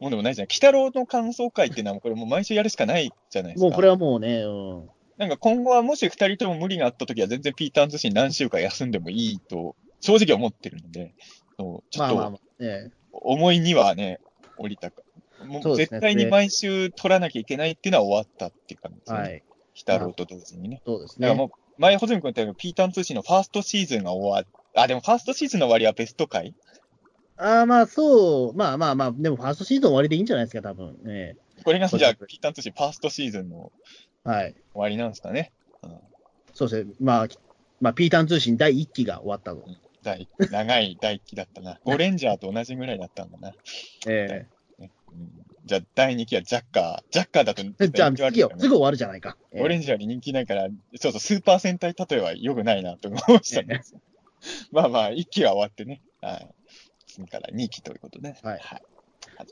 ものでもないじゃん。北郎の感想会っていうのは、これもう毎週やるしかないじゃないですか。もうこれはもうね、うん。なんか今後はもし二人とも無理があった時は、全然ピーターン通信何週間休んでもいいと、正直思ってるので、そうちょっと思いにはね、降りたか。もそう絶対に毎週取らなきゃいけないっていうのは終わったっていう感じですね。はい。北郎と同時にね。そうですね。だからもう、前、穂積君言ったように、ピーターン通信のファーストシーズンが終わっあ、でもファーストシーズンの終わりはベスト回ああ、まあそう、まあまあまあ、でもファーストシーズン終わりでいいんじゃないですか、多分。えこれが、じゃあ、ピーターン通信ファーストシーズンのえはい。終わりなんですかね。うん。そうですね。まあ、まあ、ピーターン通信第1期が終わったと。第長い第一期だったな。ゴレンジャーと同じぐらいだったんだな。えねうん、じゃあ、第2期はジャッカー。ジャッカーだとえじゃあ、人気悪いからね次よ、すぐ終わるじゃないか。ええゴレンジャーに人気ないから、そうそう、スーパー戦隊例えは良くないなと思いましたね。まあまあ、1期は終わってね。はい。次から2期ということで。はいはい、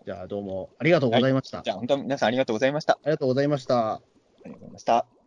じゃあ、どうもありがとうございました。じゃあ、本当に皆さんありがとうございました。ありがとうございました。ありがとうございました。